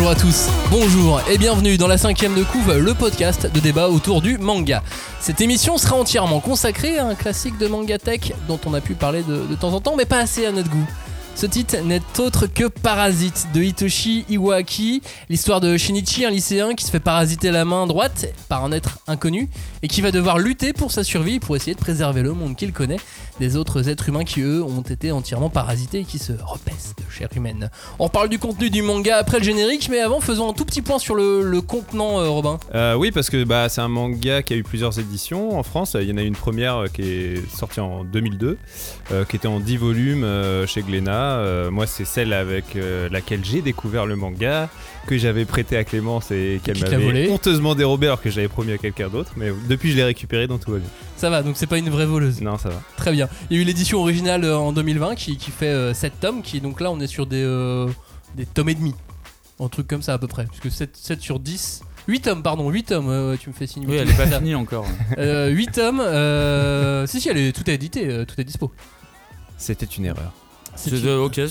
bonjour à tous, bonjour et bienvenue dans la cinquième de couve, le podcast de débat autour du manga. Cette émission sera entièrement consacrée à un classique de manga tech dont on a pu parler de, de temps en temps, mais pas assez à notre goût. Ce titre n'est autre que Parasite de Hitoshi Iwaki, l'histoire de Shinichi, un lycéen qui se fait parasiter la main droite par un être inconnu et qui va devoir lutter pour sa survie pour essayer de préserver le monde qu'il connaît des autres êtres humains qui eux ont été entièrement parasités et qui se repaissent de chair humaine. On parle du contenu du manga après le générique, mais avant faisons un tout petit point sur le, contenant, euh, Robin. Euh, oui, parce que bah, c'est un manga qui a eu plusieurs éditions en France. Il y en a une première euh, qui est sortie en 2002, euh, qui était en 10 volumes chez Glénat. Euh, moi, c'est celle avec euh, laquelle j'ai découvert le manga, que j'avais prêté à Clémence et qu'elle m'avait volé. honteusement dérobé alors que j'avais promis à quelqu'un d'autre. Mais depuis, je l'ai récupéré, donc tout va bien. Ça va, donc c'est pas une vraie voleuse. Non, ça va. Très bien. Il y a eu l'édition originale euh, en 2020 qui, qui fait euh, 7 tomes, qui donc là on est sur des, euh, des tomes et demi. Un truc comme ça à peu près. Puisque 7, 7 sur 10. 8 tomes, pardon, 8 tomes, tu me fais signe. Oui, elle est pas finie encore. Euh, 8 tomes, euh, si, si, elle est, tout est édité, euh, tout est dispo. C'était une erreur. C'est une- ok. C'était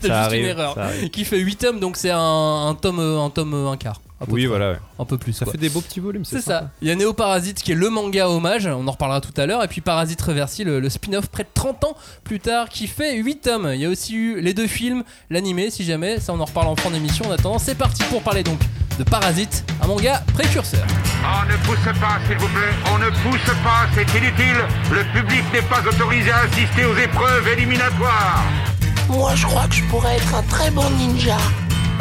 juste arrive, une erreur. Qui fait 8 tomes, donc c'est un, un tome, un tome, un quart. Peu Oui, voilà. ouais. Un peu plus. Ça quoi. fait des beaux petits volumes, C'est ça. Il y a Néo Parasite qui est le manga hommage, on en reparlera tout à l'heure, et puis Parasite Reversi, le, le spin-off près de 30 ans plus tard, qui fait 8 tomes. Il y a aussi eu les deux films, l'animé si jamais, ça on en reparle en fin d'émission. En attendant, c'est parti pour parler donc de Parasite, un manga précurseur. On ne pousse pas, s'il vous plaît. On ne pousse pas, c'est inutile. Le public n'est pas autorisé à assister aux épreuves éliminatoires. Moi, je crois que je pourrais être un très bon ninja.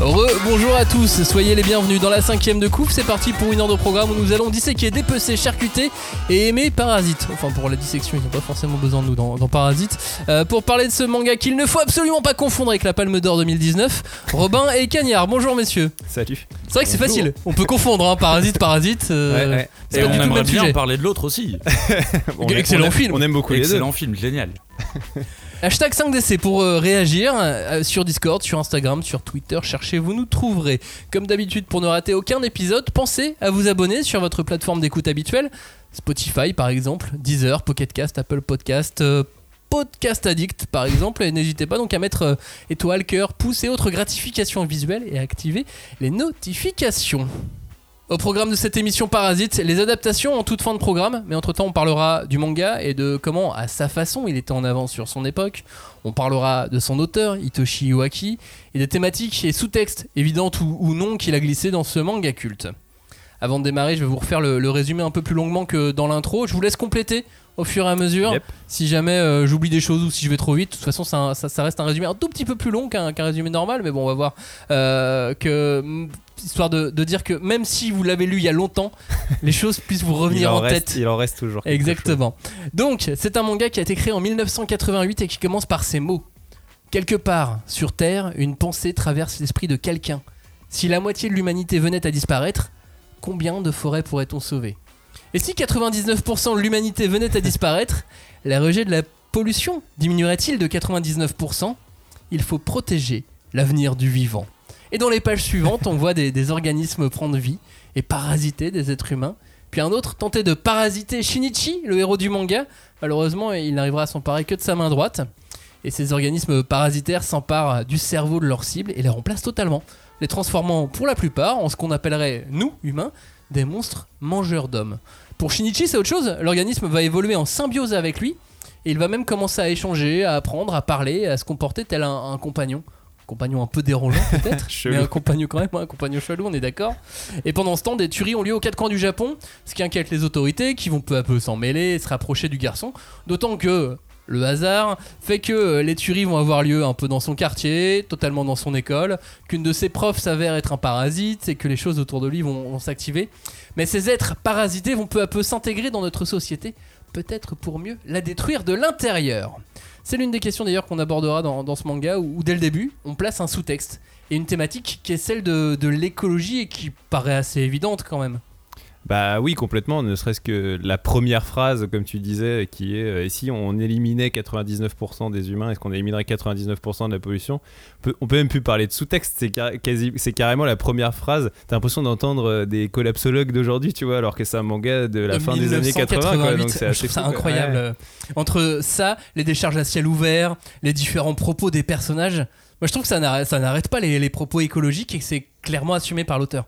Re, bonjour à tous, soyez les bienvenus dans la cinquième de coupe. C'est parti pour une heure de programme où nous allons disséquer, dépecer, charcuter et aimer Parasite. Enfin, pour la dissection, ils n'ont pas forcément besoin de nous dans, dans Parasite. Euh, pour parler de ce manga qu'il ne faut absolument pas confondre avec la Palme d'Or 2019, Robin et Cagnard. Bonjour messieurs. Salut. C'est vrai que c'est facile, on peut confondre hein, Parasite, Parasite. euh, Ouais, ouais. c'est Et on aimerait bien sujet. parler de l'autre aussi. Excellent on aime- film. On aime beaucoup les deux. Excellent film, génial. Hashtag 5DC pour euh, réagir euh, sur Discord, sur Instagram, sur Twitter. Cherchez, vous nous trouverez. Comme d'habitude, pour ne rater aucun épisode, pensez à vous abonner sur votre plateforme d'écoute habituelle. Spotify par exemple, Deezer, Pocketcast, Apple Podcast. euh, Podcast Addict par exemple et n'hésitez pas donc à mettre euh, étoile, cœur, pouce et autres gratifications visuelles et à activer les notifications. Au programme de cette émission Parasite, les adaptations en toute fin de programme, mais entre temps on parlera du manga et de comment, à sa façon, il était en avance sur son époque. On parlera de son auteur, Hitoshi Iwaki, et des thématiques et sous-textes, évidentes ou, ou non, qu'il a glissé dans ce manga culte. Avant de démarrer, je vais vous refaire le, le résumé un peu plus longuement que dans l'intro. Je vous laisse compléter au fur et à mesure. Yep. Si jamais euh, j'oublie des choses ou si je vais trop vite, de toute façon, ça, ça- ça reste un résumé un tout petit peu plus long qu'un résumé normal, mais bon, on va voir euh, que mm, histoire de, de dire que même si vous l'avez lu il y a longtemps, les choses puissent vous revenir en, reste, tête. Il en reste toujours. chose. Exactement. Donc, c'est un manga qui a été créé en 1988 et qui commence par ces mots. Quelque part, sur Terre, une pensée traverse l'esprit de quelqu'un. Si la moitié de l'humanité venait à disparaître, combien de forêts pourrait-on sauver? Et si 99% de l'humanité venait à disparaître, la rejet de la pollution diminuerait-il de 99% Il faut protéger l'avenir du vivant. Et dans les pages suivantes, on voit des, organismes prendre vie et parasiter des êtres humains. Puis un autre tenter de parasiter Shinichi, le héros du manga. Malheureusement, il n'arrivera à s'emparer que de sa main droite. Et ces organismes parasitaires s'emparent du cerveau de leur cible et les remplacent totalement, les transformant pour la plupart en ce qu'on appellerait, nous, humains, des monstres mangeurs d'hommes. Pour Shinichi, c'est autre chose. L'organisme va évoluer en symbiose avec lui et il va même commencer à échanger, à apprendre, à parler, à se comporter tel un, un compagnon. Un compagnon un peu dérangeant peut-être, mais un compagnon quand même, un compagnon chelou, on est d'accord. Et pendant ce temps, des tueries ont lieu aux quatre coins du Japon, ce qui inquiète les autorités qui vont peu à peu s'en mêler et se rapprocher du garçon. D'autant que le hasard fait que euh, les tueries vont avoir lieu un peu dans son quartier, totalement dans son école, qu'une de ses profs s'avère être un parasite et que les choses autour de lui vont, s'activer. Mais ces êtres parasités vont peu à peu s'intégrer dans notre société, peut-être pour mieux la détruire de l'intérieur. C'est l'une des questions d'ailleurs qu'on abordera dans, ce manga où, dès le début on place un sous-texte et une thématique qui est celle de l'écologie et qui paraît assez évidente quand même. Bah oui, complètement, ne serait-ce que la première phrase, comme tu disais, qui est euh, et si on éliminait 99% des humains, est-ce qu'on éliminerait 99% de la pollution? On peut, on peut même plus parler de sous-texte, c'est car- quasi- c'est carrément la première phrase. T'as l'impression d'entendre euh, des collapsologues d'aujourd'hui, tu vois, alors que c'est un manga de la fin des années 80, quoi, 1988, donc c'est je assez fou, incroyable. Ouais. Entre ça, les décharges à ciel ouvert, les différents propos des personnages, moi je trouve que ça n'arrête, ça n'arrête pas les, les propos écologiques et que c'est clairement assumé par l'auteur.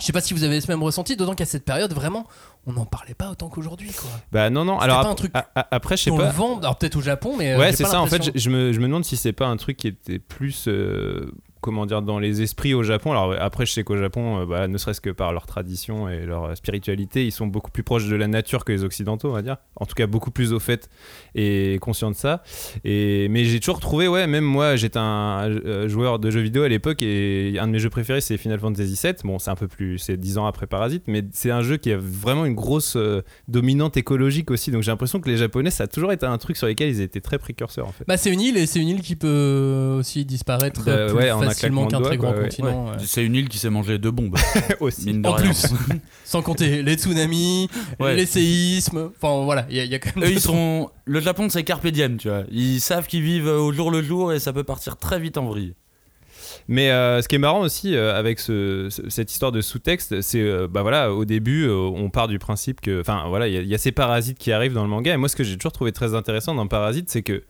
Je sais pas si vous avez ce même ressenti, d'autant qu'à cette période, vraiment, on n'en parlait pas autant qu'aujourd'hui. quoi. Bah non, non, alors pas un truc a- a- après, je sais On pas. le vend, alors peut-être au Japon, mais. euh, Ouais, c'est ça. En fait, je me, je me demande si c'est pas un truc qui était plus, euh, comment dire, dans les esprits au Japon. Alors après, je sais qu'au Japon, euh, bah, ne serait-ce que par leur tradition et leur euh, spiritualité, ils sont beaucoup plus proches de la nature que les occidentaux, on va dire. En tout cas, beaucoup plus au fait et conscients de ça. Et mais j'ai toujours trouvé, ouais, même moi, j'étais un euh, joueur de jeux vidéo à l'époque et un de mes jeux préférés, c'est Final Fantasy VII. Bon, c'est un peu plus, c'est 10 ans après Parasite, mais c'est un jeu qui a vraiment une grosse euh, dominante écologique aussi. Donc j'ai l'impression que les Japonais, ça a toujours été un truc sur lequel ils étaient très précurseurs en fait. Bah, c'est une île et c'est une île qui peut aussi disparaître Bah, plus ouais, en un facilement claquement de qu'un doigts, très quoi, grand ouais. continent. ouais. C'est une île qui s'est mangé deux bombes. aussi. mine de En rien. plus. Sans compter les tsunamis, Ouais. les séismes. Enfin voilà, il y, a- il y a quand même. Eux, des ils sont. Le Japon, c'est carpe diem, tu vois. Ils savent qu'ils vivent au jour le jour et ça peut partir très vite en vrille. Mais euh, ce qui est marrant aussi euh, avec ce- ce- cette histoire de sous-texte, c'est euh, bah voilà, au début, euh, on part du principe que, enfin voilà, il y, y a ces parasites qui arrivent dans le manga. Et moi, ce que j'ai toujours trouvé très intéressant dans Parasite, c'est que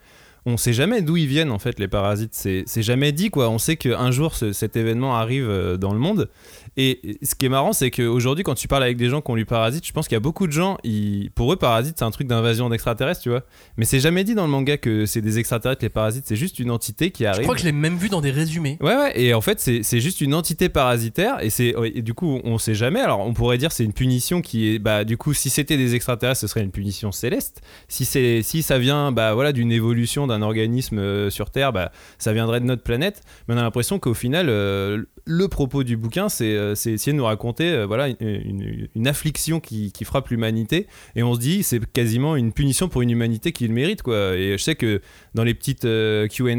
on sait jamais d'où ils viennent en fait les parasites. C'est jamais dit quoi. On sait qu'un jour ce- cet événement arrive euh, dans le monde. Et ce qui est marrant, c'est qu'aujourd'hui, quand tu parles avec des gens qui ont lu Parasite, je pense qu'il y a beaucoup de gens, ils- pour eux, Parasite, c'est un truc d'invasion d'extraterrestres, tu vois. Mais c'est jamais dit dans le manga que c'est des extraterrestres, les parasites, c'est juste une entité qui Je arrive. crois que je l'ai même vu dans des résumés. Ouais, ouais, et en fait, c'est juste une entité parasitaire, et, c'est du coup, on sait jamais. Alors, on pourrait dire c'est une punition qui est, bah, du coup, si c'était des extraterrestres, ce serait une punition céleste. Si, c'est si ça vient, bah, voilà, d'une évolution d'un organisme euh, sur Terre, bah, ça viendrait de notre planète. Mais on a l'impression qu'au final, euh, le propos du bouquin, c'est euh, essayer de nous raconter, voilà, une, affliction qui, frappe l'humanité, et on se dit, c'est quasiment une punition pour une humanité qui le mérite. Et je sais que dans les petites Q&A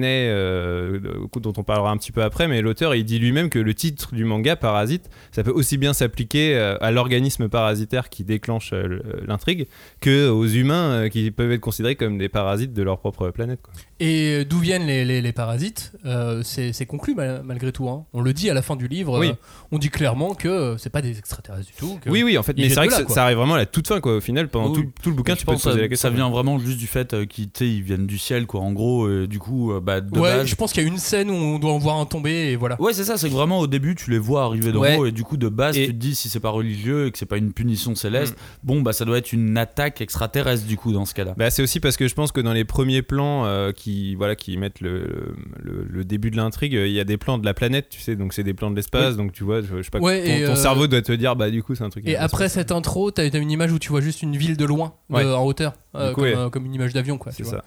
dont on parlera un petit peu après, mais l'auteur il dit lui-même que le titre du manga Parasite, ça peut aussi bien s'appliquer à l'organisme parasitaire qui déclenche le- l'intrigue que aux humains qui peuvent être considérés comme des parasites de leur propre planète. Quoi. Et d'où viennent les, les- les parasites euh, C'est conclu mal- malgré tout. hein. On le dit à la fin du livre. Oui. euh, on dit clairement que euh, c'est pas des extraterrestres du tout. que- Oui, oui, en fait, mais c'est vrai que là, ça, arrive vraiment à la toute fin, quoi. Au final, pendant Oui. tout, tout le bouquin, tu peux te pense poser que la question. Ça vient vraiment juste du fait qu'ils ils viennent du ciel, quoi. En gros, euh, du coup, euh, bah, de ouais, base. je pense qu'il y a une scène où on doit en voir un tomber et voilà. Ouais, c'est ça, c'est que vraiment au début, tu les vois arriver d'en Ouais. haut et du coup, de base, Et- tu te dis si c'est pas religieux et que c'est pas une punition céleste, bon, bah ça doit être une attaque extraterrestre du coup dans ce cas-là. Bah, c'est aussi parce que je pense que dans les premiers plans euh, qui, voilà, qui mettent le, le, le début de l'intrigue, euh, il y a des plans de la planète, tu sais, donc c'est des plans de l'espace, donc tu vois, je, je sais pas, Ouais, ton, et, ton euh, cerveau doit te dire, bah du coup, c'est un truc. Et après cette intro, t'as t'as une image où tu vois juste une ville de loin, Ouais. en hauteur, euh, coup, comme, ouais. euh, comme une image d'avion, quoi. c'est ça.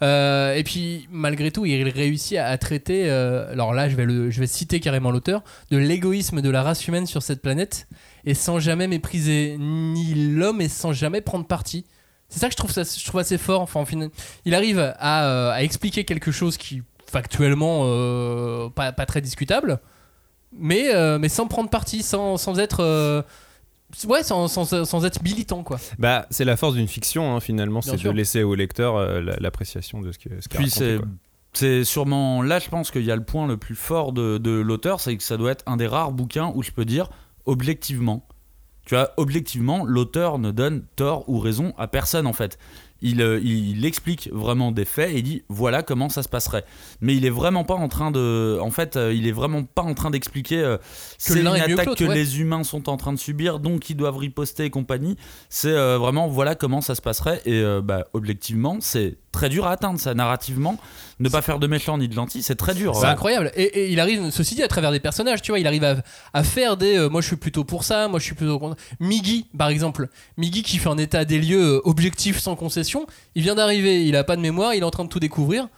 Euh, et puis malgré tout, il réussit à, à traiter. euh, alors là, je vais, le, je vais citer carrément l'auteur de l'égoïsme de la race humaine sur cette planète et sans jamais mépriser ni l'homme et sans jamais prendre parti. C'est ça que je trouve, ça, je trouve assez fort. Enfin, en final, il arrive à, euh, à expliquer quelque chose qui factuellement euh, pas, pas très discutable, mais, euh, mais sans prendre parti, sans, sans être euh, ouais, sans, sans, sans être militant quoi. Bah, c'est la force d'une fiction, hein, finalement, c'est de laisser au lecteur euh, la- l'appréciation de ce que ce Puis. C'est sûrement là, je pense qu'il y a le point le plus fort de, de l'auteur, c'est que ça doit être un des rares bouquins où je peux dire objectivement. Tu vois, objectivement, l'auteur ne donne tort ou raison à personne en fait. Il, euh, il, il explique vraiment des faits et il dit voilà comment ça se passerait. Mais il est vraiment pas en train de. En fait, euh, il est vraiment pas en train d'expliquer euh, c'est une attaque que ouais. les humains sont en train de subir, donc ils doivent riposter et compagnie. C'est euh, vraiment voilà comment ça se passerait. Et euh, bah, objectivement, c'est très dur à atteindre ça narrativement. Ne pas faire de méchant ni de gentil, c'est très dur. C'est Ouais. incroyable. Et, et il arrive, ceci dit, à travers des personnages, tu vois, il arrive à, à faire des. euh, moi, je suis plutôt pour ça, moi, je suis plutôt contre. Miggy, par exemple. Miggy qui fait un état des lieux euh, objectif sans concession. Il vient d'arriver, il a pas de mémoire, il est en train de tout découvrir.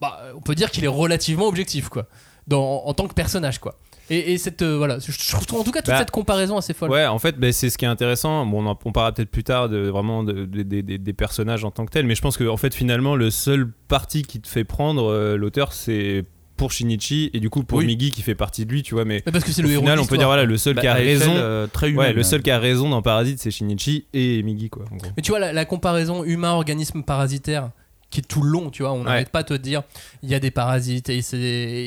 Bah, on peut dire qu'il est relativement objectif, quoi. Dans, en tant que personnage, quoi. Et, et cette. euh, voilà, je, trouve en tout cas toute Bah, cette comparaison assez folle. Ouais, en fait, bah, c'est ce qui est intéressant. Bon, on, en, on parlera peut-être plus tard de vraiment de- de- de- de- des personnages en tant que tels, mais je pense que en fait, finalement, le seul parti qui te fait prendre euh, l'auteur, c'est pour Shinichi et du coup pour Oui. Migi qui fait partie de lui, tu vois. Mais Mais parce que c'est le héros. final, on peut dire voilà, le seul Bah, qui a raison. euh, très Ouais, le seul qui a raison dans Parasite, c'est Shinichi et Migi, quoi. en gros. Mais tu vois, la, la comparaison humain-organisme parasitaire qui est tout long, tu vois, on Ouais. n'arrête pas de te dire il y a des parasites et,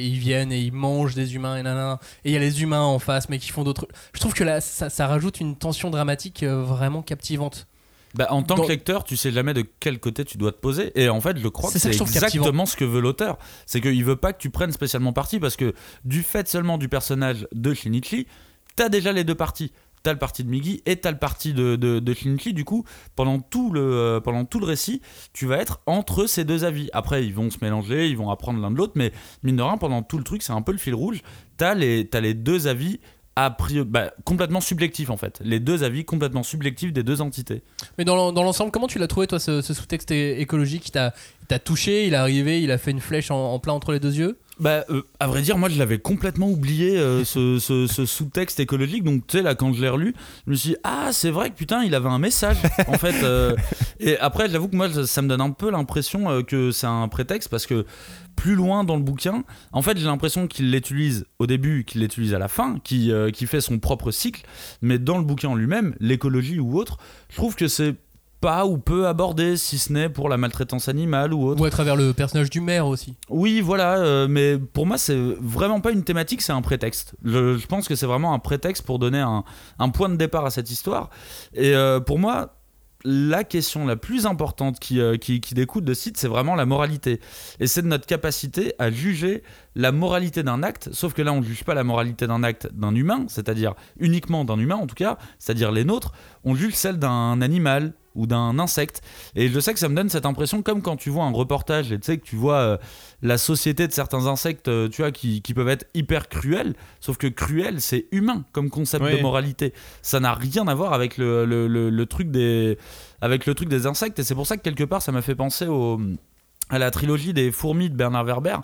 ils viennent et ils mangent des humains et nanana, et il y a les humains en face mais qui font d'autres. Je trouve que là, ça, ça rajoute une tension dramatique euh, vraiment captivante. Bah, en tant que lecteur, tu sais jamais de quel côté tu dois te poser. Et en fait, je crois C'est que c'est exactement ce que veut l'auteur. C'est qu'il veut pas que tu prennes spécialement parti parce que du fait seulement du personnage de Shinichi, t'as déjà les deux parties. T'as le parti de Migi et t'as le parti de, de. Du coup, pendant tout, le, euh, pendant tout le récit, tu vas être entre ces deux avis. Après, ils vont se mélanger, ils vont apprendre l'un de l'autre, mais mine de rien, pendant tout le truc, c'est un peu le fil rouge. T'as les, t'as les deux avis a priori, bah, complètement subjectifs en fait. Les deux avis complètement subjectifs des deux entités. Mais dans l'en- dans l'ensemble, comment tu l'as trouvé toi ce, sous-texte écologique Il t'a touché, il est arrivé, il a fait une flèche en plein entre les deux yeux? Bah, euh, à vrai dire, moi je l'avais complètement oublié euh, ce, ce- ce sous-texte écologique. Donc, tu sais, là, quand je l'ai relu, je me suis dit, ah, c'est vrai que putain, il avait un message en fait. euh. et après, j'avoue que moi, ça- ça me donne un peu l'impression que c'est un prétexte parce que plus loin dans le bouquin, en fait, j'ai l'impression qu'il l'utilise au début, qu'il l'utilise à la fin, qu'il euh, qu'il fait son propre cycle. Mais dans le bouquin en lui-même, l'écologie ou autre, je trouve que c'est pas ou peu abordé, si ce n'est pour la maltraitance animale ou autre. Ou à travers le personnage du maire aussi. Oui, voilà, euh, mais pour moi, c'est vraiment pas une thématique, c'est un prétexte. Je, je pense que c'est vraiment un prétexte pour donner un, un point de départ à cette histoire. Et euh, pour moi, la question la plus importante qui, euh, qui, qui découle de ce site, c'est vraiment la moralité. Et c'est de notre capacité à juger la moralité d'un acte, sauf que là, on ne juge pas la moralité d'un acte d'un humain, c'est-à-dire uniquement d'un humain en tout cas, c'est-à-dire les nôtres, on juge celle d'un animal ou d'un insecte. Et je sais que ça me donne cette impression comme quand tu vois un reportage et tu sais que tu vois euh, la société de certains insectes, euh, tu vois, qui, qui peuvent être hyper cruels, sauf que cruel, c'est humain comme concept Oui. de moralité. Ça n'a rien à voir avec le, le- le- le truc des, avec le truc des insectes, et c'est pour ça que quelque part, ça m'a fait penser au à la trilogie des fourmis de Bernard Werber,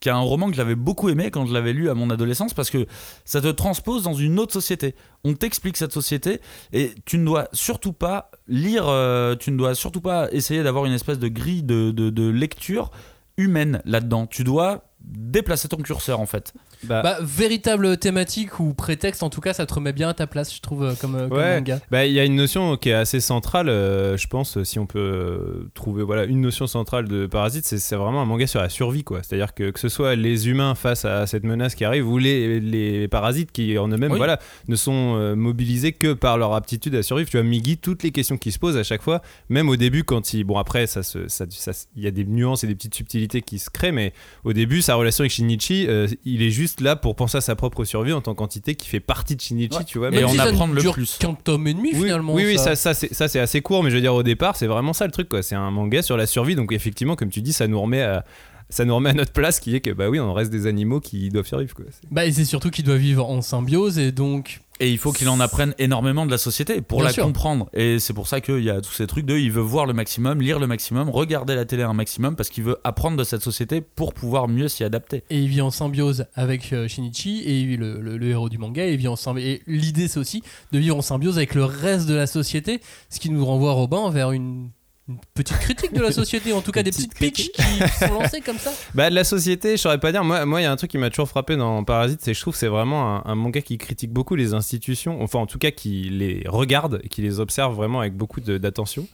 qui est un roman que j'avais beaucoup aimé quand je l'avais lu à mon adolescence, parce que ça te transpose dans une autre société. On t'explique cette société, et tu ne dois surtout pas lire, euh, tu ne dois surtout pas essayer d'avoir une espèce de grille de, de- de lecture humaine là-dedans. Tu dois déplacer ton curseur en fait. Bah, Bah, véritable thématique ou prétexte, en tout cas, ça te remet bien à ta place, je trouve, euh, comme, euh, comme Ouais. manga. Bah, il y a une notion qui est assez centrale, euh, je pense, si on peut trouver voilà, une notion centrale de Parasite, c'est c'est vraiment un manga sur la survie. quoi. C'est-à-dire que que ce soit les humains face à cette menace qui arrive ou les, les parasites qui en eux-mêmes Oui. voilà, ne sont euh, mobilisés que par leur aptitude à survivre. Tu vois, Migi, toutes les questions qui se posent à chaque fois, même au début, quand il. Bon, après, ça se- ça- ça- il y a des nuances et des petites subtilités qui se créent, mais au début, sa relation avec Shinichi, euh, il est juste là pour penser à sa propre survie en tant qu'entité qui fait partie de Shinichi, Ouais. tu vois. Et Même on si apprend le dure plus. qu'un tome et demi, Oui, finalement. oui, oui, ça. ça, ça, c'est- ça, c'est assez court, mais je veux dire au départ, c'est vraiment ça le truc, quoi. C'est un manga sur la survie, donc effectivement, comme tu dis, ça nous remet à, ça nous remet à notre place, qui est que bah oui, on reste des animaux qui doivent survivre, quoi. Bah, et c'est surtout qu'il doit vivre en symbiose et donc. Et il faut qu'il en apprenne énormément de la société pour Bien la sûr. comprendre. Et c'est pour ça qu'il y a tous ces trucs de il veut voir le maximum, lire le maximum, regarder la télé un maximum parce qu'il veut apprendre de cette société pour pouvoir mieux s'y adapter. Et il vit en symbiose avec euh, Shinichi et le, le- le héros du manga. Il vit en Et l'idée, c'est aussi de vivre en symbiose avec le reste de la société, ce qui nous renvoie, Robin, vers une, une petite critique de la société, en tout cas des petite petites pitches qui sont lancées comme ça. Bah, de la société, je saurais pas dire. Moi, moi, il y a un truc qui m'a toujours frappé dans Parasite, c'est que je trouve que c'est vraiment un, un manga qui critique beaucoup les institutions, enfin, en tout cas, qui les regarde qui les observe vraiment avec beaucoup d'attention.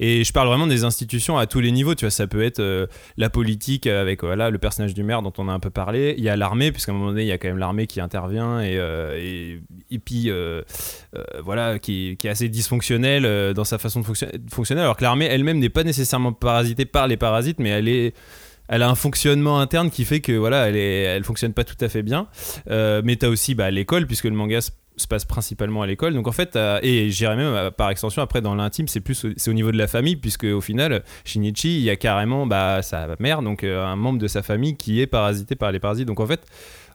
Et je parle vraiment des institutions à tous les niveaux. Tu vois, ça peut être euh, la politique avec voilà, le personnage du maire dont on a un peu parlé. Il y a l'armée, puisqu'à un moment donné, il y a quand même l'armée qui intervient et, euh, et, et puis euh, voilà, qui, qui est assez dysfonctionnelle dans sa façon de fonctionner, alors que l'armée elle-même n'est pas nécessairement parasitée par les parasites, mais elle est elle a un fonctionnement interne qui fait que voilà, elle, est, elle fonctionne pas tout à fait bien. Euh, mais t'as aussi bah, l'école, puisque le manga se, se passe principalement à l'école. Donc en fait, t'as- et j'irais même euh, par extension après dans l'intime, c'est plus c'est au niveau de la famille, puisque au final, Shinichi, il y a carrément bah, sa mère, donc euh, un membre de sa famille qui est parasité par les parasites. Donc en fait,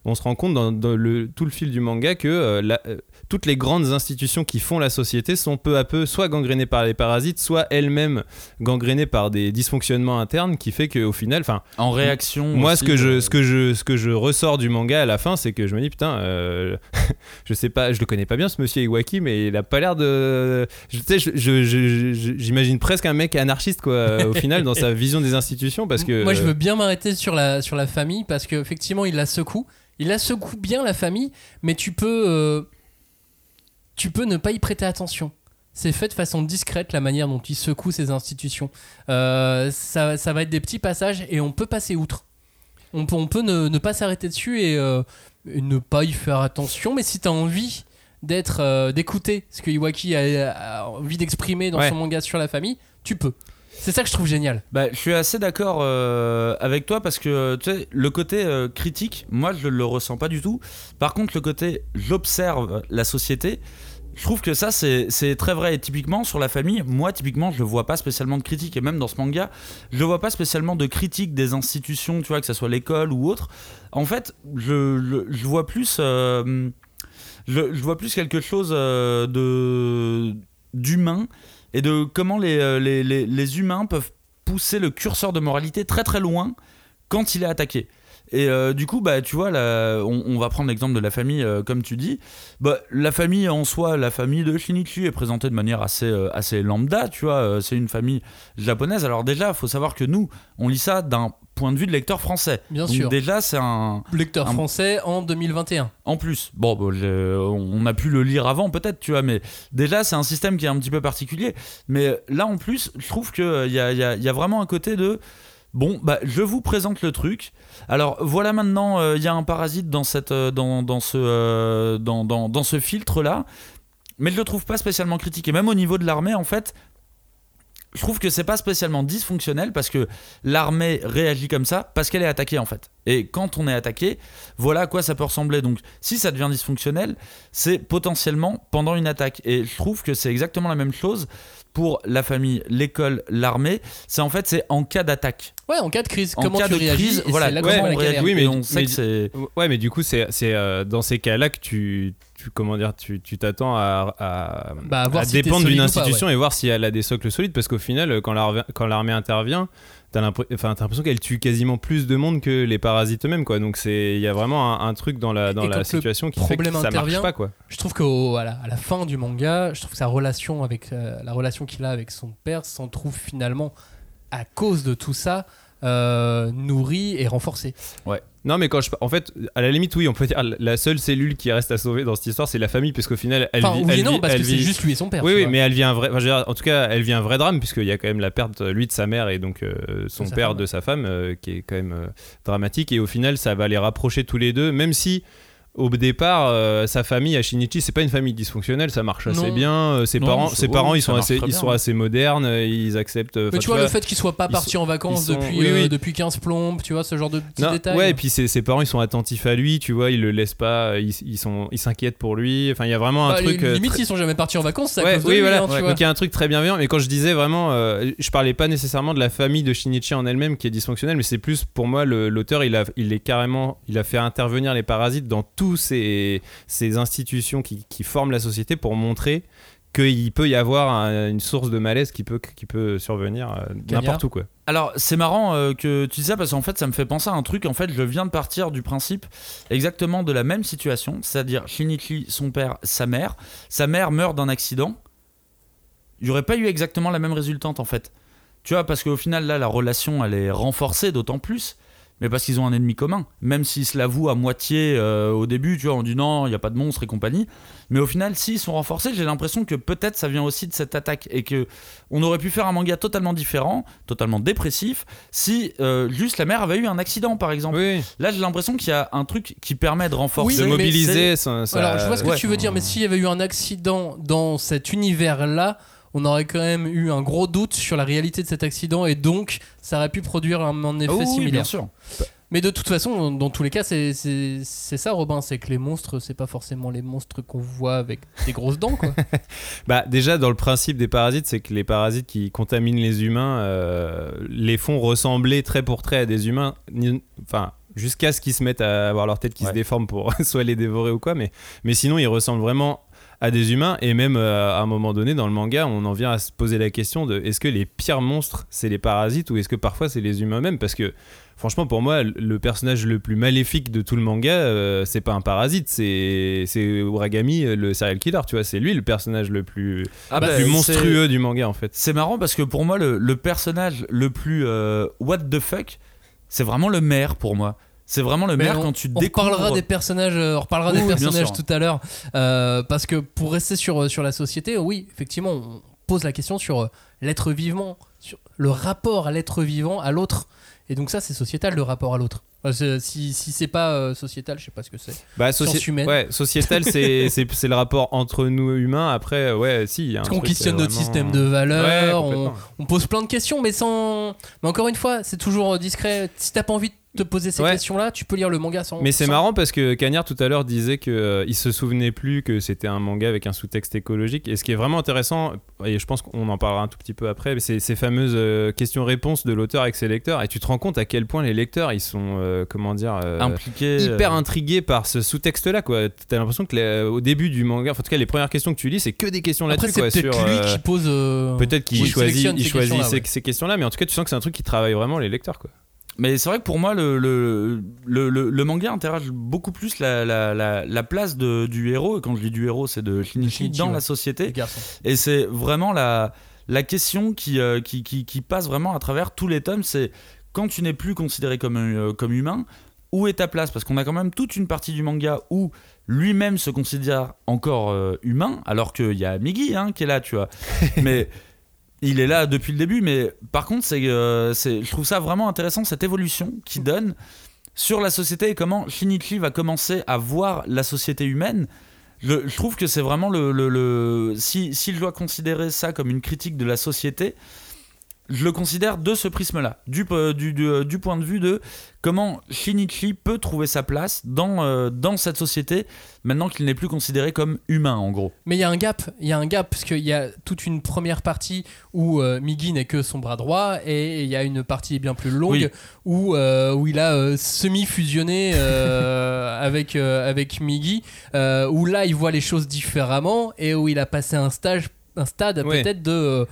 on se rend compte dans, le, tout le fil du manga que euh, la- euh, toutes les grandes institutions qui font la société sont peu à peu soit gangrénées par les parasites, soit elles-mêmes gangrénées par des dysfonctionnements internes qui fait qu'au final, enfin, En réaction. moi, aussi, ce que, je, euh, ce, que je, ce que je ressors du manga à la fin, c'est que je me dis, putain, euh, je sais pas, je le connais pas bien ce monsieur Iwaki, mais il a pas l'air de. Tu sais, je- je- je- je- j'imagine presque un mec anarchiste, quoi, au final, dans sa vision des institutions, parce que. Moi, je veux bien m'arrêter sur la, sur la famille parce qu'effectivement, il la secoue. Il la secoue bien, la famille, mais tu peux, euh, tu peux ne pas y prêter attention. C'est fait de façon discrète la manière dont il secoue ces institutions. Euh, ça, ça va être des petits passages et on peut passer outre. On peut, on peut ne, ne pas s'arrêter dessus et, euh, et ne pas y faire attention. Mais si tu as envie d'être, euh, d'écouter ce que Iwaki a, a envie d'exprimer dans Ouais. son manga sur la famille, tu peux. C'est ça que je trouve génial. Bah, je suis assez d'accord euh, avec toi parce que le côté euh, critique, moi je le ressens pas du tout. Par contre, le côté j'observe la société, je trouve que ça c'est très vrai. Typiquement sur la famille, moi typiquement je vois pas spécialement de critique et même dans ce manga, je vois pas spécialement de critique des institutions, tu vois, que ce soit l'école ou autre. En fait, je, vois plus. euh, je, vois plus quelque chose d'humain et de comment les, euh, les, les, les humains peuvent pousser le curseur de moralité très très loin quand il est attaqué. Et euh, du coup, bah, tu vois, là, on, on va prendre l'exemple de la famille, euh, comme tu dis. Bah, la famille en soi, la famille de Shinichi est présentée de manière assez, assez lambda, tu vois. c'est une famille japonaise. Alors déjà, il faut savoir que nous, on lit ça d'un point de vue de lecteur français. Bien Donc sûr. déjà, c'est un, Lecteur Un- français en 2021. en plus, bon, bon, je- on a pu le lire avant peut-être, tu vois, mais déjà c'est un système qui est un petit peu particulier. Mais là en plus, je trouve qu'il y a, y a- y a vraiment un côté de, bon, bah, je vous présente le truc. Alors voilà maintenant, il y a un parasite dans, cette, euh, dans, dans ce, euh, dans, dans, dans ce filtre-là, mais je le trouve pas spécialement critique. Et même au niveau de l'armée, en fait, je trouve que c'est pas spécialement dysfonctionnel parce que l'armée réagit comme ça parce qu'elle est attaquée en fait. Et quand on est attaqué, voilà à quoi ça peut ressembler. Donc si ça devient dysfonctionnel, c'est potentiellement pendant une attaque. Et je trouve que c'est exactement la même chose pour la famille, l'école, l'armée. C'est en fait c'est en cas d'attaque. Ouais, en cas de crise, En comment cas tu de réagis crise, et voilà, là ouais, comment on réagit. Oui, mais- on sait mais- que c'est Ouais, mais du coup, c'est c'est, euh, dans ces cas-là que tu, tu comment dire, tu tu t'attends à, à, Bah, à voir à si t'es dépendre d'une pas, institution et voir si elle a des socles solides, parce qu'au final, quand l'armée quand l'armée intervient, t'as l'impr- enfin, t'as l'impression qu'elle tue quasiment plus de monde que les parasites eux-mêmes, quoi. Donc c'est, il y a vraiment un, un truc dans la dans Et la situation qui fait que ça marche intervient, pas, quoi. Je trouve qu'à la, à la fin du manga, je trouve que sa relation avec euh, la relation qu'il a avec son père s'en trouve finalement à cause de tout ça euh, nourrie et renforcée. Non, mais quand je, en fait, à la limite, oui, on peut dire la seule cellule qui reste à sauver dans cette histoire, c'est la famille, parce qu'au final, elle Enfin, vit, oui elle non, vit- parce que c'est juste lui et son père. Oui, oui, mais elle vit un vrai. enfin, je veux dire, en tout cas, elle vit un vrai drame puisqu'il y a quand même la perte, lui, de sa mère et donc euh, son père femme, de sa femme, euh, qui est quand même euh, dramatique. Et au final, ça va les rapprocher tous les deux, même si. Au départ, euh, sa famille à Shinichi, c'est pas une famille dysfonctionnelle, ça marche assez Non. bien. euh, ses Non, parents, ça- ses parents, ils ça sont assez, ils bien. sont assez modernes, euh, ils acceptent. Mais tu vois, le vois, fait qu'il soit pas ils parti sont- en vacances sont- depuis, oui, euh, depuis 15 plombes, tu vois, ce genre de petits Non, détails. ouais, et puis ses, ses parents, ils sont attentifs à lui, tu vois, ils le laissent pas, ils ils sont, ils s'inquiètent pour lui. Enfin, il y a vraiment un Bah, truc. limite, très- ils sont jamais partis en vacances, à Ouais, oui, lui, voilà. hein. Donc il y a un truc très bienveillant. Mais quand je disais vraiment, je parlais pas nécessairement de la famille de Shinichi en elle-même qui est dysfonctionnelle, mais c'est plus pour moi l'auteur, il a, il est carrément, il a fait intervenir les parasites dans tous ces, ces institutions qui, qui forment la société pour montrer qu'il peut y avoir un- une source de malaise qui peut, qui peut survenir euh, n'importe où quoi. Alors, c'est marrant euh, que tu dis ça parce qu'en fait, ça me fait penser à un truc. En fait, je viens de partir du principe exactement de la même situation, c'est-à-dire Shinichi, son père, sa mère. Sa mère meurt d'un accident. Il n'y aurait pas eu exactement la même résultante en fait. Tu vois, parce qu'au final, là, la relation, elle est renforcée d'autant plus. Mais parce qu'ils ont un ennemi commun. Même s'ils se l'avouent à moitié euh, au début, tu vois, on dit non, il n'y a pas de monstre et compagnie. Mais au final, s'ils sont renforcés, j'ai l'impression que peut-être ça vient aussi de cette attaque. Et que on aurait pu faire un manga totalement différent, totalement dépressif, si euh, juste la mère avait eu un accident, par exemple. Oui, Là, j'ai l'impression qu'il y a un truc qui permet de renforcer. se mais mobiliser. ça- ça- Alors, je vois ce que ouais. tu veux dire, mais s'il y avait eu un accident dans cet univers-là, on aurait quand même eu un gros doute sur la réalité de cet accident et donc ça aurait pu produire un, un effet Ah oui, similaire. bien sûr. Mais de toute façon, dans tous les cas, c'est ça, Robin, c'est que les monstres, c'est pas forcément les monstres qu'on voit avec des grosses dents, quoi. Bah déjà dans le principe des parasites, c'est que les parasites qui contaminent les humains euh, les font ressembler trait pour trait à des humains. Enfin, jusqu'à ce qu'ils se mettent à avoir leur tête qui se déforme pour soit les dévorer ou quoi. Mais, mais sinon, ils ressemblent vraiment à des humains. Et même euh, à un moment donné, dans le manga, on en vient à se poser la question de est-ce que les pires monstres, c'est les parasites ou est-ce que parfois c'est les humains même Parce que franchement, pour moi, le personnage le plus maléfique de tout le manga, euh, c'est pas un parasite, c'est Uragami, euh, le serial killer. Tu vois, c'est lui le personnage le plus, Ah le bah, plus monstrueux du manga en fait. C'est marrant parce que pour moi, le, le personnage le plus euh, what the fuck, c'est vraiment le maire pour moi. C'est vraiment le maire on, quand tu on découvres. des personnages, euh, on reparlera Oui, des oui, personnages tout à l'heure, euh, parce que pour rester sur sur la société, oui, effectivement, on pose la question sur euh, l'être vivant, sur le rapport à l'être vivant, à l'autre, et donc ça, c'est sociétal le rapport à l'autre. Si si c'est pas euh, sociétal, je sais pas ce que c'est. Bah, soci- ouais, sociétal, c'est le rapport entre nous humains. Après, ouais, si. il y a un Parce qu'on questionne euh, notre système de Ouais, valeurs, on, on pose plein de questions, mais sans. Mais encore une fois, c'est toujours discret. Si t'as pas envie de te poser ces Ouais. questions-là, tu peux lire le manga sans. Mais c'est sans- marrant parce que Cagnard tout à l'heure disait que euh, il se souvenait plus que c'était un manga avec un sous-texte écologique. Et ce qui est vraiment intéressant, et je pense qu'on en parlera un tout petit peu après, c'est ces fameuses euh, questions-réponses de l'auteur avec ses lecteurs. Et tu te rends compte à quel point les lecteurs ils sont, euh, comment dire, euh, impliqués. hyper euh, intrigués par ce sous-texte-là. quoi. T'as l'impression que les- au début du manga, en tout cas les premières questions que tu lis, c'est que des questions Après, là-dessus. c'est quoi, peut-être sur, lui euh, qui pose. euh, Peut-être qu'il qui choisit, il ces choisit questions-là, ces, ouais. ces questions-là, mais en tout cas, tu sens que c'est un truc qui travaille vraiment les lecteurs. Quoi. Mais c'est vrai que pour moi, le, le, le, manga interroge beaucoup plus la, la, la, la place de, du héros. Et quand je dis du héros, c'est de Shinichi dans ouais. la société. Et c'est vraiment la, la question qui, euh, qui, qui, qui passe vraiment à travers tous les tomes. C'est quand tu n'es plus considéré comme, euh, comme humain, où est ta place? Parce qu'on a quand même toute une partie du manga où lui-même se considère encore euh, humain, alors qu'il y a Migi hein, qui est là, tu vois. mais il est là depuis le début. Mais par contre, c'est, euh, je trouve ça vraiment intéressant, cette évolution qui donne sur la société et comment Shinichi va commencer à voir la société humaine. Je, je trouve que c'est vraiment le. le, le- si, si je dois considérer ça comme une critique de la société, je le considère de ce prisme-là, du, po- du, du, du point de vue de comment Shinichi peut trouver sa place dans, euh, dans cette société maintenant qu'il n'est plus considéré comme humain, en gros. Mais il y a un gap, il y a un gap parce qu'il y a toute une première partie où euh, Migi n'est que son bras droit et il y a une partie bien plus longue Oui. où, euh, où il a semi-fusionné avec, avec Migi, où là il voit les choses différemment et où il a passé un stage un stade Oui. peut-être de euh,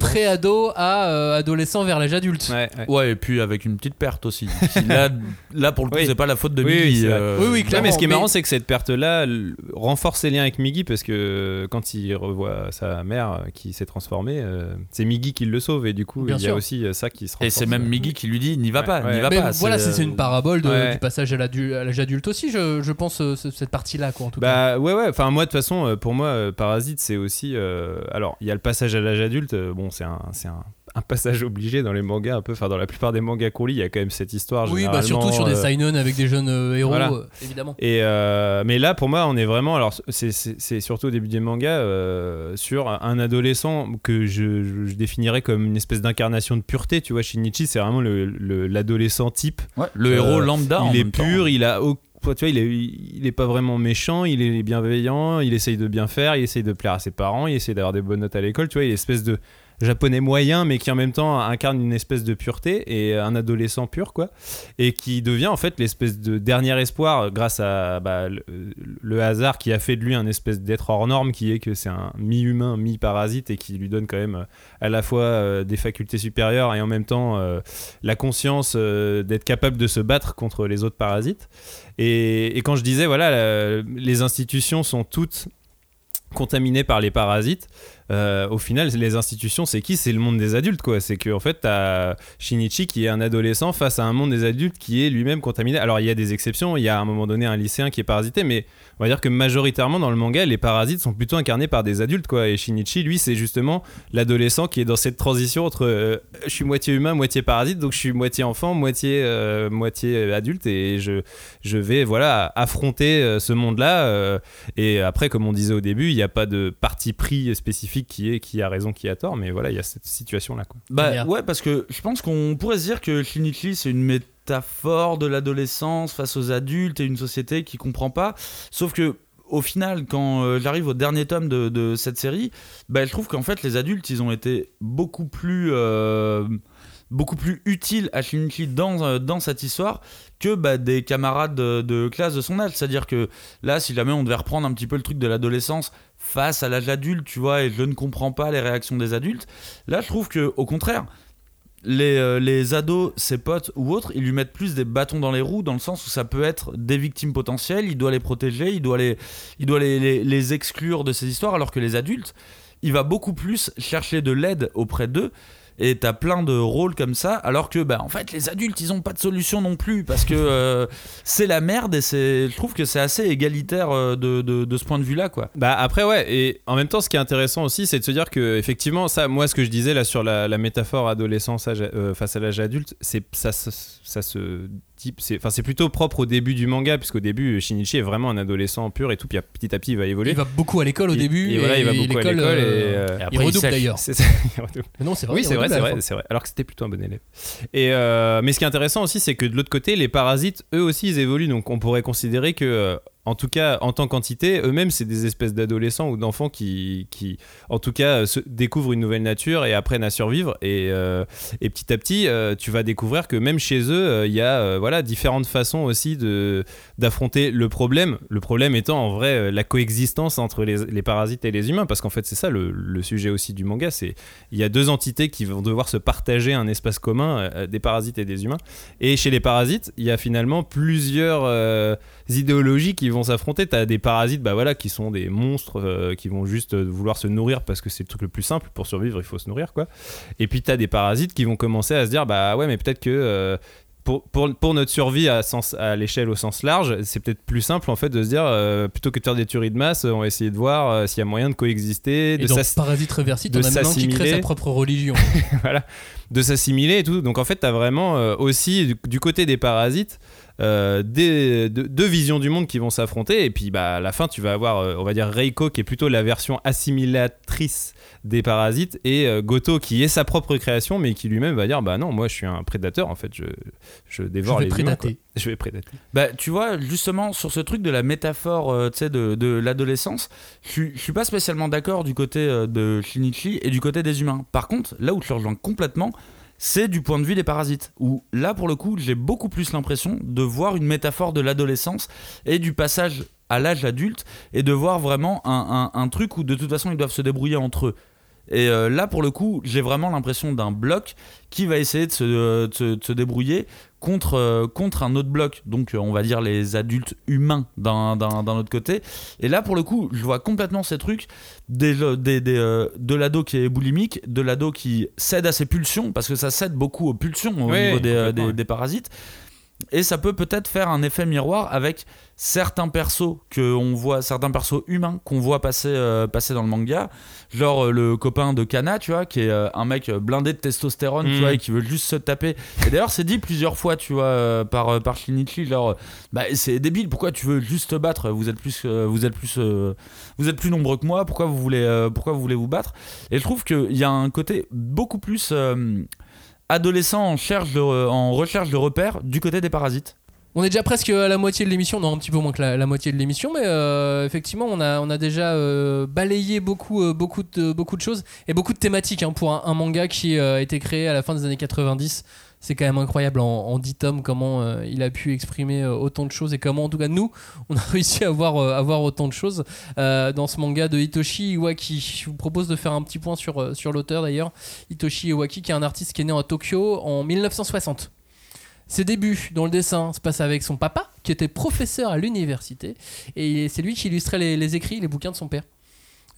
pré-ado à euh, adolescent vers l'âge adulte. Ouais, ouais. Ouais, et puis avec une petite perte aussi. Là, là, pour le coup, Oui. c'est pas la faute de Oui, Migi. oui, c'est vrai. euh, Oui, oui, clairement. mais ce qui est mais- marrant, c'est que cette perte-là renforce ses liens avec Migi parce que quand il revoit sa mère qui s'est transformée, euh, c'est Migi qui le sauve et du coup, Bien il y a sûr. aussi ça qui se Et renforce. c'est même Migi qui lui dit n'y va pas, ouais. n'y va Mais pas. voilà, c'est une parabole de- Ouais. du passage à l'âge adulte aussi, je, je pense, euh, ce- cette partie-là, quoi, en tout cas. Bah ouais ouais, enfin moi de toute façon pour moi Parasite c'est aussi euh, alors il y a le passage à l'âge adulte euh, bon c'est un c'est un, un passage obligé dans les mangas un peu enfin dans la plupart des mangas qu'on lit il y a quand même cette histoire Oui, bah surtout sur des euh, seinen avec des jeunes euh, héros, voilà. euh, évidemment. Et euh, mais là, pour moi, on est vraiment. Alors, c'est- surtout au début des mangas euh, sur un adolescent que je, je- je définirais comme une espèce d'incarnation de pureté. Tu vois, Shinichi, c'est vraiment le- le- l'adolescent type. ouais, le Euh, héros lambda. en il est même temps. pur, il a. au- tu vois, il est, il est pas vraiment méchant, il est bienveillant, il essaye de bien faire, il essaye de plaire à ses parents, il essaye d'avoir des bonnes notes à l'école. Tu vois, il est espèce de japonais moyen, mais qui en même temps incarne une espèce de pureté et un adolescent pur, quoi et qui devient en fait l'espèce de dernier espoir euh, grâce à bah, le, hasard qui a fait de lui un espèce d'être hors norme qui est que c'est un mi-humain, mi-parasite et qui lui donne quand même euh, à la fois euh, des facultés supérieures et en même temps euh, la conscience euh, d'être capable de se battre contre les autres parasites. Et, quand je disais, voilà, les institutions sont toutes contaminées par les parasites, euh, au final, les institutions, c'est qui? C'est le monde des adultes, quoi. C'est que en fait, t'as Shinichi qui est un adolescent face à un monde des adultes qui est lui-même contaminé. Alors, il y a des exceptions. Il y a à un moment donné un lycéen qui est parasité, mais on va dire que majoritairement dans le manga, les parasites sont plutôt incarnés par des adultes, quoi. Et Shinichi, lui, c'est justement l'adolescent qui est dans cette transition entre euh, je suis moitié humain, moitié parasite, donc je suis moitié enfant, moitié euh, moitié adulte, et je je vais voilà affronter ce monde-là. et après, comme on disait au début, il n'y a pas de parti pris spécifique qui est qui a raison, qui a tort, mais voilà, il y a cette situation-là, quoi. Bah Merde. ouais, parce que je pense qu'on pourrait se dire que Shinichi c'est une métaphore de l'adolescence face aux adultes et une société qui comprend pas. Sauf que au final, quand euh, j'arrive au dernier tome de, de cette série, bah, je trouve qu'en fait les adultes ils ont été beaucoup plus euh, beaucoup plus utile à Shinichi dans, euh, dans cette histoire que bah, des camarades de, de classe de son âge. C'est-à-dire que là, si jamais on devait reprendre un petit peu le truc de l'adolescence face à l'âge adulte, tu vois, et je ne comprends pas les réactions des adultes, là, je trouve que au contraire, les, euh, les ados, ses potes ou autres, ils lui mettent plus des bâtons dans les roues dans le sens où ça peut être des victimes potentielles, il doit les protéger, il doit les, il doit les, les- les exclure de ces histoires, alors que les adultes, il va beaucoup plus chercher de l'aide auprès d'eux. Et t'as plein de rôles comme ça, alors que bah en fait les adultes ils ont pas de solution non plus parce que euh, c'est la merde et c'est, je trouve que c'est assez égalitaire euh, de, de, ce point de vue là quoi. Bah après ouais et en même temps ce qui est intéressant aussi c'est de se dire que effectivement ça moi ce que je disais là sur la, métaphore adolescence euh, face à l'âge adulte c'est ça, ça se type c'est enfin c'est plutôt propre au début du manga puisqu'au début Shinichi est vraiment un adolescent pur et tout puis petit à petit il va évoluer Il va beaucoup à l'école au Il- début. et voilà il va beaucoup à l'école et, euh, euh, Et après, il redouble d'ailleurs. c'est ça, il redouble. Mais non, c'est vrai. Oui, c'est vrai, c'est vrai, fin. c'est vrai. Alors que c'était plutôt un bon élève. Et euh, mais ce qui est intéressant aussi, c'est que de l'autre côté, les parasites, eux aussi, ils évoluent. Donc, on pourrait considérer que, euh, en tout cas, en tant qu'entité, eux-mêmes, c'est des espèces d'adolescents ou d'enfants qui, qui, en tout cas, découvrent une nouvelle nature et apprennent à survivre. Et, euh, et petit à petit, euh, tu vas découvrir que même chez eux, euh, il y a, voilà, différentes façons aussi d'affronter le problème. Le problème étant en vrai la coexistence entre les, les parasites et les humains, parce qu'en fait, c'est ça le, le sujet aussi du manga. C'est il y a deux entités qui vont devoir se partager un espace commun, des parasites et des humains. Et chez les parasites, il y a finalement plusieurs idéologies qui vont s'affronter. Tu as des parasites bah voilà, qui sont des monstres euh, qui vont juste euh, vouloir se nourrir parce que c'est le truc le plus simple. Pour survivre, il faut se nourrir. quoi. Et puis tu as des parasites qui vont commencer à se dire bah ouais, mais peut-être que. euh, pour, pour, pour notre survie à, sens, à l'échelle au sens large, c'est peut-être plus simple en fait de se dire euh, plutôt que de faire des tueries de masse, on va essayer de voir euh, s'il y a moyen de coexister, Et de s'ass- Parasite Reversite, de on a maintenant qui crée s'assimiler. sa propre religion. voilà, de s'assimiler et tout. Donc en fait, tu as vraiment euh, aussi du, du côté des parasites euh, des, de- deux visions du monde qui vont s'affronter. Et puis bah, à la fin, tu vas avoir, euh, on va dire, Reiko qui est plutôt la version assimilatrice des parasites et euh, Goto qui est sa propre création mais qui lui-même va dire bah non, moi je suis un prédateur en fait, je, je dévore Je vais les humains. prédater. quoi. Je vais prédater. Bah, tu vois, justement, sur ce truc de la métaphore euh, tu sais, de, de l'adolescence, je suis- je suis pas spécialement d'accord du côté euh, de Shinichi et du côté des humains. Par contre, là où je te rejoins complètement, c'est du point de vue des parasites. Où là, pour le coup, j'ai beaucoup plus l'impression de voir une métaphore de l'adolescence et du passage à l'âge adulte et de voir vraiment un, truc où de toute façon ils doivent se débrouiller entre eux. Et euh, là, pour le coup, j'ai vraiment l'impression d'un bloc qui va essayer de se, euh, de se- de se débrouiller contre, euh, contre un autre bloc. Donc, euh, on va dire les adultes humains d'un d'un- d'un autre côté. Et là, pour le coup, je vois complètement ces trucs des, des, des, de l'ado qui est boulimique, de l'ado qui cède à ses pulsions, parce que ça cède beaucoup aux pulsions au Oui, niveau des parasites. Et ça peut peut-être faire un effet miroir avec certains persos que on voit, certains persos humains qu'on voit passer, euh, passer dans le manga, genre euh, le copain de Kana, tu vois, qui est euh, un mec blindé de testostérone, tu Mm. vois, et qui veut juste se taper. Et d'ailleurs, c'est dit plusieurs fois, tu vois, par par Shinichi, genre, bah c'est débile, pourquoi tu veux juste te battre? Vous êtes plus, vous êtes plus, vous êtes plus nombreux que moi. Pourquoi vous voulez, pourquoi vous voulez vous battre? Et je trouve qu'il y a un côté beaucoup plus adolescent de, en recherche de repères du côté des parasites. On est déjà presque à la moitié de l'émission, non un petit peu moins que la, moitié de l'émission, mais euh, effectivement on a, déjà euh, balayé beaucoup, euh, de, choses et beaucoup de thématiques hein, pour un, manga qui euh, a été créé à la fin des années 90. C'est quand même incroyable en, en 10 tomes comment euh, il a pu exprimer euh, autant de choses et comment en tout cas nous on a réussi à voir, euh, autant de choses dans ce manga de Hitoshi Iwaki. Je vous propose de faire un petit point sur, l'auteur d'ailleurs. Hitoshi Iwaki qui est un artiste qui est né à Tokyo en 1960. Ses débuts dans le dessin se passent avec son papa, qui était professeur à l'université, et c'est lui qui illustrait les, écrits, les bouquins de son père.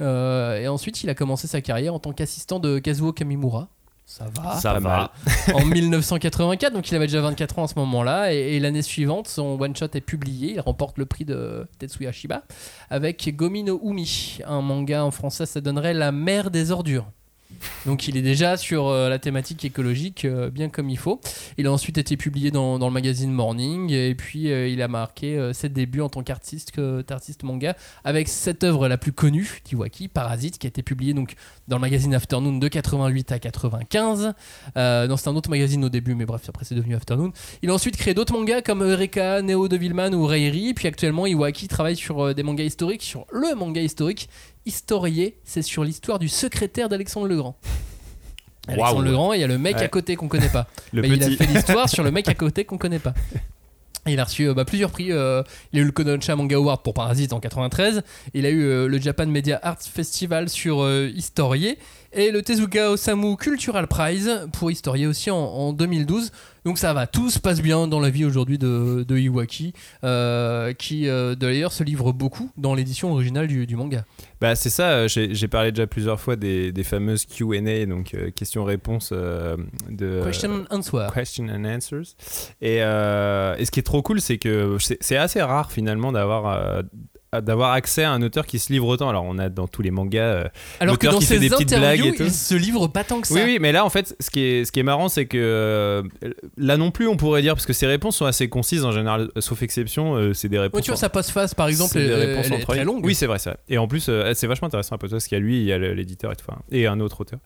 Et ensuite, il a commencé sa carrière en tant qu'assistant de Kazuo Kamimura. Ça va. Ça pas va. en 1984, donc il avait déjà 24 ans à ce moment-là, et, et l'année suivante, son one-shot est publié, il remporte le prix de Tetsuya Shiba avec Gomi no Umi, un manga en français, ça donnerait La mer des ordures. Donc il est déjà sur euh, la thématique écologique euh, bien comme il faut. Il a ensuite été publié dans, le magazine Morning et puis euh, il a marqué ses débuts en tant qu'artiste manga avec cette œuvre la plus connue d'Iwaki, Parasite, qui a été publiée donc dans le magazine Afternoon de 88 à 95. Euh, non, c'était un autre magazine au début, mais bref, après c'est devenu Afternoon. Il a ensuite créé d'autres mangas comme Eureka, Neo Devilman ou Reiri. Puis actuellement, Iwaki travaille sur des mangas historiques, sur le manga historique Historié, c'est sur l'histoire du secrétaire d'Alexandre le Grand. Alexandre le Grand, il y a le mec Ouais. à côté qu'on connaît pas. Le il a fait l'histoire sur le mec à côté qu'on connaît pas. Il a reçu euh, bah, plusieurs prix. euh, il a eu le Kodansha Manga Award pour Parasite en 93. Il a eu euh, le Japan Media Arts Festival sur Historier et le Tezuka Osamu Cultural Prize pour Historier aussi en, en 2012. Donc ça va, tout se passe bien dans la vie aujourd'hui de, de Iwaki, euh, qui euh, d'ailleurs se livre beaucoup dans l'édition originale du, du manga. Bah c'est ça, euh, j'ai parlé déjà plusieurs fois des, des fameuses Q&A, donc euh, questions-réponses de... Question and Answer. Question and Answers. Et, et ce qui est trop cool, c'est que c'est assez rare finalement d'avoir d'avoir accès à un auteur qui se livre autant. Alors on a dans tous les mangas. euh, Alors que l'auteur dans qui fait ses des petites blagues et tout. il se livre pas tant que ça. Oui, oui, mais là, en fait, ce qui est, ce qui est marrant, c'est que euh, là non plus, on pourrait dire, parce que ces réponses sont assez concises en général, sauf exception, euh, c'est des réponses. Tu vois, en- ça passe face par exemple, c'est des réponses elle est très lignes. longue. Oui, c'est vrai, c'est vrai. Et en plus, euh, c'est vachement intéressant un peu parce qu'il y a lui, il y a l'éditeur et tout, enfin, et un autre auteur.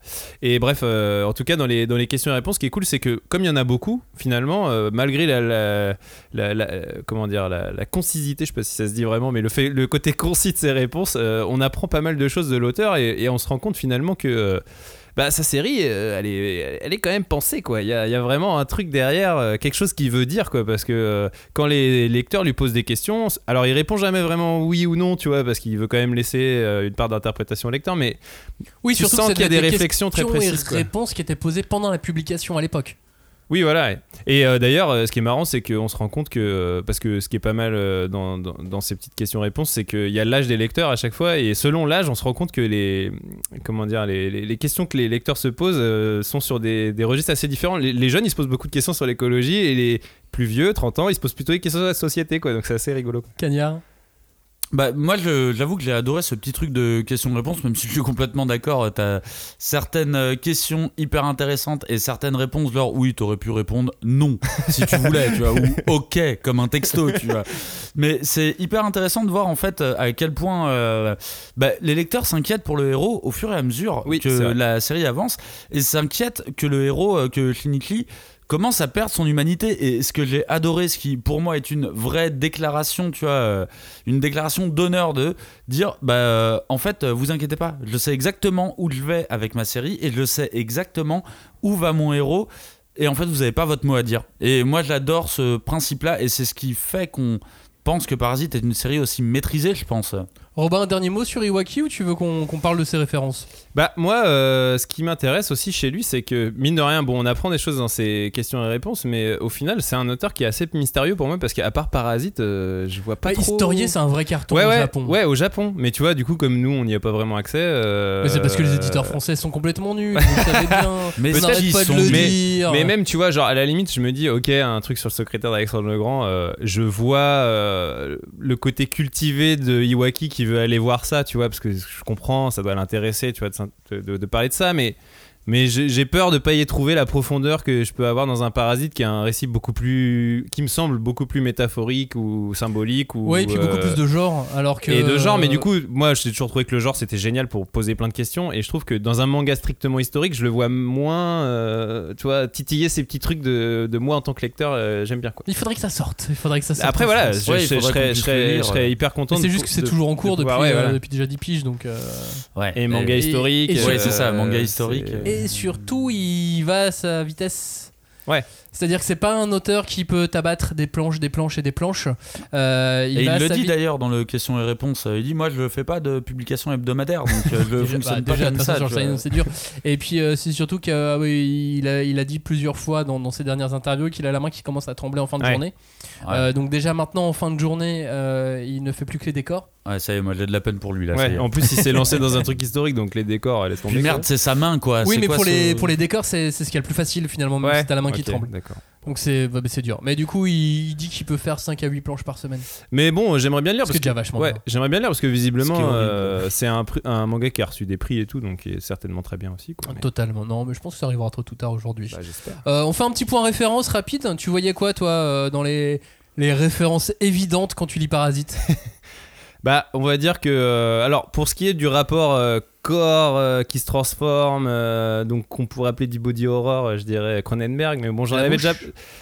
Et bref, euh, en tout cas, dans les, dans les questions et réponses, ce qui est cool, c'est que comme il y en a beaucoup, finalement, euh, malgré la, la- la- la- euh, comment dire, la, la concisité, je sais pas si ça se dit vraiment, mais le, fait, le côté concis de ces réponses, euh, on apprend pas mal de choses de l'auteur et, et on se rend compte finalement que. euh, bah, sa série, euh, elle, est, elle est quand même pensée, quoi. Il y a, il y a vraiment un truc derrière, quelque chose qu'il veut dire, quoi. Parce que quand les lecteurs lui posent des questions, alors il répond jamais vraiment oui ou non, tu vois, parce qu'il veut quand même laisser une part d'interprétation au lecteur, mais Oui, tu surtout sens qu'il y a c'est des réflexions très précises, quoi. réponses qui étaient posées pendant la publication à l'époque. Oui, voilà. Et euh, d'ailleurs, euh, ce qui est marrant, c'est qu'on se rend compte que, euh, parce que ce qui est pas mal dans, ces petites questions-réponses, c'est qu'il y a l'âge des lecteurs à chaque fois, et selon l'âge, on se rend compte que les, comment dire, les, questions que les lecteurs se posent sont sur des, registres assez différents. Les, jeunes, ils se posent beaucoup de questions sur l'écologie, et les plus vieux, 30 ans, ils se posent plutôt des questions sur la société, quoi. Donc c'est assez rigolo. Cagnard. Bah, moi, je- j'avoue que j'ai adoré ce petit truc de questions-réponses, même si je suis complètement d'accord. T'as certaines euh, questions hyper intéressantes et certaines réponses, genre oui, t'aurais pu répondre non, si tu voulais, tu vois, ou ok, comme un texto, tu vois. Mais c'est hyper intéressant de voir en fait euh, à quel point euh, bah, les lecteurs s'inquiètent pour le héros au fur et à mesure Oui, que la série avance et s'inquiètent que le héros, euh, que Clinically, commence à perdre son humanité. Et ce que j'ai adoré, ce qui pour moi est une vraie déclaration, tu vois, euh, une déclaration d'honneur de dire, bah, euh, en fait, euh, vous inquiétez pas, je sais exactement où je vais avec ma série et je sais exactement où va mon héros. Et en fait, vous n'avez pas votre mot à dire. Et moi, j'adore ce principe-là et c'est ce qui fait qu'on pense que Parasite est une série aussi maîtrisée, je pense. Robin, un dernier mot sur Iwaki ou tu veux qu'on parle de ses références? Bah moi, euh, ce qui m'intéresse aussi chez lui, c'est que mine de rien, bon, on apprend des choses dans ses questions et réponses, mais euh, au final, c'est un auteur qui est assez mystérieux pour moi parce qu'à part Parasite, euh, je vois pas Bah, trop. Historier, c'est un vrai carton ouais, au ouais, Japon. Ouais, au Japon. Mais tu vois, du coup, comme nous, on n'y a pas vraiment accès. euh, Mais c'est parce que les éditeurs français sont complètement nuls, vous savez bien. Mais n'arrêtez qu'ils pas de sont- le mais- dire. Mais même, tu vois, genre à la limite, je me dis, ok, un truc sur le secrétaire d'Alexandre Legrand, euh, je vois euh, le côté cultivé de Iwaki qui veut aller voir ça, tu vois, parce que je comprends, ça doit l'intéresser, tu vois, de, de parler de ça, mais. Mais j'ai peur de pas y trouver la profondeur que je peux avoir dans un parasite qui est un récit beaucoup plus. qui me semble beaucoup plus métaphorique ou symbolique. Ou, Ouais, et puis beaucoup euh, plus de genre, alors que. et de genre, mais du coup, moi j'ai toujours trouvé que le genre c'était génial pour poser plein de questions. Et je trouve que dans un manga strictement historique, je le vois moins, euh, tu vois, titiller ces petits trucs de, de moi en tant que lecteur, euh, j'aime bien quoi. Il faudrait que ça sorte. Il faudrait que ça sorte. Après voilà, je, Ouais, je- il je faudrait serais, je je hyper content. C'est juste que c'est toujours en cours de depuis, pouvoir- ouais, euh, voilà. depuis déjà 10 piges, donc. euh, Ouais. Et manga Et- historique. et- et- Ouais, c'est ça, manga euh, historique. Et surtout, il va à sa vitesse. Ouais. C'est-à-dire que c'est pas un auteur qui peut t'abattre des planches, des planches et des planches. Euh, il Et il le dit d'ailleurs dans le questions et réponses. Il dit Moi, je fais pas de publication hebdomadaire, donc euh, je Déjà, fonctionne bah, pas déjà, comme ça. Silence, c'est dur. Et puis, euh, c'est surtout qu'il a, il a dit plusieurs fois dans, dans ses dernières interviews qu'il a la main qui commence à trembler en fin de Ouais. journée. Ouais. Euh, donc, déjà maintenant, en fin de journée, euh, il ne fait plus que les décors. Ouais, ça y est, moi j'ai de la peine pour lui là. y Ouais, en plus, il s'est lancé dans un truc historique, donc les décors, elle est Puis tombée. merde, c'est sa main quoi. oui, Ah, mais quoi pour, ce- les, pour les décors, c'est ce qui est le plus facile finalement, même Ouais, si t'as la main qui tremble. D'accord. Donc, c'est bah, c'est dur. Mais du coup, il, il dit qu'il peut faire 5 à 8 planches par semaine. Mais bon, j'aimerais bien le lire parce est déjà vachement Ouais, bien. j'aimerais bien le lire parce que visiblement Ce qui est horrible. euh, c'est un, manga qui a reçu des prix et tout, donc qui est certainement très bien aussi. Quoi, mais- Totalement. Non, mais je pense que ça arrivera trop tout tard aujourd'hui. Bah, j'espère. Euh, on fait un petit point référence rapide. Tu voyais quoi, toi, euh, dans les, les références évidentes quand tu lis Parasite? Bah, on va dire que. euh, alors, pour ce qui est du rapport euh, corps euh, qui se transforme, euh, donc qu'on pourrait appeler du body horror, euh, je dirais Cronenberg. Mais bon, j'en avais déjà.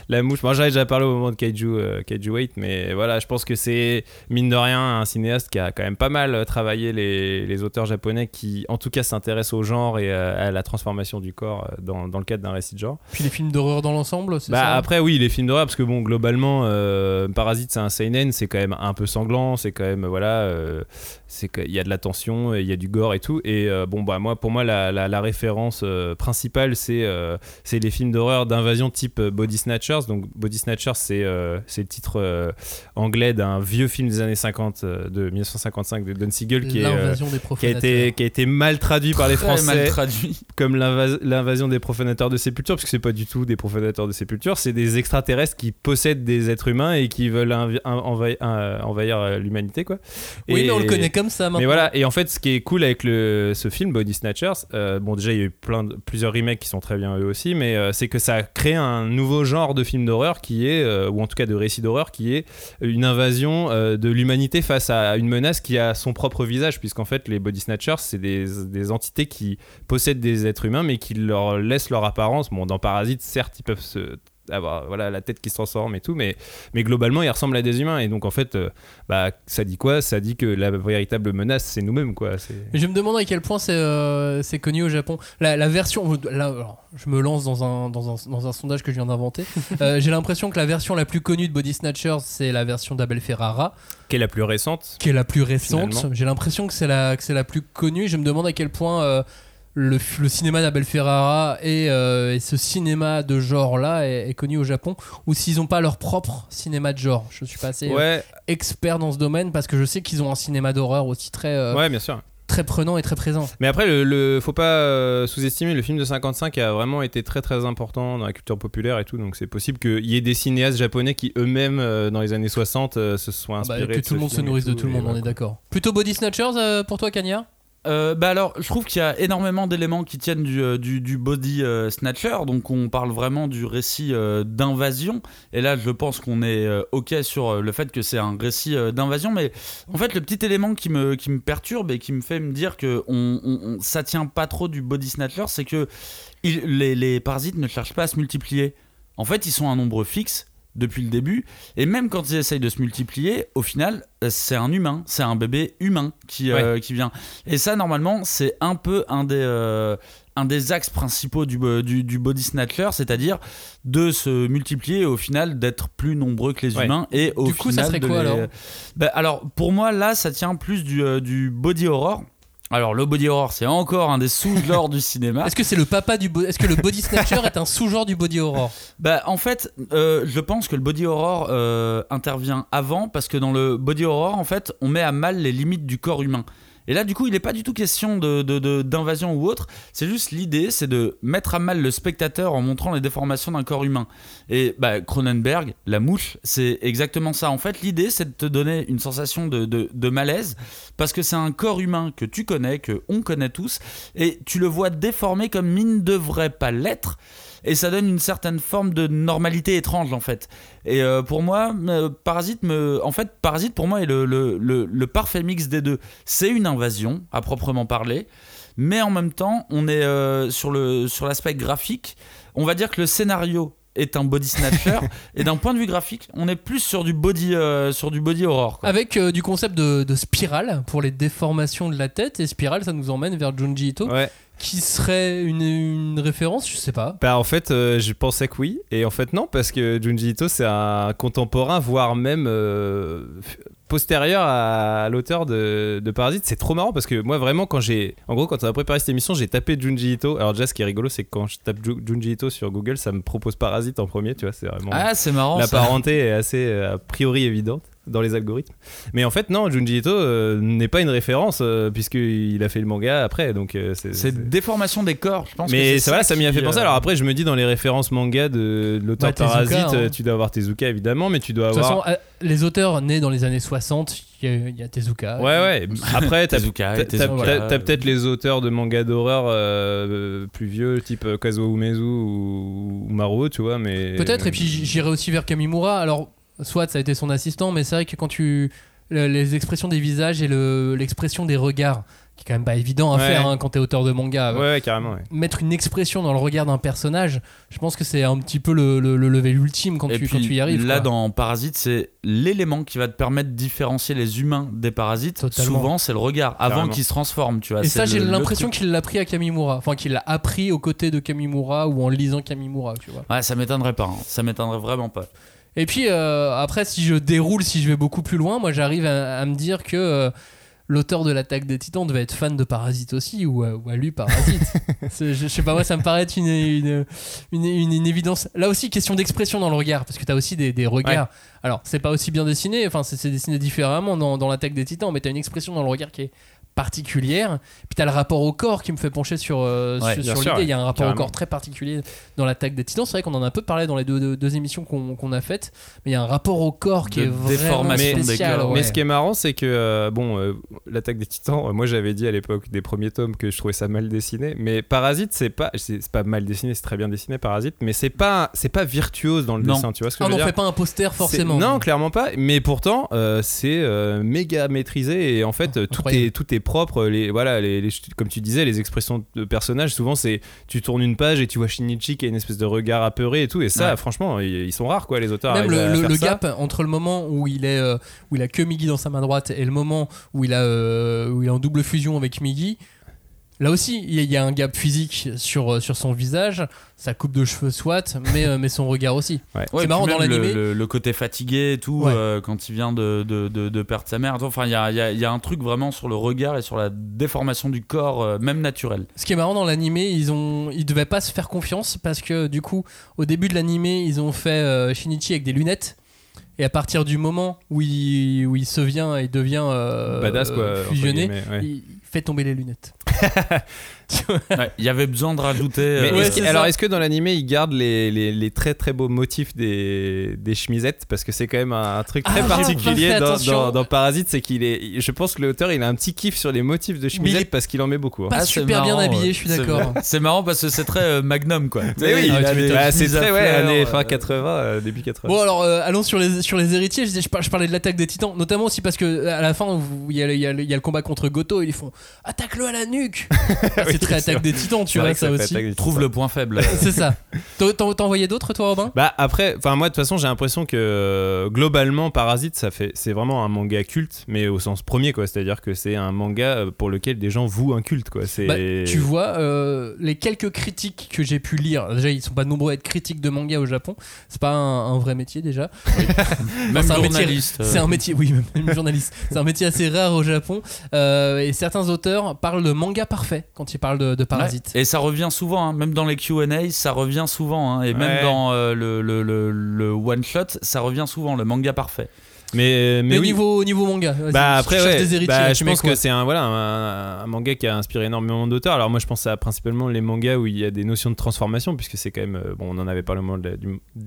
La mouche. Moi, j'en avais déjà parlé au moment de Kaiju, euh, Kaiju 8, mais voilà, je pense que c'est mine de rien un cinéaste qui a quand même pas mal travaillé les, les auteurs japonais qui, en tout cas, s'intéressent au genre et euh, à la transformation du corps dans, dans le cadre d'un récit de genre. Puis les films d'horreur dans l'ensemble, c'est Bah ça? après oui les films d'horreur parce que bon globalement euh, Parasite c'est un seinen c'est quand même un peu sanglant c'est quand même voilà euh, c'est qu'il y a de la tension il y a du gore et tout et euh, bon bah moi pour moi la, la, la référence euh, principale c'est euh, c'est les films d'horreur d'invasion type Body Snatchers donc Body Snatchers c'est euh, c'est le titre euh, anglais d'un vieux film des années 50 euh, de 1955 de Don Siegel qui est euh, a été qui a été mal traduit par les mal Français traduit. comme l'invas- l'invasion des profanateurs de sépulture, parce que c'est pas du tout des profanateurs de sépulture, c'est des extraterrestres qui possèdent des êtres humains et qui veulent envahir l'humanité, quoi. Oui, Et- mais on le connaît comme ça maintenant. Mais voilà, et en fait, ce qui est cool avec le, ce film, Body Snatchers, euh, bon, déjà, il y a eu plusieurs remakes qui sont très bien eux aussi, mais euh, c'est que ça a créé un nouveau genre de film d'horreur qui est, euh, ou en tout cas de récit d'horreur, qui est une invasion euh, de l'humanité face à une menace qui a son propre visage, puisqu'en fait, les Body Snatchers, c'est des, des entités qui possèdent des êtres humains, mais qui leur laissent leur apparence. Bon, dans Parasite, certes, ils peuvent se avoir voilà la tête qui se transforme et tout mais mais globalement ils ressemblent à des humains et donc en fait euh, bah ça dit quoi? Ça dit que la véritable menace c'est nous-mêmes quoi je me demande à quel point c'est euh, c'est connu au Japon. La, la version. Là, alors, je me lance dans un, dans un, dans un sondage que je viens d'inventer. Euh, J'ai l'impression que la version la plus connue de Body Snatchers, c'est la version d'Abel Ferrara, qui est la plus récente qui est la plus récente. J'ai l'impression que c'est la, que c'est la plus connue. Je me demande à quel point le, le cinéma d'Abel Ferrara et, euh, et ce cinéma de genre-là est, est connu au Japon, ou s'ils n'ont pas leur propre cinéma de genre. Je suis pas assez euh, expert dans ce domaine parce que je sais qu'ils ont un cinéma d'horreur aussi très, euh, ouais bien sûr très prenant et très présent. mais après le, le- faut pas sous-estimer le film de 55 a vraiment été très très important dans la culture populaire et tout donc c'est possible qu'il y ait des cinéastes japonais qui eux-mêmes dans les années 60 euh, se soient Bah, inspirés que de tout le monde se nourrisse de tout le monde, on est d'accord. Plutôt Body Snatchers pour toi, Kanya? Euh, bah alors, je trouve qu'il y a énormément d'éléments qui tiennent du, euh, body euh, snatcher, donc on parle vraiment du récit d'invasion. Et là, je pense qu'on est ok sur le fait que c'est un récit d'invasion, mais en fait, le petit élément qui me, qui me perturbe et qui me fait me dire que ça tient pas trop du body snatcher, c'est que les, les parasites ne cherchent pas à se multiplier. En fait, ils sont un nombre fixe depuis le début, et même quand ils essayent de se multiplier, au final, euh, c'est un humain, c'est un bébé humain qui, euh, qui vient. Et ça, normalement, c'est un peu un des, euh, un des axes principaux du, du, du body snatcher, c'est-à-dire de se multiplier et au final d'être plus nombreux que les Ouais. humains. Et au Du coup, ça final serait de quoi, les- alors? Bah, alors, pour moi, là, ça tient plus du, du body horror. Alors, le body horror, c'est encore un des sous-genres du cinéma. Est-ce que c'est le papa du Est-ce que le Body Snatcher est un sous-genre du body horror? Bah en fait, euh, je pense que le body horror euh, intervient avant parce que dans le body horror, en fait, on met à mal les limites du corps humain. Et là, du coup, il n'est pas du tout question de, de- d'invasion ou autre. C'est juste l'idée, c'est de mettre à mal le spectateur en montrant les déformations d'un corps humain. Et bah, Cronenberg, la mouche, c'est exactement ça. En fait, l'idée, c'est de te donner une sensation de, de- de malaise parce que c'est un corps humain que tu connais, que on connaît tous, et tu le vois déformé comme il ne devrait pas l'être et ça donne une certaine forme de normalité étrange en fait. Et euh, pour moi, euh, Parasite me, en fait, Parasite pour moi est le, le, le- le parfait mix des deux. C'est une invasion à proprement parler, mais en même temps, on est euh, sur le sur l'aspect graphique. On va dire que le scénario est un body snatcher et d'un point de vue graphique, on est plus sur du body euh, sur du body horror. quoi. Avec euh, du concept de, de spirale pour les déformations de la tête. Et spirale, ça nous emmène vers Junji Ito, ouais qui serait une, une référence, je sais pas. Bah en fait, euh, je pensais que oui, et en fait non, parce que Junji Ito c'est un contemporain, voire même euh, postérieur à, l'auteur de, de Parasite. C'est trop marrant parce que moi vraiment quand j'ai, en gros quand on a préparé cette émission, j'ai tapé Junji Ito. Alors déjà ce qui est rigolo, c'est que quand je tape Ju- Junji Ito sur Google, ça me propose Parasite en premier, tu vois, c'est vraiment Ah, c'est marrant. la ça. parenté est assez euh, a priori évidente dans les algorithmes. Mais en fait non, Junji Ito euh, n'est pas une référence euh, puisqu'il a fait le manga après, donc euh, c'est C'est c'est- déformation des corps, je pense. que mais c'est ça, voilà, ça m'y a fait penser. euh, Alors après, je me dis dans les références manga de, de l'auteur Bah, Tezuka, Parasite, hein. tu dois avoir Tezuka évidemment, mais tu dois De toute avoir. façon, euh, les auteurs nés dans les années 60, il y, a- il y a Tezuka. Ouais, ouais. Après, t'as Tezuka, t'as- Tezuka, t'as- t'as- t'as peut-être les auteurs de manga d'horreur euh, plus vieux, type Kazuo Umezu ou, ou Maruo, tu vois, mais. Peut-être, et puis j'irai aussi vers Kamimura. Alors, soit ça a été son assistant, mais c'est vrai que quand tu. le- Les expressions des visages et le- l'expression des regards qui est quand même pas évident à Ouais. faire hein, quand t'es auteur de manga. Ouais, ouais, carrément. ouais. Mettre une expression dans le regard d'un personnage, je pense que c'est un petit peu le, le, le level ultime quand, Et tu, puis, quand tu y arrives. Là, quoi. dans Parasite, c'est l'élément qui va te permettre de différencier les humains des parasites. Totalement. Souvent, c'est le regard, avant qu'ils se transforment, tu vois. Et ça, j'ai l'impression qu'il l'a pris à Kamimura. Enfin, qu'il l'a appris aux côtés de Kamimura ou en lisant Kamimura, tu vois. Ouais, ça m'étonnerait pas. hein. Ça m'étonnerait vraiment pas. Et puis, euh, après, si je déroule, si je vais beaucoup plus loin, moi, j'arrive à, à me dire que euh, l'auteur de l'attaque des titans devait être fan de Parasite aussi, ou, a- ou a lu Parasite. Je, je sais pas, moi, ça me paraît être une, une, une, une- une évidence. Là aussi, question d'expression dans le regard, parce que t'as aussi des, des regards. Alors, c'est pas aussi bien dessiné, enfin, c'est c'est dessiné différemment dans, dans l'attaque des titans, mais t'as une expression dans le regard qui est particulière. Puis t'as le rapport au corps qui me fait pencher sur, euh, Ouais, sur, l'idée. Il y a un rapport au corps très particulier dans l'attaque des titans. C'est vrai qu'on en a un peu parlé dans les deux, deux, deux émissions qu'on a faites, mais il y a un rapport au corps qui De est vraiment des spécial. corps. ouais. Mais ce qui est marrant, c'est que, euh, bon, euh, l'attaque des titans, euh, moi j'avais dit à l'époque des premiers tomes que je trouvais ça mal dessiné. Mais Parasite, c'est pas, c'est pas mal dessiné, c'est très bien dessiné, Parasite, mais c'est pas, c'est pas virtuose dans le Non. dessin, tu vois ce que Ah, je on veux n'en dire fait pas un poster forcément. Non, clairement pas. Mais pourtant, euh, c'est euh, méga maîtrisé et en fait, euh, tout Incroyable. est, tout est propre. Les, voilà, les, les- comme tu disais, les expressions de personnages, souvent, c'est tu tournes une page et tu vois Shinichi qui a une espèce de regard apeuré et tout. Et ça, Ouais. franchement, ils, ils sont rares, quoi, les auteurs. Même le, gap entre le moment où il est euh, où il a que Migi dans sa main droite et le moment où il a euh, où il est en double fusion avec Migi. Là aussi, il y, a- un gap physique sur, euh, sur son visage, sa coupe de cheveux soit, mais, euh, mais son regard aussi. Ouais. Ouais, C'est marrant, dans l'animé- Le, le côté fatigué et tout, Ouais. euh, quand il vient de, de, de- de perdre sa mère. Enfin, il y a, il y a- il y a un truc vraiment sur le regard et sur la déformation du corps, euh, même naturel. Ce qui est marrant dans l'animé, ils ont ils devaient pas se faire confiance parce que du coup, au début de l'animé, ils ont fait euh, Shinichi avec des lunettes. Et à partir du moment où il, où il se vient et devient euh, Badass, quoi. entre fusionné, ouais. il fait tomber les lunettes. Ouais, Il y avait besoin de rajouter. Mais euh, alors, est-ce que dans l'animé, ils gardent les, les, les très très beaux motifs des, des chemisettes? Parce que c'est quand même un, un truc très Ah, particulier dans, dans, dans Parasite, c'est qu'il est. Je pense que l'auteur, il a un petit kiff sur les motifs de chemisettes parce qu'il en met beaucoup. hein. Pas Ah, c'est super bien marrant, habillé, je suis d'accord. C'est marrant parce que c'est très euh, Magnum, quoi. Mais oui, Il il a a des des- bah, c'est très ouais, fleurs, années euh, fin 80, euh, début 80. Bon alors euh, allons sur les sur les héritiers. Je, parlais de l'attaque des titans, notamment aussi parce que à la fin où il y, a le- combat contre Goto, ils font attaque-le à la nuque. Ah, c'est très c'est attaque des titans, tu vois ça aussi. Trouve le point faible. C'est ça. T'en- envoyé d'autres toi Robin? Bah après, enfin moi de toute façon j'ai l'impression que euh, globalement Parasite ça fait c'est vraiment un manga culte mais au sens premier quoi, c'est-à-dire que c'est un manga euh, pour lequel des gens vouent un culte quoi. C'est Bah, tu vois, euh, les quelques critiques que j'ai pu lire, déjà ils sont pas nombreux à être critiques de manga au Japon, c'est pas un, un vrai métier déjà. Même c'est un métier- journaliste. C'est un métier, oui, même, même journaliste. C'est un métier assez rare au Japon. Euh, et certains auteurs parlent de manga parfait quand ils parlent de, de Parasite. Ouais. Et ça revient souvent, hein. même dans les QA, ça revient souvent. hein. Et même dans euh, le, le, le, le one shot, ça revient souvent, le manga parfait. mais mais Mais au oui. niveau, au niveau manga, Bah après ouais, des héritiers, bah, je pense quoi que c'est un voilà un, un manga qui a inspiré énormément d'auteurs. Alors moi je pense à principalement les mangas où il y a des notions de transformation puisque c'est quand même euh, bon on en avait parlé au moment de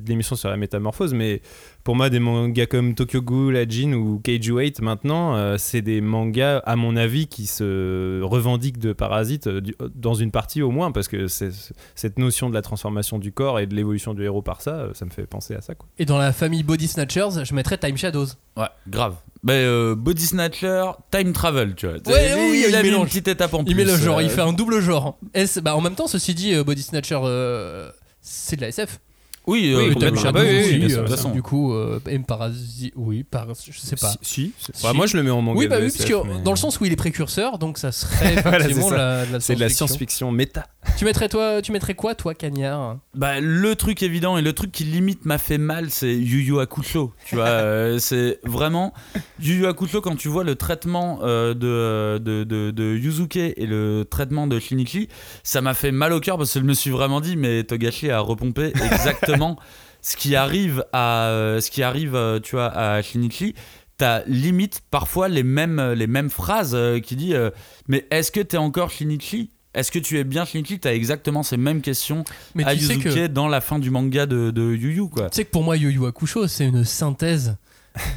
l'émission sur la métamorphose mais pour moi des mangas comme Tokyo Ghoul, Ajin ou Keiju 8 maintenant euh, c'est des mangas à mon avis qui se revendiquent de Parasite euh, du- dans une partie au moins parce que c'est cette notion de la transformation du corps et de l'évolution du héros par ça euh, ça me fait penser à ça quoi. Et dans la famille Body Snatchers, je mettrais Time Shadows. Ouais, grave. Mais euh, Body Snatcher, Time Travel, tu vois. Ouais, Lui, oui, il, il a mis une petite étape en plus. Il met le genre, euh, il fait un double genre. S, bah, en même temps, ceci dit, Body Snatcher, euh, c'est de la SF. Oui, euh, Oui, oui, oui, bien sûr, de toute façon. Du coup, euh, M Parasite, oui, par, je sais pas. Si, si. Si. Bah, moi je le mets en manga. Oui, bah de oui, SF, puisque mais- dans le sens où il est précurseur, donc ça serait Voilà, effectivement c'est ça. la, la c'est de la science-fiction. méta. Tu mettrais toi, tu mettrais quoi, toi, Cagnard Bah, le truc évident et le truc qui limite m'a fait mal, c'est Yu Yu Hakusho. Tu vois, euh, c'est vraiment Yu Yu Hakusho quand tu vois le traitement euh, de, de, de, de Yuzuke et le traitement de Shinichi, ça m'a fait mal au cœur parce que je me suis vraiment dit, mais Togashi a repompé exactement ce qui arrive à, euh, ce qui arrive, euh, tu vois, à Shinichi. T'as limite parfois les mêmes, les mêmes phrases euh, qui dit, euh, mais est-ce que t'es encore Shinichi est-ce que tu es bien Shinichi T'as exactement ces mêmes questions Mais à Yuzuke que, dans la fin du manga de, de Yu Yu quoi. tu sais que pour moi, Yu Yu Hakusho, c'est une synthèse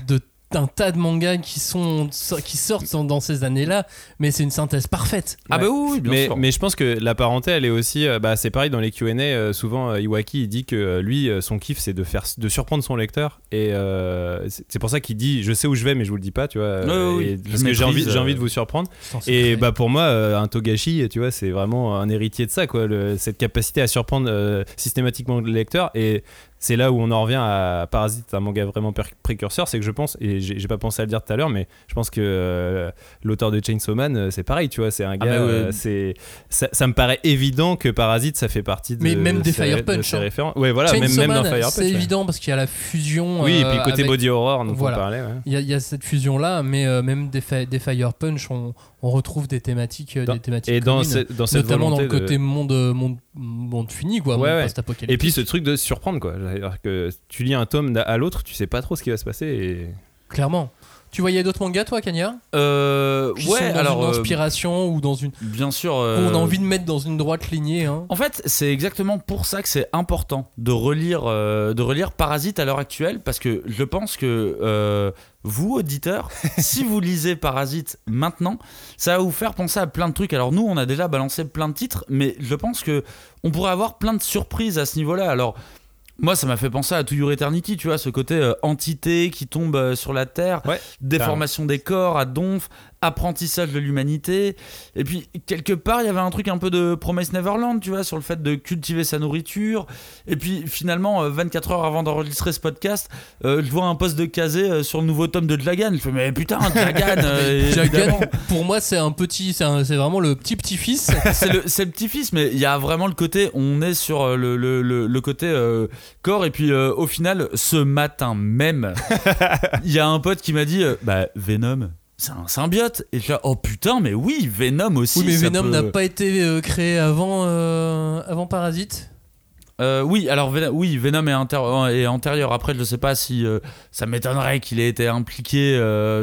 de un tas de mangas qui sont qui sortent dans- dans ces années-là, mais c'est une synthèse parfaite. Ah bah oui, oui, bien mais, sûr. mais je pense que la parenté, elle est aussi. euh, bah, c'est pareil dans les QA. euh, souvent, euh, Iwaki, il dit que euh, lui, son kiff, c'est de, faire, de surprendre son lecteur. Et euh, c'est pour ça qu'il dit Je sais où je vais, mais je vous le dis pas, tu vois. Ouais, ouais, et- parce que j'ai envie, j'ai envie de vous surprendre. Et secret. bah pour moi, euh, un Togashi, tu vois, c'est vraiment un héritier de ça, quoi. le- cette capacité à surprendre euh, systématiquement le lecteur. Et c'est là où on en revient à Parasite, un manga vraiment précurseur. C'est que je pense, et j'ai pas pensé à le dire tout à l'heure, mais je pense que euh, l'auteur de Chainsaw Man, euh, c'est pareil, tu vois. C'est un gars. bah ouais. euh, c'est ça, ça me paraît évident que Parasite, ça fait partie de. Mais même des Fire de Punch, ses hein. Ouais, voilà, même, Chainsaw même Man, Fire Punch. c'est ouais. évident parce qu'il y a la fusion. Oui, et puis côté avec- body horror dont Voilà. on parlait. ouais. Il y, a- il y a cette fusion là, mais euh, même des Fire Punch, on, on retrouve des thématiques, euh, Dans- des thématiques Et dans, cette notamment dans le de- côté monde, euh, monde, monde fini, quoi, Ouais. Et puis ce truc de surprendre, quoi. C'est-à-dire que tu lis un tome à l'autre, tu sais pas trop ce qui va se passer. Et... clairement. Tu voyais d'autres mangas, toi, Kanya Euh, Qui ouais, sont dans alors une euh, inspiration ou dans une bien sûr. euh, a envie de mettre dans une droite lignée. Hein. En fait, c'est exactement pour ça que c'est important de relire, euh, de relire Parasite à l'heure actuelle, parce que je pense que euh, vous, auditeurs, si vous lisez Parasite maintenant, ça va vous faire penser à plein de trucs. Alors nous, on a déjà balancé plein de titres, mais je pense que on pourrait avoir plein de surprises à ce niveau-là. Alors moi, ça m'a fait penser à To Your Eternity, tu vois, ce côté euh, entité qui tombe euh, sur la Terre, Ouais, déformation des corps à Donf, apprentissage de l'humanité. Et puis, quelque part, il y avait un truc un peu de Promise Neverland, tu vois, sur le fait de cultiver sa nourriture. Et puis, finalement, euh, 24 heures avant d'enregistrer ce podcast, euh, je vois un post de Kazé euh, sur le nouveau tome de Dlagan. Je fais, mais putain, Dlagan euh, pour moi, c'est un petit, c'est vraiment le petit petit-fils. c'est le, petit-fils, mais il y a vraiment le côté, on est sur euh, le, le, le, le côté euh, corps, et puis euh, au final, ce matin même, il y a un pote qui m'a dit, euh, bah Venom, c'est un symbiote. Et là, oh putain, mais oui, Venom aussi. oui, mais ça Venom peut- n'a pas été euh, créé avant, euh, avant Parasite. Euh, oui, alors Venom, oui, Venom est, antérieur. Après, je ne sais pas si ça m'étonnerait qu'il ait été impliqué,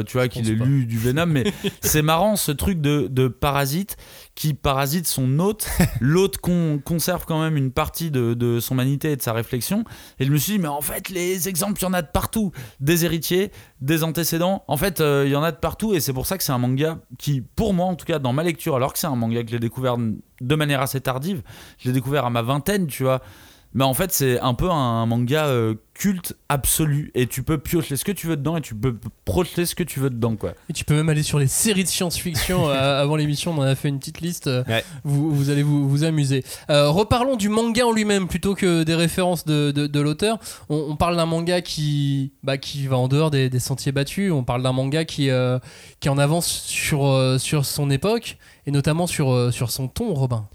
tu vois, qu'il ait pas. lu du Venom, mais c'est marrant ce truc de, de parasite qui parasite son hôte. L'hôte con- conserve quand même une partie de, de son humanité et de sa réflexion. Et je me suis dit, mais en fait, les exemples, il y en a de partout. Des héritiers, des antécédents. En fait, euh, il y en a de partout et c'est pour ça que c'est un manga qui, pour moi, en tout cas, dans ma lecture, alors que c'est un manga que j'ai découvert de manière assez tardive, je l'ai découvert à ma vingtaine, tu vois. Mais en fait, c'est un peu un manga euh, culte absolu. Et tu peux piocher ce que tu veux dedans et tu peux projeter ce que tu veux dedans, quoi. Et tu peux même aller sur les séries de science-fiction. euh, avant l'émission, on en a fait une petite liste. euh, Ouais. Vous, vous allez vous, vous amuser. Reparlons du manga en lui-même plutôt que des références de, de- de l'auteur. On, on parle d'un manga qui, bah, qui va en dehors des, des sentiers battus. On parle d'un manga qui, qui est en avance sur, sur son époque et notamment sur, sur son ton, Robin.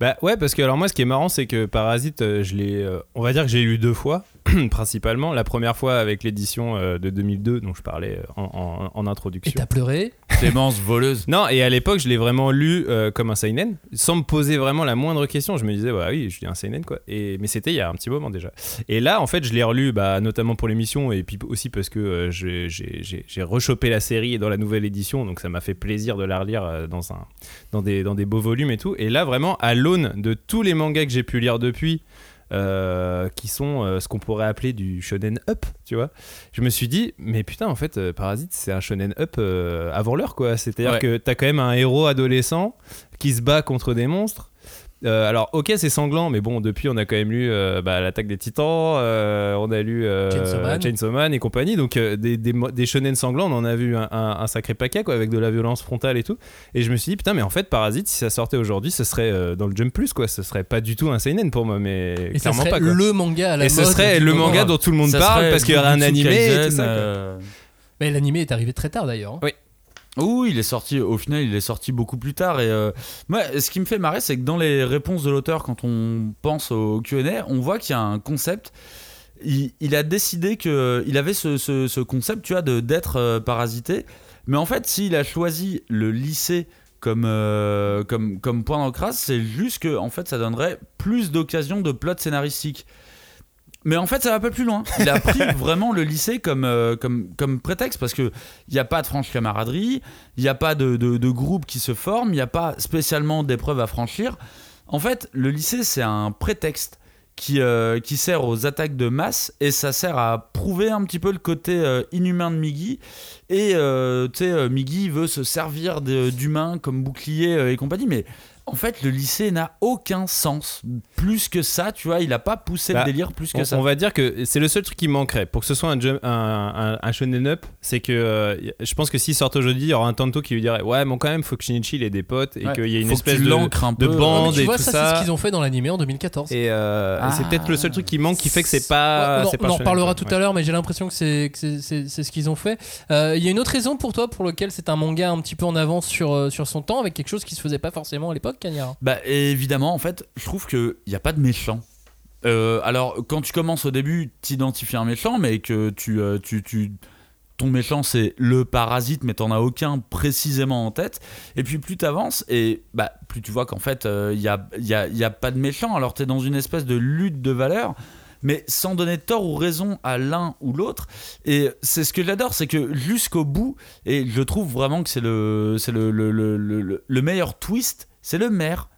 Bah ouais, parce que alors moi, ce qui est marrant, c'est que Parasite, euh, je l'ai, euh, on va dire que j'ai lu deux fois, principalement. La première fois avec l'édition euh, de 2002, dont je parlais euh, en, en- en Et introduction. t'as pleuré Clémence, voleuse. Non, et à l'époque, je l'ai vraiment lu euh, comme un seinen, sans me poser vraiment la moindre question. Je me disais, bah oui, je lis un seinen, quoi. Et, mais c'était il y a un petit moment déjà. Et là, en fait, je l'ai relu, bah, notamment pour l'émission, et puis aussi parce que euh, j'ai- j'ai j'ai- j'ai rechopé la série dans la nouvelle édition, donc ça m'a fait plaisir de la relire euh, dans, un, dans, des, dans des beaux volumes et tout. Et là, vraiment, à l'aune de tous les mangas que j'ai pu lire depuis, euh, qui sont euh, ce qu'on pourrait appeler du shonen up, tu vois. Je me suis dit, mais putain, en fait, euh, Parasite, c'est un shonen up avant l'heure, quoi. C'est-à-dire Ouais. que t'as quand même un héros adolescent qui se bat contre des monstres. Euh, alors, ok, c'est sanglant, mais bon, depuis, on a quand même lu euh, bah, l'attaque des titans, euh, on a lu Chainsaw Man. Chainsaw Man et compagnie. Donc, des, des, shonen sanglants, on en a vu un, un- un sacré paquet, quoi, avec de la violence frontale et tout. Et je me suis dit, putain, mais en fait, Parasite, si ça sortait aujourd'hui, ce serait dans le Jump Plus, quoi. Ce serait pas du tout un seinen pour moi, mais Et clairement pas, quoi. le manga à la Et ce serait le manga dont tout le monde Ça parle parce qu'il y aurait un animé et tout Kaisen, ça. quoi. Mais l'animé est arrivé très tard d'ailleurs. hein. Oui, il est sorti, au final, il est sorti beaucoup plus tard. Et euh, ce qui me fait marrer, c'est que dans les réponses de l'auteur, quand on pense au QA, on voit qu'il y a un concept. Il, a décidé que il avait ce, ce- ce concept, tu d'être euh, parasité. Mais en fait, s'il a choisi le lycée comme, euh, point d'ancrage, c'est juste que fait, ça donnerait plus d'occasions de plot scénaristique. Mais en fait, ça va pas plus loin. Il a pris vraiment le lycée comme, euh, comme, comme prétexte parce que il n'y a pas de franche camaraderie, il n'y a pas de, de, de groupe qui se forme, il n'y a pas spécialement d'épreuves à franchir. En fait, le lycée, c'est un prétexte qui, euh, qui sert aux attaques de masse et ça sert à prouver un petit peu le côté euh, inhumain de Miggy. Et tu sais, Miggy veut se servir de- d'humain comme bouclier et compagnie, mais en fait, le lycée n'a aucun sens. Plus que ça, tu vois, il a pas poussé Bah, le délire plus que On, ça. on va dire que c'est le seul truc qui manquerait pour que ce soit un, jump- un, un, un shonen up, c'est que euh, je pense que s'il sort aujourd'hui, il y aura un Tanto qui lui dirait ouais, mais quand même, faut que Shinichi il ait des potes et Ouais. qu'il y ait une espèce de, un de bande tu et vois, tout ça, ça. c'est ce qu'ils ont fait dans l'animé en 2014. Et, euh, et c'est Ah. peut-être le seul truc qui manque qui fait que c'est pas. Ouais, on, pas on en reparlera tout à l'heure, mais j'ai l'impression que c'est ce qu'ils ont fait. Euh, Il y a une autre raison pour toi pour lequel c'est un manga un petit peu en avance sur, sur son temps, avec quelque chose qui se faisait pas forcément à l'époque, Bah évidemment, en fait, je trouve qu'il n'y a pas de méchant. Euh, alors, quand tu commences au début, t'identifies un méchant, mais que tu, euh, tu, tu- ton méchant c'est le parasite, mais t'en as aucun précisément en tête. Et puis plus t'avances, et bah plus tu vois qu'en fait il n'y a, y a, y a pas de méchant. Alors t'es dans une espèce de lutte de valeurs. Mais sans donner tort ou raison à l'un ou l'autre. Et c'est ce que j'adore, c'est que jusqu'au bout, et je trouve vraiment que c'est le, le, le- le meilleur twist, c'est le maire.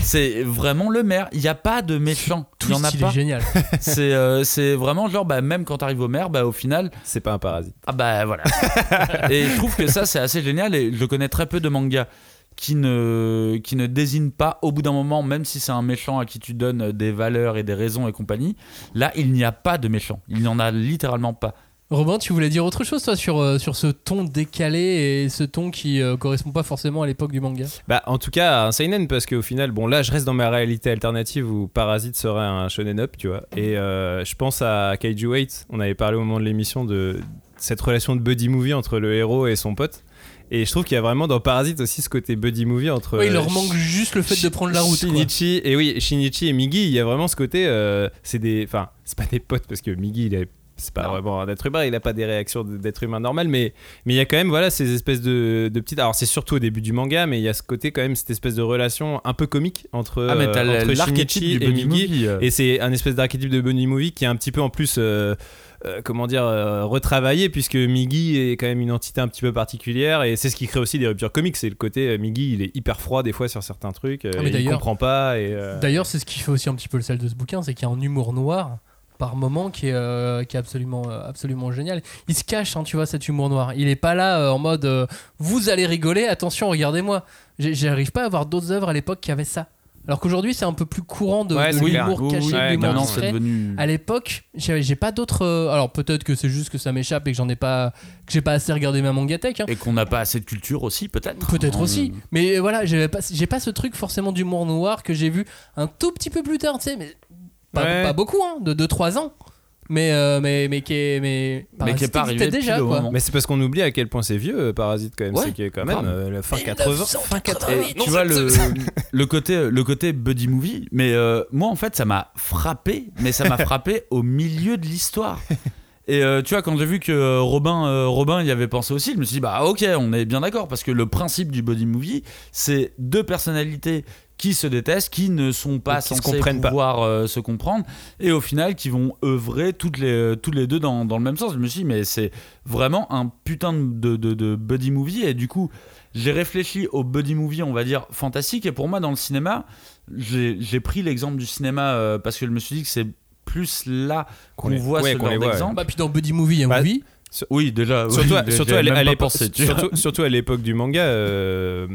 C'est vraiment le maire. Il n'y a pas de méchant. Il n'y en a il pas. est génial. C'est euh, c'est vraiment genre, bah, même quand tu arrives au maire, bah, au final, C'est pas un parasite. ah bah voilà. et je trouve que ça, c'est assez génial. Et je connais très peu de mangas qui ne, qui ne désignent pas, au bout d'un moment, même si c'est un méchant à qui tu donnes des valeurs et des raisons et compagnie, là, il n'y a pas de méchant. Il n'y en a littéralement pas. Robin, tu voulais dire autre chose toi sur, euh, sur ce ton décalé et ce ton qui euh, correspond pas forcément à l'époque du manga? Bah, en tout cas, un seinen parce qu'au final, bon, là, je reste dans ma réalité alternative où Parasite serait un shonen up, tu vois. Et euh, je pense à Kaiju 8. On avait parlé au moment de l'émission de cette relation de buddy movie entre le héros et son pote. Et je trouve qu'il y a vraiment dans Parasite aussi ce côté buddy movie entre. Ouais, il euh, leur manque juste le fait de prendre la route. quoi. Shinichi et oui, Shinichi et Migi, il y a vraiment ce côté. euh, c'est des, enfin, c'est pas des potes parce que Migi, il est, c'est pas Non. vraiment un être humain, il a pas des réactions d'être humain normal, mais mais il y a quand même voilà ces espèces de, de petites. Alors c'est surtout au début du manga, mais il y a ce côté quand même cette espèce de relation un peu comique entre Ah, mais euh, entre Shinichi du et Migi. movie. euh. Et c'est un espèce d'archétype de buddy movie qui est un petit peu en plus. euh, euh, comment dire euh, retravaillé puisque Migi est quand même une entité un petit peu particulière et c'est ce qui crée aussi des ruptures comiques c'est le côté euh, Migi il est hyper froid des fois sur certains trucs Ah, mais il comprend pas D'ailleurs, c'est ce qui fait aussi un petit peu le sel de ce bouquin, c'est qu'il y a un humour noir par moment qui est, euh, qui est absolument, euh, absolument génial. Il se cache, hein, tu vois, cet humour noir. Il est pas là euh, en mode euh, vous allez rigoler, attention, regardez-moi. J'arrive pas à voir d'autres œuvres à l'époque qui avaient ça. Alors qu'aujourd'hui, c'est un peu plus courant de, Ouais, de l'humour Oui, caché, de ouais, l'humour c'est discret. devenu. À l'époque, j'ai j'ai pas d'autres. euh, alors peut-être que c'est juste que ça m'échappe et que j'en ai pas, que j'ai pas assez regardé ma mangatech. hein. Et qu'on n'a pas assez de culture aussi, peut-être. Peut-être On- aussi, mais voilà, j'ai pas, j'ai pas ce truc forcément d'humour noir que j'ai vu un tout petit peu plus tard, tu sais, mais pas, Ouais. pas beaucoup, hein, de 2-3 ans, mais, euh, mais, mais qui est, mais, Mais qui est pas existait arrivé depuis déjà, quoi. mais c'est parce qu'on oublie à quel point c'est vieux euh, Parasite quand même. Ouais, c'est est quand même euh, la fin 80 fin 80 Et tu vois le, le côté le côté buddy movie mais euh, moi en fait ça m'a frappé mais ça m'a frappé au milieu de l'histoire. Et euh, tu vois quand j'ai vu que Robin euh, Robin y avait pensé aussi je me suis dit bah ok on est bien d'accord parce que le principe du buddy movie c'est deux personnalités qui se détestent, qui ne sont pas se pas. pouvoir euh, se comprendre, et au final qui vont œuvrer toutes les, toutes les deux dans, dans le même sens. Je me suis dit, mais c'est vraiment un putain de, de, de buddy movie, et du coup, j'ai réfléchi au buddy movie, on va dire, fantastique. Et pour moi, dans le cinéma, j'ai pris l'exemple du cinéma euh, parce que je me suis dit que c'est plus là qu'on voit ouais, ce qu'on genre d'exemple. Bah, puis dans Buddy Movie, il y a Bah, Movie. Oui, déjà. Surtout, oui, à- surtout l'époque pensé, tu vois. surtout, surtout à l'époque du manga euh,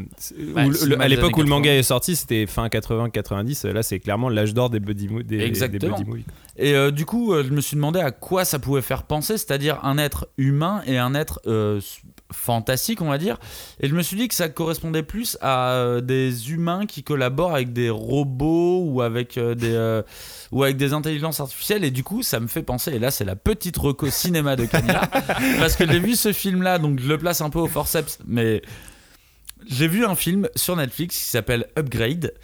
Bah, où le à l'époque où le manga 80. est sorti c'était fin 80 90 là c'est clairement l'âge d'or des buddy, des, des Exactement. buddy. Et euh, du coup, euh, je me suis demandé à quoi ça pouvait faire penser, c'est-à-dire un être humain et un être euh, fantastique, on va dire. Et je me suis dit que ça correspondait plus à euh, des humains qui collaborent avec des robots ou avec euh, des euh, ou avec des intelligences artificielles. Et du coup, ça me fait penser. Et là, c'est la petite reco cinéma de Kenya, parce que j'ai vu ce film-là, donc je le place un peu au forceps, mais j'ai vu un film sur Netflix qui s'appelle Upgrade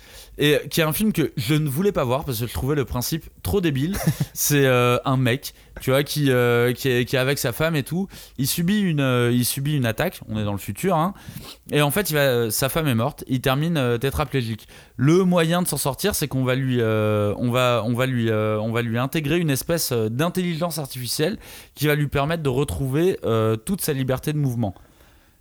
et qui est un film que je ne voulais pas voir parce que je trouvais le principe trop débile. C'est euh, un mec, tu vois, qui, euh, qui, est, qui est avec sa femme et tout. Il subit une, euh, il subit une attaque. On est dans le futur, hein. Et en fait, il va, sa femme est morte. Il termine tétraplégique. Le moyen de s'en sortir, c'est qu'on va lui, on va, on va lui, on va lui intégrer une espèce d'intelligence artificielle qui va lui permettre de retrouver toute sa liberté de mouvement.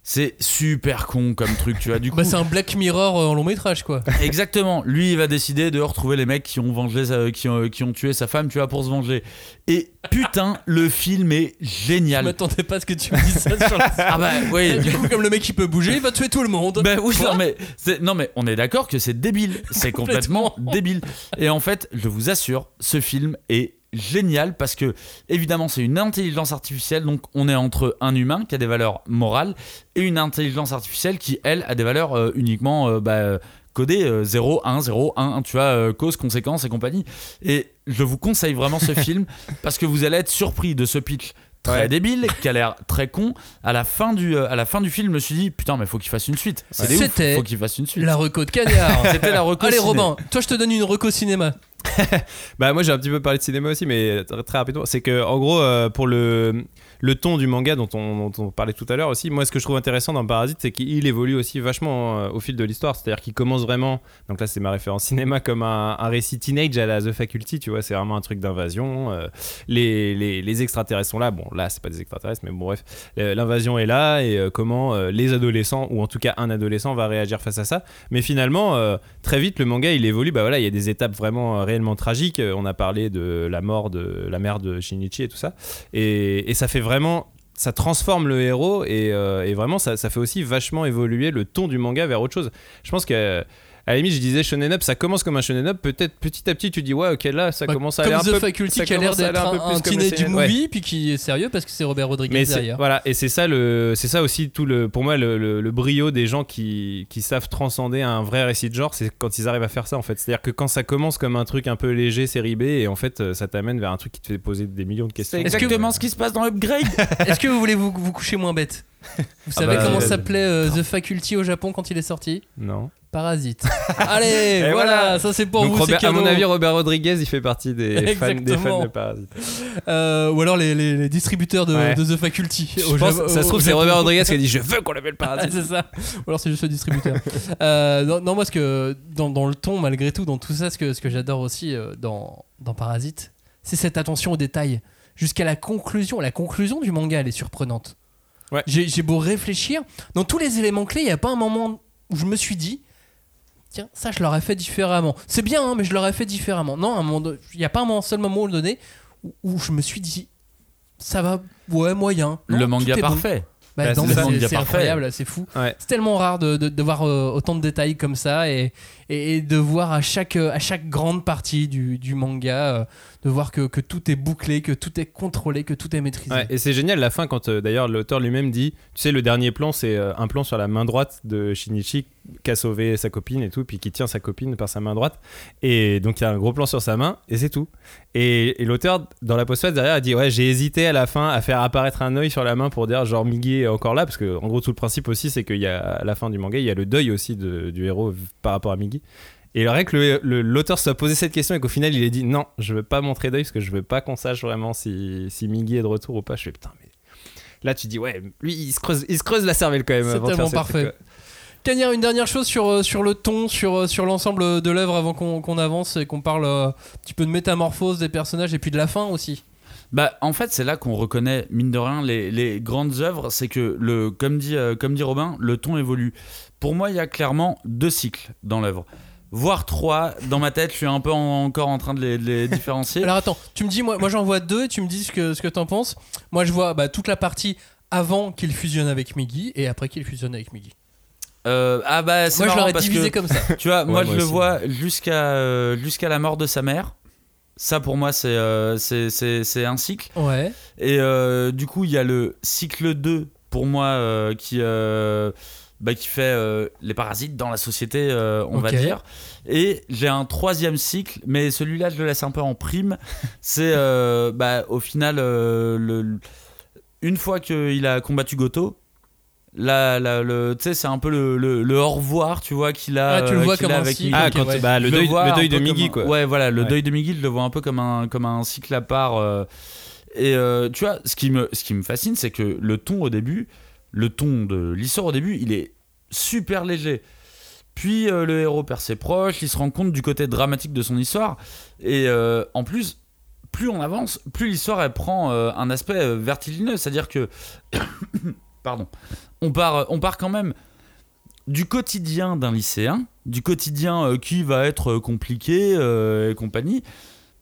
C'est super con comme truc, tu vois. Du coup, Bah, c'est un Black Mirror euh, en long métrage, quoi. Exactement. Lui, il va décider de retrouver les mecs qui ont vengé, sa- qui ont, qui ont tué sa femme, tu vois, pour se venger. Et putain, le film est Je génial. m'attendais pas à ce que tu me dises ça sur la Ah bah oui. Du coup, comme le mec il peut bouger, il va tuer tout le monde. Ben oui, Quoi non mais, non mais on est d'accord que c'est débile, c'est complètement Complètement. débile. Et en fait, je vous assure, ce film est génial parce que évidemment c'est une intelligence artificielle, donc on est entre un humain qui a des valeurs morales et une intelligence artificielle qui elle a des valeurs euh, uniquement euh, bah, codées euh, 0, 1, 0, 1, tu vois, euh, cause, conséquence et compagnie. Et je vous conseille vraiment ce film parce que vous allez être surpris de ce pitch très Ouais. débile, qui a l'air très con. À la fin du, à la fin du film, je me suis dit putain, mais faut qu'il fasse une suite. C'était faut qu'il fasse une suite. La reco de Cagnard. C'était la reco Allez, ciné. Robin, toi je te donne une reco cinéma. Bah moi j'ai un petit peu parlé de cinéma aussi, mais très, rapidement. C'est que en gros euh, pour le le ton du manga dont on, parlait tout à l'heure aussi, moi ce que je trouve intéressant dans Parasite, c'est qu'il évolue aussi vachement euh, au fil de l'histoire. C'est-à-dire qu'il commence vraiment, donc là c'est ma référence cinéma, comme un, récit teenage à la The Faculty, tu vois, c'est vraiment un truc d'invasion. euh, les, extraterrestres sont là, bon là c'est pas des extraterrestres, mais bon bref, l'invasion est là et euh, comment les adolescents, ou en tout cas un adolescent va réagir face à ça. Mais finalement, très vite le manga il évolue, bah voilà, il y a des étapes vraiment réellement tragiques. On a parlé de la mort de la mère de Shinichi et tout ça. Et ça fait vraiment. Ça transforme le héros et, euh, et vraiment ça, ça fait aussi vachement évoluer le ton du manga vers autre chose. Je pense que à la limite, je disais Shonen Up, ça commence comme un Shonen Up. Peut-être petit à petit, tu dis, ouais, ok, là, ça Bah, commence à comme aller un The peu. Faculty ça qui a l'air d'être un, peu plus un comme teenage ouais. movie, puis qui est sérieux parce que c'est Robert Rodriguez derrière. voilà, et c'est ça le, c'est ça aussi tout le, pour moi le, le- le brio des gens qui, qui savent transcender un vrai récit de genre, c'est quand ils arrivent à faire ça en fait. C'est-à-dire que quand ça commence comme un truc un peu léger, série B, et en fait euh, ça t'amène vers un truc qui te fait poser des millions de questions. C'est Est-ce que- exactement ce qui se passe dans Upgrade. Est-ce que vous voulez vous, vous coucher moins bête? Vous savez bah, comment euh, s'appelait euh, The Faculty au Japon quand il est sorti? Non. Parasite. Allez, voilà, voilà. ça c'est pour Donc vous. Robert- à mon avis, Robert Rodriguez, il fait partie des fans, des Exactement. fans de Parasite. Euh, ou alors les, les- les distributeurs de, Ouais. de The Faculty. Je pense- ça se trouve, c'est. Robert Rodriguez qui a dit Je veux qu'on l'appelle Parasite. c'est ça. Ou alors c'est juste le distributeur. Euh, non, non, moi, ce que, dans, dans le ton, malgré tout, dans tout ça, ce que, ce que j'adore aussi euh, dans, dans Parasite, c'est cette attention aux détails. Jusqu'à la conclusion. La conclusion du manga, elle est surprenante. Ouais. J'ai beau réfléchir, dans tous les éléments clés, il n'y a pas un moment où je me suis dit Tiens, ça, je l'aurais fait différemment. C'est bien, hein, mais je l'aurais fait différemment. Non, il n'y a pas un moment- seul moment donné où, où je me suis dit Ça va, ouais, moyen. Non, le manga bon. parfait. Bah, Bah, c'est incroyable, c'est fou. Ouais. C'est tellement rare de, de- de voir euh, autant de détails comme ça et, et, et de voir à chaque, euh, à chaque grande partie du, du manga, euh, de voir que, tout est bouclé, que tout est contrôlé, que tout est maîtrisé. Et c'est génial la fin quand euh, d'ailleurs l'auteur lui-même dit tu sais le dernier plan c'est euh, un plan sur la main droite de Shinichi qui a sauvé sa copine et tout puis qui tient sa copine par sa main droite. Et donc il y a un gros plan sur sa main et c'est tout. Et, l'auteur dans la postface derrière a dit ouais j'ai hésité à la fin à faire apparaître un œil sur la main pour dire genre Migi est encore là parce que en gros tout le principe aussi c'est qu'il y a à la fin du manga il y a le deuil aussi du héros par rapport à Migi et rien que le- le- l'auteur se soit posé cette question et qu'au final il ait dit non, je veux pas montrer d'œil parce que je veux pas qu'on sache vraiment si, si Migi est de retour ou pas. Je fais putain, mais là tu dis ouais, lui il se creuse, il se creuse la cervelle quand même. C'est avant de faire tellement parfait. Cagnard, une dernière chose sur, euh, sur le ton, sur, euh, sur l'ensemble de l'œuvre avant qu'on avance et qu'on parle euh, un petit peu de métamorphose des personnages et puis de la fin aussi. Bah, en fait, c'est là qu'on reconnaît, mine de rien, les, les grandes œuvres. C'est que, le, comme, dit, euh, comme dit Robin, le ton évolue. Pour moi, il y a clairement deux cycles dans l'œuvre. Voire trois. Dans ma tête, je suis un peu en- encore en train de les, de les différencier. Alors attends, tu me dis, moi, moi j'en vois deux et tu me dis ce que, ce que t'en penses. Moi je vois bah, toute la partie avant qu'il fusionne avec Miggy et après qu'il fusionne avec Miggy. Euh, ah bah, c'est Moi je l'aurais parce divisé que, comme ça. tu vois, moi, moi je le vois jusqu'à euh, jusqu'à la mort de sa mère. Ça, pour moi, c'est euh, c'est- c'est c'est un cycle. Ouais. Et euh, du coup, il y a le cycle 2 pour moi euh, qui, euh, bah, qui fait euh, les parasites dans la société, euh, on va dire. Et j'ai un troisième cycle, mais celui-là, je le laisse un peu en prime. C'est euh, bah, au final, euh, le, une fois qu'il a combattu Goto. Là, là, le, tu sais, c'est un peu le, le, le au revoir, tu vois, qu'il a, Ah, tu le vois comme a un avec cycle. Ah, Ok, quand ouais. bah, le deuil, le deuil de un- quoi. Ouais, voilà, le Ouais. deuil de Migi, je le vois un peu comme un, comme un cycle à part. euh, et euh, tu vois, ce qui me, ce qui me fascine, c'est que le ton au début, le ton de l'histoire au début, il est super léger. Puis euh, le héros perd ses proches, il se rend compte du côté dramatique de son histoire. Et euh, en plus, plus on avance, plus l'histoire elle prend euh, un aspect vertigineux. C'est-à-dire que pardon, on part, on part quand même du quotidien d'un lycéen, du quotidien qui va être compliqué et compagnie,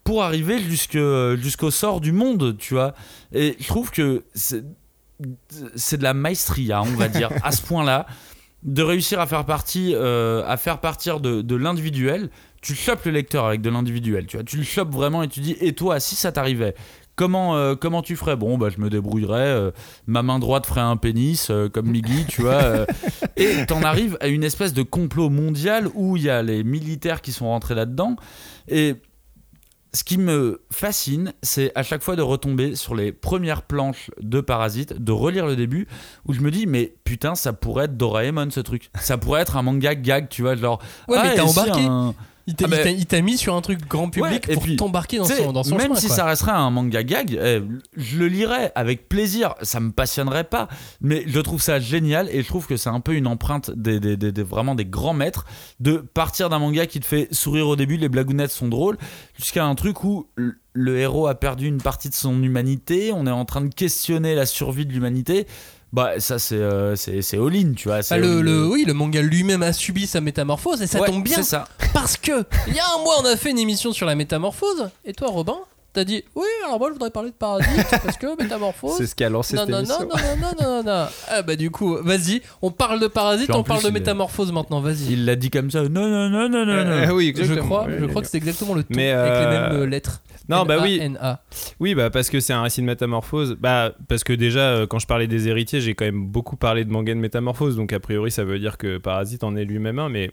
pour arriver jusqu'au sort du monde, tu vois. Et je trouve que c'est de la maestria, on va dire, à ce point-là, de réussir à faire, partie, euh, à faire partir de, de l'individuel. Tu chopes le lecteur avec de l'individuel, tu vois. Tu le chopes vraiment et tu dis, et toi, si ça t'arrivait Comment, euh, comment tu ferais? Bon, bah, je me débrouillerais. euh, ma main droite ferait un pénis, comme Miggy, tu vois. et t'en arrives à une espèce de complot mondial où il y a les militaires qui sont rentrés là-dedans. Et ce qui me fascine, c'est à chaque fois de retomber sur les premières planches de Parasite, de relire le début, où je me dis, mais putain, ça pourrait être Doraemon ce truc. Ça pourrait être un manga gag, tu vois, genre. Ouais, mais ah, t'as et si embarqué. un- Il t'a Ah bah- il t'a- mis sur un truc grand public Ouais, pour t'embarquer dans son, dans son même chemin, si quoi. ça resterait un manga gag, eh, je le lirais avec plaisir. Ça me passionnerait pas, mais je trouve ça génial et je trouve que c'est un peu une empreinte des, des- des- des- vraiment des grands maîtres de partir d'un manga qui te fait sourire au début, les blagounettes sont drôles, jusqu'à un truc où le héros a perdu une partie de son humanité, on est en train de questionner la survie de l'humanité. Bah ça c'est euh, c'est c'est all-in, tu vois. Bah, le, le- oui, le manga lui-même a subi sa métamorphose et ça Ouais, tombe bien C'est ça. parce que il y a un mois on a fait une émission sur la métamorphose et toi Robin t'as dit oui alors moi je voudrais parler de Parasite parce que métamorphose C'est ce qui a lancé non cette non, émission. non non non non non non ah bah du coup vas-y on parle de Parasite on parle plus, de il est- métamorphose maintenant vas-y Il l'a dit comme ça. Non non non non non. non. Euh, oui, je exactement. crois Ouais, je ouais, crois que c'est exactement le ton Mais, avec les euh, mêmes euh, lettres Non, bah oui. Oui, bah parce que c'est un récit de métamorphose. Bah parce que déjà, euh, quand je parlais des héritiers, j'ai quand même beaucoup parlé de manga de métamorphose. Donc a priori, ça veut dire que Parasite en est lui-même un. Mais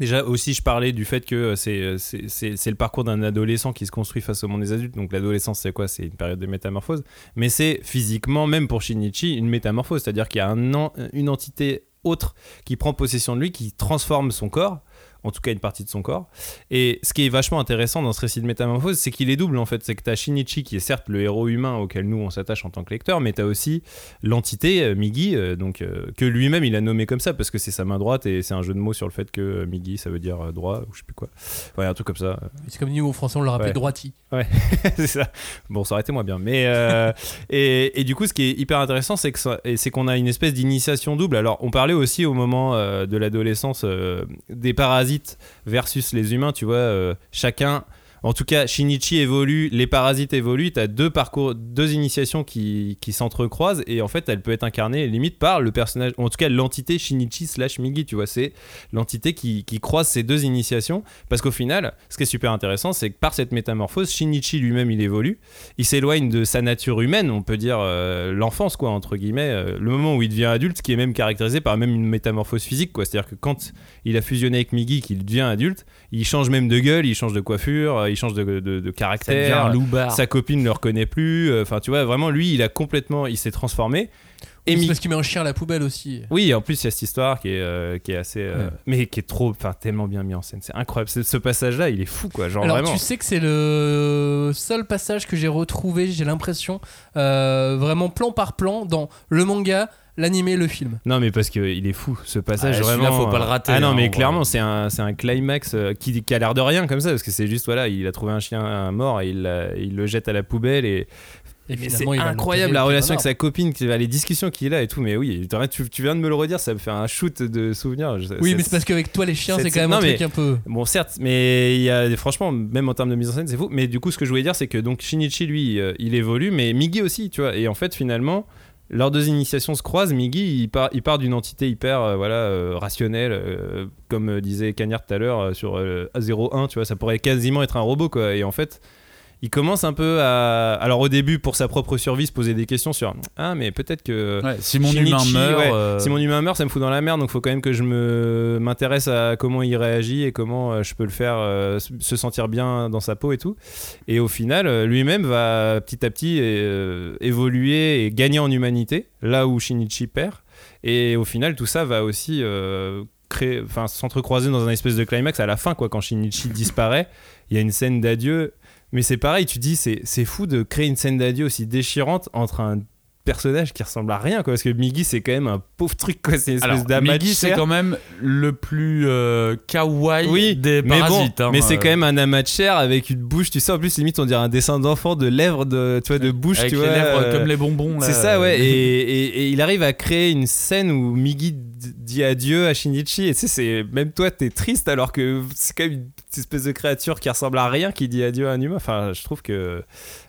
déjà aussi, je parlais du fait que euh, c'est euh, c'est- le parcours d'un adolescent qui se construit face au monde des adultes. Donc l'adolescence, c'est quoi? C'est une période de métamorphose. Mais c'est physiquement, même pour Shinichi, une métamorphose. C'est-à-dire qu'il y a un une entité autre qui prend possession de lui, qui transforme son corps. En tout cas, une partie de son corps. Et ce qui est vachement intéressant dans ce récit de métamorphose, c'est qu'il est double en fait. C'est que t'as Shinichi qui est certes le héros humain auquel nous on s'attache en tant que lecteur, mais t'as aussi l'entité euh, Migi, euh, donc euh, que lui-même il a nommé comme ça parce que c'est sa main droite et c'est un jeu de mots sur le fait que euh, Migi ça veut dire droit ou je sais plus quoi. Ouais, un truc comme ça. c'est comme nous au français on le rappelait Ouais. droiti c'est ça. Bon, ça aurait été moins bien. Mais et, et du coup, ce qui est hyper intéressant, c'est qu'on a une espèce d'initiation double. Alors, on parlait aussi au moment de l'adolescence des parasites versus les humains. Tu vois, euh, chacun. En tout cas, Shinichi évolue, les parasites évoluent. Tu as deux parcours, deux initiations qui, qui s'entrecroisent et en fait, elle peut être incarnée limite par le personnage, en tout cas l'entité Shinichi slash Migi. Tu vois, c'est l'entité qui, qui croise ces deux initiations parce qu'au final, ce qui est super intéressant, c'est que par cette métamorphose, Shinichi lui-même, il évolue. Il s'éloigne de sa nature humaine, on peut dire euh, l'enfance, quoi, entre guillemets. euh, le moment où il devient adulte, qui est même caractérisé par même une métamorphose physique, quoi. C'est-à-dire que quand il a fusionné avec Migi, qu'il devient adulte, il change même de gueule, il change de coiffure, euh, il change de, de- de caractère. Sa copine ne le reconnaît plus. euh, Enfin, tu vois, vraiment, lui, il a complètement, il s'est transformé. Et c'est Mi- parce qu'il met un chien à la poubelle aussi oui, en plus, il y a cette histoire qui est, euh, qui est assez. euh, Mais qui est trop. Enfin, tellement bien mis en scène. C'est incroyable. Ce, passage-là, il est fou, quoi. Genre, Alors vraiment. tu sais que c'est le seul passage que j'ai retrouvé, j'ai l'impression, euh, vraiment plan par plan dans le manga, l'animé, le film. Non, mais parce qu'il est fou, ce passage. Ah, vraiment, faut pas le euh, rater, Ah non, hein, mais en clairement, c'est un, c'est un climax euh, qui, qui a l'air de rien comme ça, parce que c'est juste, voilà, il a trouvé un chien euh, mort et il, il le jette à la poubelle et. Et Mais c'est incroyable la relation avec sa copine, les discussions qu'il a et tout. Mais oui, tu, tu viens de me le redire, ça me fait un shoot de souvenirs. Oui, mais c'est parce qu'avec toi, les chiens, c'est- quand même non, un mais- truc un peu. Bon, certes, mais il y a franchement, même en termes de mise en scène, c'est fou. Mais du coup, ce que je voulais dire, c'est que donc Shinichi, lui, euh, il évolue, mais Migi aussi, tu vois. Et en fait, finalement, leurs deux initiations se croisent. Migi, il part, il part d'une entité hyper, euh, voilà, euh, rationnelle, euh, comme disait Cagnard tout à l'heure sur euh, A01, tu vois. Ça pourrait quasiment être un robot, quoi. Et en fait. Il commence un peu à. Alors au début, pour sa propre survie, se poser des questions sur Ah, mais peut-être que. Ouais, si mon Shinichi, humain meurt, ouais, euh, si mon humain meurt, ça me fout dans la merde, donc faut quand même que je me m'intéresse à comment il réagit et comment euh, je peux le faire euh, se sentir bien dans sa peau et tout. Et au final, lui-même va petit à petit euh, évoluer et gagner en humanité, là où Shinichi perd. Et au final, tout ça va aussi créer, enfin s'entrecroiser dans un espèce de climax à la fin, quoi. Quand Shinichi disparaît, il y a une scène d'adieu. Mais c'est pareil, tu dis, c'est fou de créer une scène d'adieu aussi déchirante entre un personnage qui ressemble à rien quoi parce que Miggy c'est quand même un pauvre truc quoi c'est une espèce Miggy, c'est quand même le plus euh, kawaii oui des mais bon hein, mais c'est euh, quand même un amas de chair avec une bouche tu sais en plus limite on dirait un dessin d'enfant de lèvres de tu vois de bouche avec tu les vois lèvres euh, comme les bonbons. c'est ça ouais et, et- et il arrive à créer une scène où Miggy dit adieu à Shinichi et tu sais c'est même toi t'es triste alors que c'est quand même une espèce de créature qui ressemble à rien qui dit adieu à un humain enfin je trouve que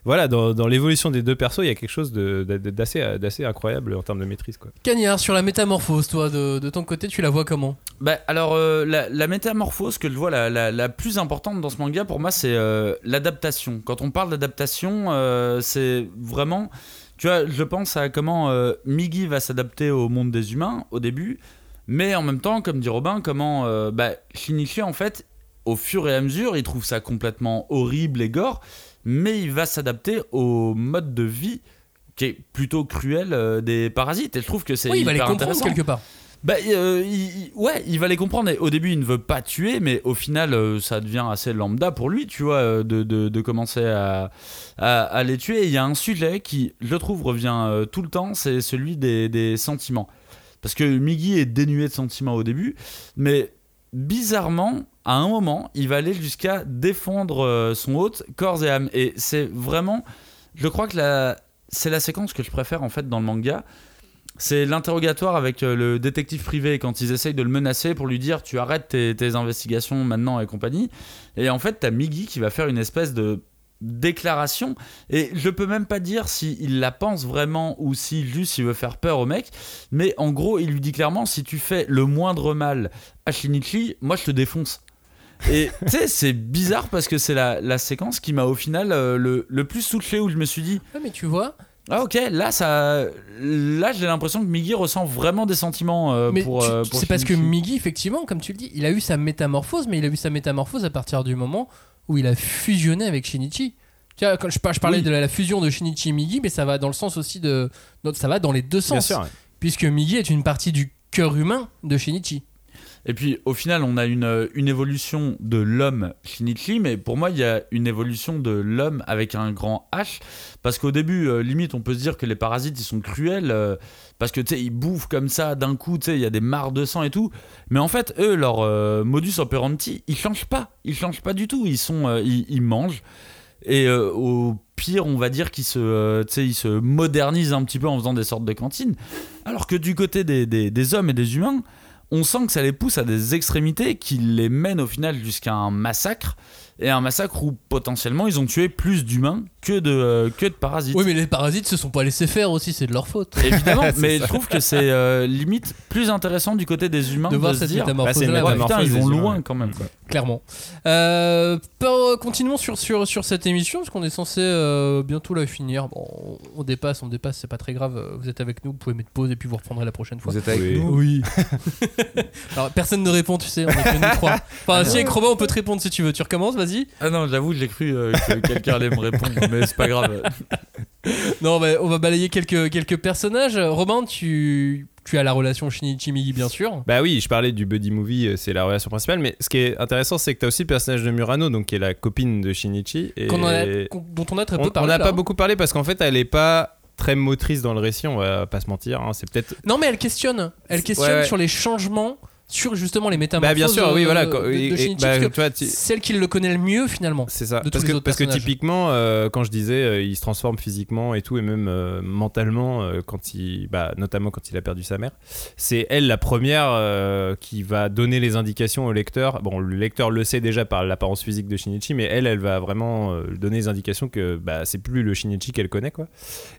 voilà dans, dans l'évolution des deux persos il y a quelque chose de- d'assez d'assez incroyable en termes de maîtrise quoi Cagnard, sur la métamorphose, toi, de, de ton côté, tu la vois comment? Bah, alors, euh, la, la métamorphose que je vois la, la- la plus importante dans ce manga, pour moi, c'est euh, l'adaptation. Quand on parle d'adaptation, euh, c'est vraiment. Tu vois, je pense à comment euh, Migi va s'adapter au monde des humains au début, mais en même temps, comme dit Robin, comment euh, bah, Shinichi, en fait, au fur et à mesure, il trouve ça complètement horrible et gore, mais il va s'adapter au mode de vie qui est plutôt cruel euh, des parasites. Et je trouve que c'est Oui, il va les comprendre quelque part. Bah, euh, ouais, il va les comprendre. Et au début, il ne veut pas tuer, mais au final, euh, ça devient assez lambda pour lui, tu vois, euh, de, de- commencer à, à, les tuer. Il y a un sujet qui, je trouve, revient tout le temps, c'est celui des, des sentiments. Parce que Migi est dénué de sentiments au début, mais bizarrement, à un moment, il va aller jusqu'à défendre son hôte corps et âme. Et c'est vraiment, je crois que c'est la séquence que je préfère en fait dans le manga. C'est l'interrogatoire avec euh, le détective privé quand ils essayent de le menacer pour lui dire tu arrêtes tes, investigations maintenant et compagnie. Et en fait, t'as Migi qui va faire une espèce de déclaration. Et je peux même pas dire si il la pense vraiment ou si juste il veut faire peur au mec. Mais en gros il lui dit clairement si tu fais le moindre mal à Shinichi moi je te défonce. Et tu sais c'est bizarre parce que c'est la, la séquence qui m'a au final euh, le, le plus soufflé où je me suis dit Ouais, mais tu vois, ah ok, là ça, là j'ai l'impression que Migi ressent vraiment des sentiments euh, mais pour. euh, pour c'est parce que. Migi, effectivement, comme tu le dis, il a eu sa métamorphose, mais il a eu sa métamorphose à partir du moment où il a fusionné avec Shinichi. Tu vois, quand je, je parlais Oui. de la, la fusion de Shinichi et Migi, mais ça va dans le sens aussi de. Ça va dans les deux bien sens. sûr ouais. Puisque Migi est une partie du cœur humain de Shinichi. Et puis au final, on a une, euh, évolution de l'homme Shinichi, mais pour moi, il y a une évolution de l'homme avec un grand H. Parce qu'au début, euh, limite, on peut se dire que les parasites, ils sont cruels. euh, parce que tu sais, ils bouffent comme ça d'un coup, tu sais, il y a des mares de sang et tout. Mais en fait, eux, leur modus operandi, ils changent pas. Ils changent pas du tout. Ils, sont, ils, mangent. Et au pire, on va dire qu'ils se, ils se modernisent un petit peu en faisant des sortes de cantines. Alors que du côté des hommes et des humains, on sent que ça les pousse à des extrémités qui les mènent au final jusqu'à un massacre. Et un massacre où potentiellement ils ont tué plus d'humains que de, euh, que de parasites. Oui, mais les parasites se sont pas laissés faire aussi, c'est de leur faute. Évidemment, mais ça. je trouve que c'est euh, limite plus intéressant du côté des humains de de, voir se cette dire métamorphose Bah, une là, Ouais, putain, ils métamorphose vont loin humains. quand même. quoi. clairement. Euh, continuons sur, sur, sur cette émission, parce qu'on est censé euh, bientôt la finir. Bon, on- dépasse, on dépasse, c'est pas très grave. Vous êtes avec nous, vous pouvez mettre pause et puis vous reprendrez la prochaine fois. Vous êtes avec Oui. nous Oui. Alors, personne ne répond, tu sais, on est que nous trois. Enfin, si avec Robin, on peut te répondre si tu veux. Tu recommences, vas-y. Ah non, j'avoue, j'ai cru euh, que quelqu'un allait me répondre, mais c'est pas grave. Non, bah, on va balayer quelques, quelques personnages. Robin, tu, tu as la relation Shinichi Migi, bien sûr. Bah oui, je parlais du buddy movie, euh, c'est la relation principale, mais ce qui est intéressant, c'est que t'as aussi le personnage de Murano, donc qui est la copine de Shinichi. Et Qu'on en a- dont on a très peu on parlé. n'a là, pas hein. beaucoup parlé parce qu'en fait, elle est pas très motrice dans le récit, on va pas se mentir. hein, C'est peut-être. Non, mais elle questionne. Elle questionne Ouais, ouais. sur les changements, sur justement les métamorphoses. Bah bien sûr, oui, voilà. de- et- Shinichi, bah, tu celle qui le connaît le mieux finalement. C'est ça. de Parce les que, parce que typiquement, euh, quand je disais, euh, il se transforme physiquement et tout, et même euh, mentalement, quand il, bah, notamment quand il a perdu sa mère, c'est elle la première qui va donner les indications au lecteur. Bon, le lecteur le sait déjà par l'apparence physique de Shinichi, mais elle, elle va vraiment donner les indications que bah, c'est plus le Shinichi qu'elle connaît, quoi.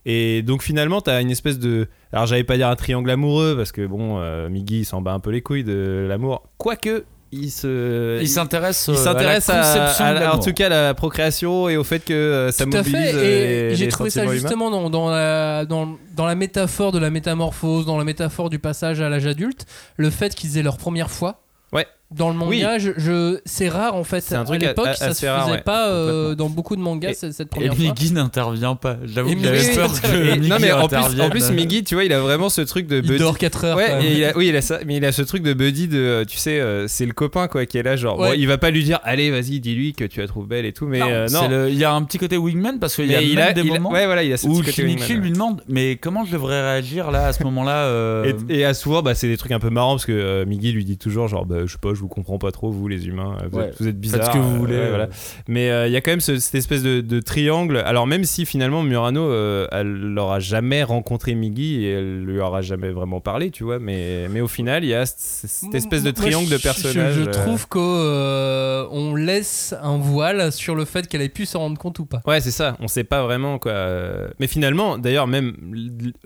Et donc finalement, t'as une espèce de. Alors, j'allais pas dire un triangle amoureux, parce que bon, euh, Migi il s'en bat un peu les couilles de l'amour. Quoique, il se. Il s'intéresse Il euh, s'intéresse à, à, la à- en tout cas à la procréation et au fait que euh, ça Tout à mobilise fait. euh, Et j'ai trouvé ça justement dans, dans la, dans, dans la métaphore de la métamorphose, dans la métaphore du passage à l'âge adulte, le fait qu'ils aient leur première fois. Ouais. Dans le manga, je, je- c'est rare en fait. C'est un à truc l'époque, a- ça se faisait rare, ouais, pas euh, dans beaucoup de mangas Et- cette, cette Et première fois. Miggy n'intervient pas. J'avoue que j'avais peur que Miggy non mais en plus, en plus Miggy, tu vois, il a vraiment ce truc de Il buddy. dort 4 heures. Ouais, quand même. et il a- oui, il a ça, mais il a ce truc de buddy de, euh, tu sais, euh, c'est le copain quoi qui est là, genre, Ouais. bon, il va pas lui dire, allez, vas-y, dis-lui que tu la trouves belle et tout, mais Non, euh, c'est non. le- il y a un petit côté wingman parce qu'il y a il même a, des il a- moments ouais, voilà, il a ce où Shinichi lui demande mais comment je devrais réagir là à ce moment-là Et, à souvent, bah, c'est des trucs un peu marrants parce que Miggy lui dit toujours genre, bah, je sais pas, je vous comprends pas trop, vous les humains, vous, Ouais. êtes, vous êtes bizarres. Faites ce que vous euh, voulez. voilà. Mais euh, il y a quand même ce- cette espèce de, de triangle. Alors même si finalement Murano, euh, elle n'aura jamais rencontré Miggy et elle lui aura jamais vraiment parlé, tu vois. Mais, mais au final, il y a cette, espèce de Moi, triangle de personnages. Je, je euh, trouve qu'on laisse un voile sur le fait qu'elle ait pu s'en rendre compte ou pas. Ouais, c'est ça. On sait pas vraiment quoi. Euh, Mais finalement, d'ailleurs, même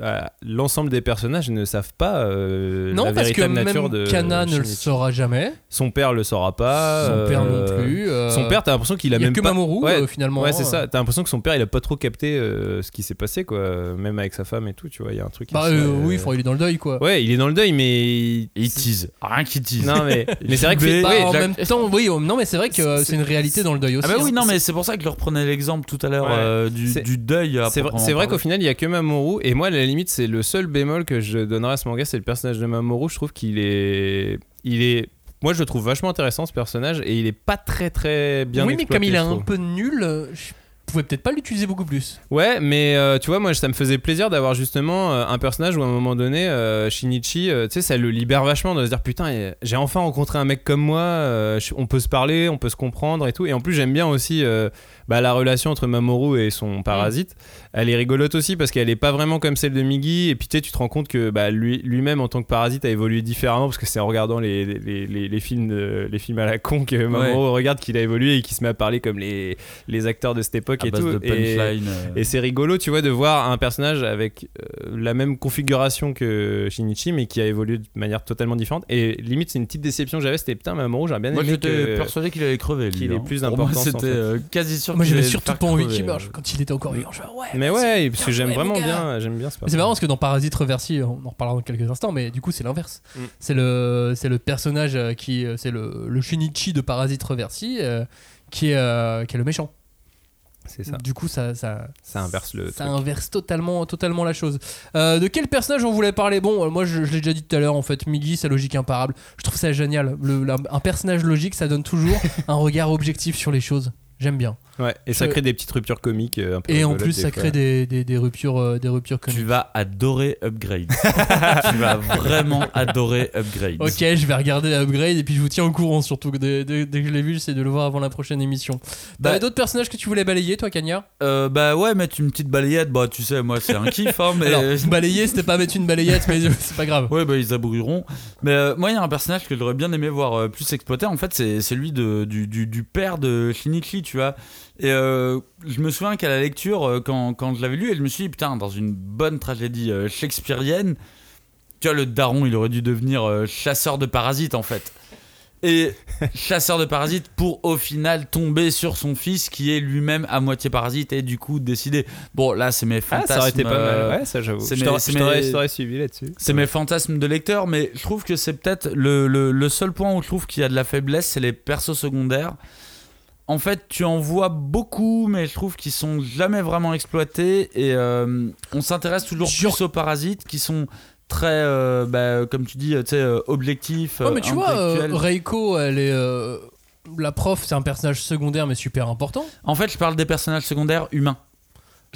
euh, l'ensemble des personnages ne savent pas euh, non, la parce que véritable même nature de Kana ne le saura jamais. Son père le saura pas. Son père non euh, plus. euh, Son père, t'as l'impression qu'il a y a même que pas. Mamoru Ouais, euh, finalement. Ouais, c'est ça. T'as l'impression que son père, il a pas trop capté euh, ce qui s'est passé, quoi. Même avec sa femme et tout, tu vois. Il y a un truc. Bah euh, euh, oui, enfin, il est dans le deuil quoi. Ouais, il est dans le deuil, mais. il tease rien qui tease Non, mais, mais c'est vrai que. Mais- Bah, ouais, en Jack- même temps, oui, non, mais c'est vrai que euh, c'est une réalité dans le deuil aussi. ah bah oui hein. non mais c'est pour ça que je reprenais l'exemple tout à l'heure Ouais. euh, du, du deuil C'est vrai, vrai qu'au final, il y a que Mamoru. Et moi, à la limite, c'est le seul bémol que je donnerais à ce manga, c'est le personnage de Mamoru. Je trouve qu'il est. Il est. Moi, je le trouve vachement intéressant ce personnage et il est pas très très bien oui, mais comme il est un peu nul, je pouvais peut-être pas l'utiliser beaucoup plus. Ouais, mais euh, tu vois, moi, ça me faisait plaisir d'avoir justement euh, un personnage où à un moment donné, euh, Shinichi, tu sais, ça le libère vachement de se dire putain, j'ai enfin rencontré un mec comme moi, on peut se parler, on peut se comprendre et tout. Et en plus, j'aime bien aussi bah, la relation entre Mamoru et son parasite. Elle est rigolote aussi parce qu'elle est pas vraiment comme celle de Migi. Et puis tu te rends compte que bah, lui, lui-même en tant que parasite a évolué différemment parce que c'est en regardant les, les, les, les films, de- les films à la con que Mamoru regarde qu'il a évolué et qu'il se met à parler comme les, les acteurs de cette époque à et tout. Et- euh. et c'est rigolo, tu vois, de voir un personnage avec euh, la même configuration que Shinichi, mais qui a évolué de manière totalement différente. Et limite, c'est une petite déception que j'avais, c'était putain, Mamoru, j'aurais bien moi aimé j'étais que... persuadé qu'il allait crever qu'il ait hein. plus Pour moi, en c'était fait. euh, quasi sûr Moi, j'avais surtout pas envie qu'il meure quand il était encore vivant. Ouais, Mais ouais, parce que j'aime vraiment bien, j'aime bien ce Mais C'est marrant parce que dans Parasite Reversi, on en reparlera dans quelques instants, mais du coup c'est l'inverse. Mm. C'est le c'est le personnage euh, qui euh, c'est le, le Shinichi de Parasite Reversi euh, qui est euh, qui est le méchant. C'est ça, Du coup ça ça ça inverse le ça truc. inverse totalement totalement la chose. Euh, de quel personnage on voulait parler? Bon, moi je, je l'ai déjà dit tout à l'heure en fait, Migi, sa logique imparable. Je trouve ça génial. Le- la- un personnage logique, ça donne toujours un regard objectif sur les choses. J'aime bien. Ouais, et ça crée des petites ruptures comiques euh, un peu Et en plus, ça fois. crée des, des, des ruptures euh, des ruptures tu comiques. vas adorer Upgrade tu vas vraiment adorer Upgrade Ok, je vais regarder Upgrade et puis je vous tiens au courant surtout que dès, dès- dès que je l'ai vu, j'essaie de le voir avant la prochaine émission. Bah- T'avais d'autres personnages que tu voulais balayer, toi, Cagnard Euh, bah ouais mettre une petite balayette bah tu sais moi c'est un kiff hein, mais Alors, balayer, c'était pas mettre une balayette, mais c'est pas grave. Ouais, bah ils abrouilleront. Mais euh, moi, il y a un personnage que j'aurais bien aimé voir euh, plus exploité. En fait, c'est celui de, du, du, du père de Shinichi, tu vois. Et euh, je me souviens qu'à la lecture, euh, quand, quand je l'avais lu, et je me suis dit, putain, dans une bonne tragédie euh, shakespearienne, tu vois, le daron, il aurait dû devenir chasseur de parasites, en fait. Et chasseur de parasites pour au final tomber sur son fils qui est lui-même à moitié parasite et du coup décider. Bon, là, c'est mes Ah, fantasmes. ça aurait été pas mal, ouais, ça j'avoue. c'est Je mes- suivi là-dessus. c'est mes fantasmes de lecteur, mais je trouve que c'est peut-être le, le- le seul point où je trouve qu'il y a de la faiblesse, c'est les persos secondaires. En fait, tu en vois beaucoup, mais je trouve qu'ils sont jamais vraiment exploités et euh, on s'intéresse toujours Genre- plus aux parasites qui sont très, euh, bah, comme tu dis, tu sais, euh, objectifs. Ouais, mais tu vois. Reiko, elle est. la prof, c'est un personnage secondaire mais super important. En fait, je parle des personnages secondaires humains.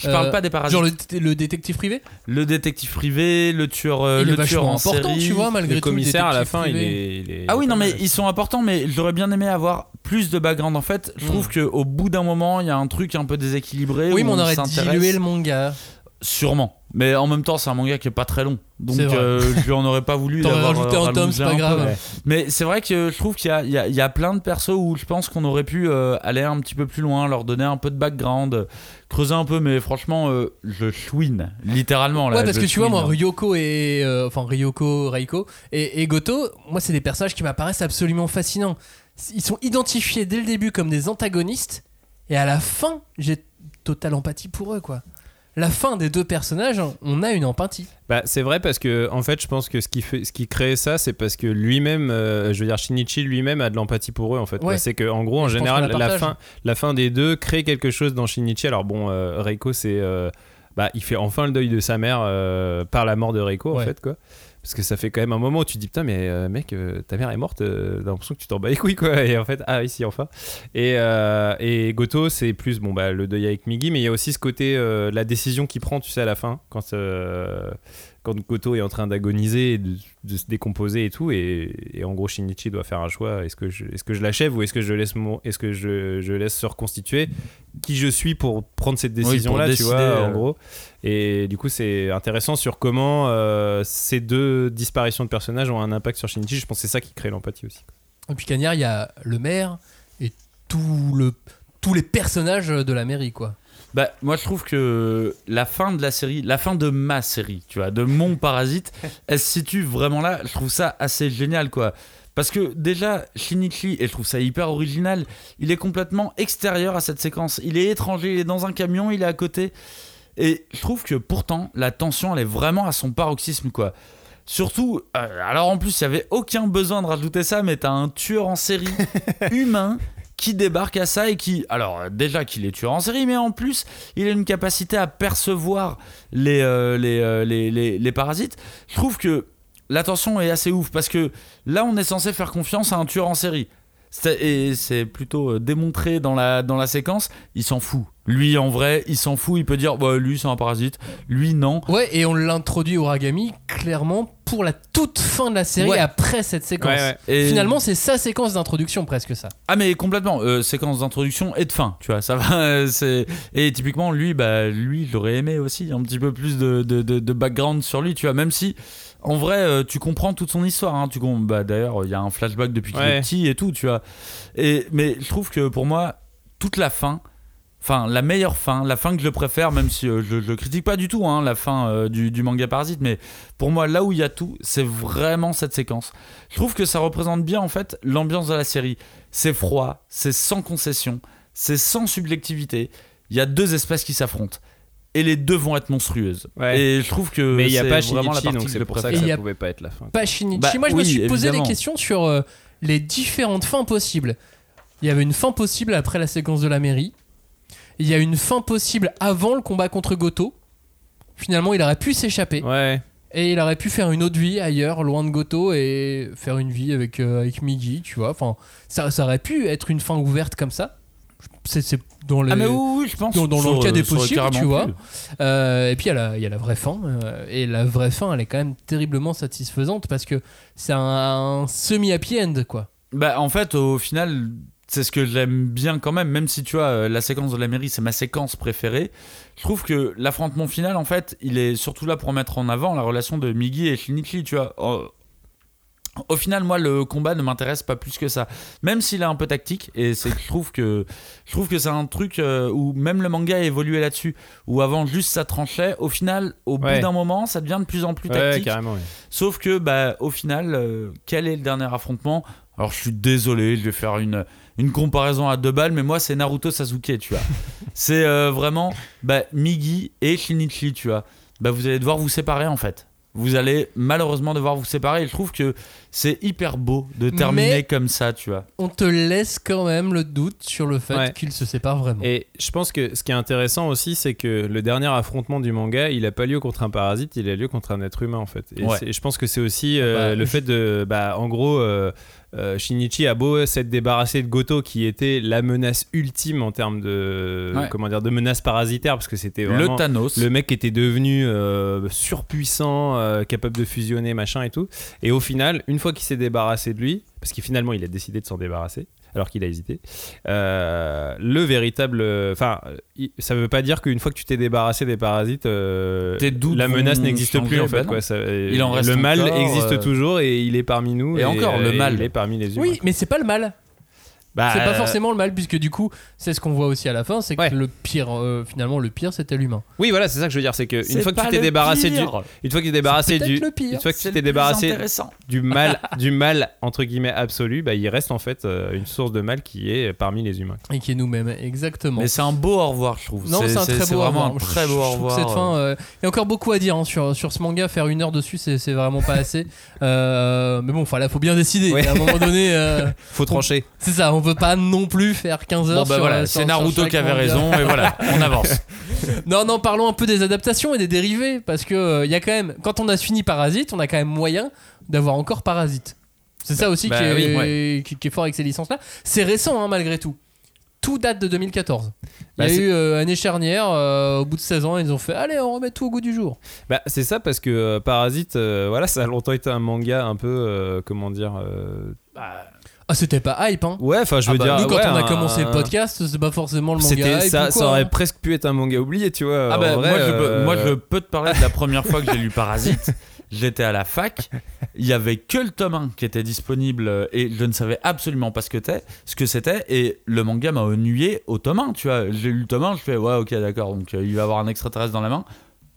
Je parle Euh, pas des parasites. Genre le, le détective privé? Le détective privé, le tueur, euh, Il est le tueur vachement en important, série. tu vois, malgré Le tout. commissaire à la détective fin, il privé. est, il est- Ah oui, est non, mais ils sont importants, mais j'aurais bien aimé avoir plus de background. En fait, je trouve Mm. qu'au bout d'un moment, il y a un truc un peu déséquilibré. Oui, où mais on aurait s'intéresse- dilué le manga. Sûrement. Mais en même temps, c'est un manga qui est pas très long. Donc, euh, je lui en aurais pas voulu. D'avoir, rajouté euh, un tome, c'est pas grave. Ouais. Mais c'est vrai que je trouve qu'il y a, il y y a plein de persos où je pense qu'on aurait pu euh, aller un petit peu plus loin, leur donner un peu de background, euh, creuser un peu. Mais franchement, euh, je chouine, littéralement. Là, ouais, parce que tu vois, moi. Ryoko et. euh, enfin, Ryoko, Reiko et, et Goto, moi, c'est des personnages qui m'apparaissent absolument fascinants. Ils sont identifiés dès le début comme des antagonistes, et à la fin, j'ai totale empathie pour eux, quoi. La fin des deux personnages, on a une empathie. Bah, c'est vrai parce que en fait, je pense que ce qui fait, ce qui crée ça, c'est parce que lui-même, euh, je veux dire, Shinichi lui-même a de l'empathie pour eux en fait. Ouais. Bah, c'est que en gros, en général, la fin, la fin des deux crée quelque chose dans Shinichi. Alors bon, euh, Reiko, c'est, euh, bah, il fait enfin le deuil de sa mère par la mort de Reiko en fait quoi. Parce que ça fait quand même un moment où tu te dis putain mais euh, mec euh, ta mère est morte euh, t'as l'impression que tu t'en bats les couilles quoi. Et en fait ah si enfin. Et, et Goto c'est plus bon bah le deuil avec Migi mais il y a aussi ce côté la décision qu'il prend tu sais à la fin quand quand Goto est en train d'agoniser et de, de se décomposer et tout et, et en gros Shinichi doit faire un choix est-ce que je est-ce que je l'achève ou est-ce que je laisse mon est-ce que je, je laisse se reconstituer qui je suis pour prendre cette décision là tu décider, vois euh, en gros. Et du coup c'est intéressant sur comment euh, ces deux disparitions de personnages ont un impact sur Shinichi. Je pense que c'est ça qui crée l'empathie aussi. Et puis Cagnard, il y a le maire et tout le, tous les personnages de la mairie, quoi. Bah, moi je trouve que la fin de la série, la fin de ma série, tu vois, de mon parasite, elle se situe vraiment là. Je trouve ça assez génial, quoi. Parce que déjà, Shinichi, et je trouve ça hyper original, il est complètement extérieur à cette séquence. Il est étranger, il est dans un camion, il est à côté. Et je trouve que pourtant, la tension, elle est vraiment à son paroxysme, quoi. Surtout, euh, alors en plus, il n'y avait aucun besoin de rajouter ça, mais t'as un tueur en série humain qui débarque à ça et qui, alors déjà qu'il est tueur en série, mais en plus, il a une capacité à percevoir les, euh, euh, parasites. Je trouve que la tension est assez ouf parce que là, on est censé faire confiance à un tueur en série. Et c'est plutôt euh, démontré dans la, dans la séquence, il s'en fout. Lui, en vrai, il s'en fout, il peut dire, bah, lui, c'est un parasite, lui, non. Ouais, et on l'introduit au Ragami clairement pour la toute fin de la série, Ouais. après cette séquence. Ouais, ouais. Et- Finalement, c'est sa séquence d'introduction presque ça. Ah mais complètement, euh, séquence d'introduction et de fin, tu vois, ça va, euh, c'est... Et typiquement, lui, bah, lui, j'aurais aimé aussi un petit peu plus de, de, de- de background sur lui, tu vois, même si, en vrai, euh, tu comprends toute son histoire, hein, tu bah, d'ailleurs, il y a un flashback depuis qu'il Ouais. est petit et tout, tu vois. Et, mais je trouve que pour moi, toute la fin, enfin, la meilleure fin, la fin que je préfère, même si euh, je, je critique pas du tout hein, la fin euh, du, du manga Parasite, mais pour moi, là où il y a tout, c'est vraiment cette séquence. Je trouve que ça représente bien en fait l'ambiance de la série. C'est froid, c'est sans concession, c'est sans subjectivité. Il y a deux espèces qui s'affrontent. Et les deux vont être monstrueuses. Ouais. Et je trouve que mais il y a c'est pas vraiment la Shinichi partie donc que c'est pour ça que Et il y ça a- pouvait pas être la fin Pas Shinichi. Bah, Moi, je me suis posé évidemment. des questions sur euh, les différentes fins possibles. Il y avait une fin possible après la séquence de la mairie. Il y a une fin possible avant le combat contre Goto. Finalement, il aurait pu s'échapper. ouais Et il aurait pu faire une autre vie ailleurs, loin de Goto, et faire une vie avec, euh, avec Migi, tu vois. Enfin, ça, ça aurait pu être une fin ouverte comme ça. C'est dans les... Ah mais oui, oui, je pense. dans- dans le cas des aurait possibles, tu vois. Euh, et puis il y, a la- il y a la vraie fin. euh, et la vraie fin, elle est quand même terriblement satisfaisante parce que c'est un, un semi-happy end, quoi. Bah en fait au final c'est ce que j'aime bien quand même même si tu vois euh, la séquence de la mairie c'est ma séquence préférée je trouve que l'affrontement final en fait il est surtout là pour mettre en avant la relation de Migi et Shinichi tu vois Oh, au final moi le combat ne m'intéresse pas plus que ça même s'il est un peu tactique et c'est je trouve que je trouve que c'est un truc euh, où même le manga a évolué là-dessus où avant juste ça tranchait au final au bout Ouais. d'un moment ça devient de plus en plus ouais tactique carrément ouais. Sauf que, bah, au final, euh, quel est le dernier affrontement? Alors, je suis désolé, je vais faire une, une comparaison à deux balles, mais moi, c'est Naruto Sasuke, tu vois. c'est euh, vraiment bah, Migi et Shinichi, tu vois. Bah, vous allez devoir vous séparer, en fait. Vous allez malheureusement devoir vous séparer. Et je trouve que c'est hyper beau de terminer Mais- comme ça, tu vois. On te laisse quand même le doute sur le fait Ouais. qu'ils se séparent vraiment. Et je pense que ce qui est intéressant aussi, c'est que le dernier affrontement du manga, il a pas lieu contre un parasite, il a lieu contre un être humain en fait. Et Ouais. je pense que c'est aussi euh, Bah, le je- fait de, bah, en gros, euh, euh, Shinichi a beau s'être débarrassé de Goto, qui était la menace ultime en termes de, Ouais. comment dire, de menace parasitaire, parce que c'était Le Thanos. le mec était devenu euh, surpuissant, euh, capable de fusionner, machin et tout. Et au final, une fois qu'il s'est débarrassé de lui, parce que finalement il a décidé de s'en débarrasser, alors qu'il a hésité, euh, le véritable. Enfin, ça veut pas dire qu'une fois que tu t'es débarrassé des parasites, euh, la menace n'existe plus en bah fait. non. quoi. Ça- Il en reste le mal encore, existe euh, toujours et il est parmi nous. Et encore, le mal. Il est parmi les humains. Oui, mais c'est pas le mal. Bah, C'est pas euh, forcément le mal, puisque du coup, c'est ce qu'on voit aussi à la fin, c'est que Ouais. le pire, euh, finalement, le pire, c'était l'humain. Oui, voilà, c'est ça que je veux dire, c'est que une fois que tu t'es débarrassé du, une fois que tu t'es débarrassé du, le pire. une fois que tu t'es débarrassé du mal, du mal entre guillemets absolu, bah il reste en fait euh, une source de mal qui est parmi les humains. Et qui est nous-mêmes, exactement. Mais c'est un beau au revoir, je trouve. Non, c'est un très beau au vraiment revoir. un très beau Je au revoir. Cette fin, euh, il y a encore beaucoup à dire hein, sur, sur ce manga. Faire une heure dessus, c'est c'est vraiment pas assez. Euh, mais bon, enfin là, faut bien décider. À un moment donné, Faut trancher. c'est ça. On peut pas non plus faire 15 heures. Bon bah sur, voilà, euh, c'est Naruto qui avait raison et voilà, on avance. Non, non, parlons un peu des adaptations et des dérivés parce que euh, il y a quand même, quand on a fini Parasite, on a quand même moyen d'avoir encore Parasite. C'est ça aussi bah qui, est, oui, qui, qui est fort avec ces licences-là. C'est récent hein, malgré tout. Tout date de 2014. Il Bah, y a c'est- eu euh, année charnière, euh, au bout de 16 ans, ils ont fait allez, on remet tout au goût du jour. Bah c'est ça parce que euh, Parasite, euh, voilà, ça a longtemps été un manga un peu, euh, comment dire. euh, Ah, c'était pas hype, hein. Ouais, enfin je veux Ah bah, dire. Nous, quand ouais, on a un- commencé le podcast, c'est pas forcément le manga C'était hype ça, ou ça quoi, aurait hein. presque pu être un manga oublié, tu vois. Ah bah, vrai, moi, je peux, euh, moi je peux te parler de la première fois que j'ai lu Parasite. J'étais à la fac, il y avait que le tome 1 qui était disponible et je ne savais absolument pas ce que, ce que c'était et le manga m'a ennuyé au tome 1, tu vois. J'ai lu le tome 1, je fais ouais ok d'accord, donc euh, il va avoir un extraterrestre dans la main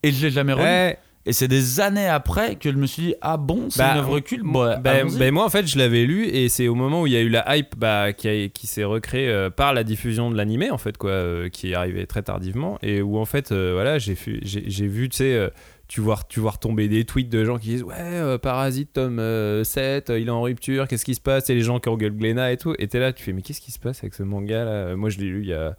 et je l'ai jamais relu. Ouais, Et c'est des années après que je me suis dit ah bon c'est Bah, une œuvre culte? bah, bah, moi en fait je l'avais lu et c'est au moment où il y a eu la hype bah, qui, a- qui s'est recréée euh, par la diffusion de l'animé en fait quoi euh, qui est arrivé très tardivement et où en fait euh, voilà j'ai fu- j'ai j'ai vu tu sais tu vois, tu vois retomber des tweets de gens qui disent ouais euh, Parasite tome euh, 7 euh, il est en rupture qu'est-ce qui se passe? Et les gens qui engueulent Glénat et tout. Et t'es là tu fais mais qu'est-ce qui se passe avec ce manga là? Moi je l'ai lu il y a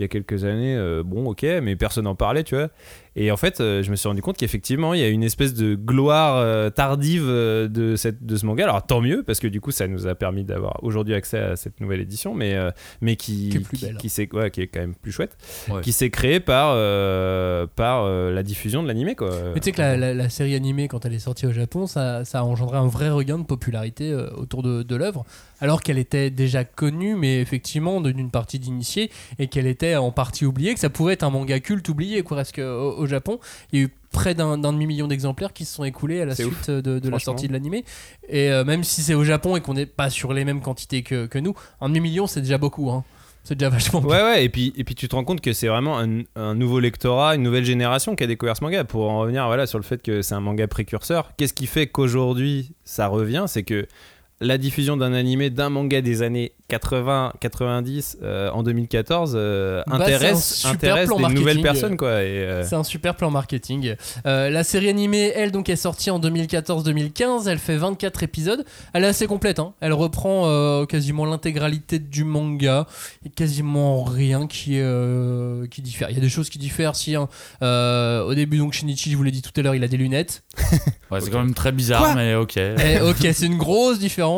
il y a quelques années, euh, bon, ok, mais personne n'en parlait, tu vois. Et en fait, euh, je me suis rendu compte qu'effectivement, il y a une espèce de gloire euh, tardive de, cette, de ce manga. Alors tant mieux, parce que du coup, ça nous a permis d'avoir aujourd'hui accès à cette nouvelle édition, mais, euh, mais qui, Qui est belle. qui, ouais, qui est quand même plus chouette, Ouais. qui s'est créée par, euh, par euh, la diffusion de l'animé, quoi. Mais tu sais que la, la- la série animée, quand elle est sortie au Japon, ça, ça a engendré un vrai regain de popularité euh, autour de, de l'œuvre, alors qu'elle était déjà connue, mais effectivement d'une partie d'initiés, et qu'elle était en partie oubliée, que ça pouvait être un manga culte oublié, quoi, parce qu'au au Japon, il y a eu près d'un demi-million d'exemplaires qui se sont écoulés à la suite de, de la sortie de l'animé. Et euh, même si c'est au Japon et qu'on n'est pas sur les mêmes quantités que, que nous, un demi-million c'est déjà beaucoup. Hein. C'est déjà vachement Ouais, ouais, et puis, et puis tu te rends compte que c'est vraiment un, un nouveau lectorat, une nouvelle génération qui a découvert ce manga. Pour en revenir voilà, sur le fait que c'est un manga précurseur, qu'est-ce qui fait qu'aujourd'hui ça revient? C'est que la diffusion d'un animé, d'un manga des années 80-90 euh, en 2014 euh, Bah, intéresse, super intéresse plan des marketing. nouvelles personnes. Quoi, euh, C'est un super plan marketing. Euh, la série animée, elle, donc, est sortie en 2014-2015. Elle fait 24 épisodes. Elle est assez complète. hein. Elle reprend euh, quasiment l'intégralité du manga. Et quasiment rien qui, euh, qui diffère. Il y a des choses qui diffèrent. Si, hein, euh, au début, donc, Shinichi, je vous l'ai dit tout à l'heure, il a des lunettes. Ouais, c'est quand même très bizarre, Quoi mais ok. Eh, ok, c'est une grosse différence.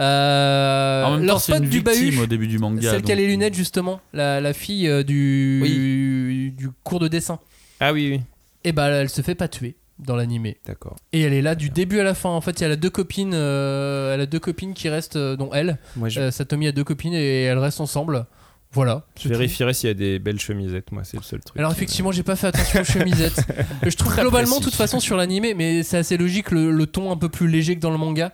Euh, en même temps, leur c'est pote une du bahut, victime au début du manga. celle qui a donc- les lunettes, justement, la, la fille euh, du, du cours de dessin. Ah oui, oui, Et bah, elle se fait pas tuer dans l'animé. d'accord. Et elle est là du début à la fin. En fait, il y a deux copines, euh, elle a deux copines qui restent, euh, dont elle, Moi je euh, Satomi a deux copines et elles restent ensemble. Voilà. je c'est tout. vérifierai s'il y a des belles chemisettes, moi c'est le seul truc. Alors effectivement, j'ai pas fait attention aux chemisettes. je trouve globalement, de toute façon, sur l'animé, mais c'est assez logique, le, le ton un peu plus léger que dans le manga.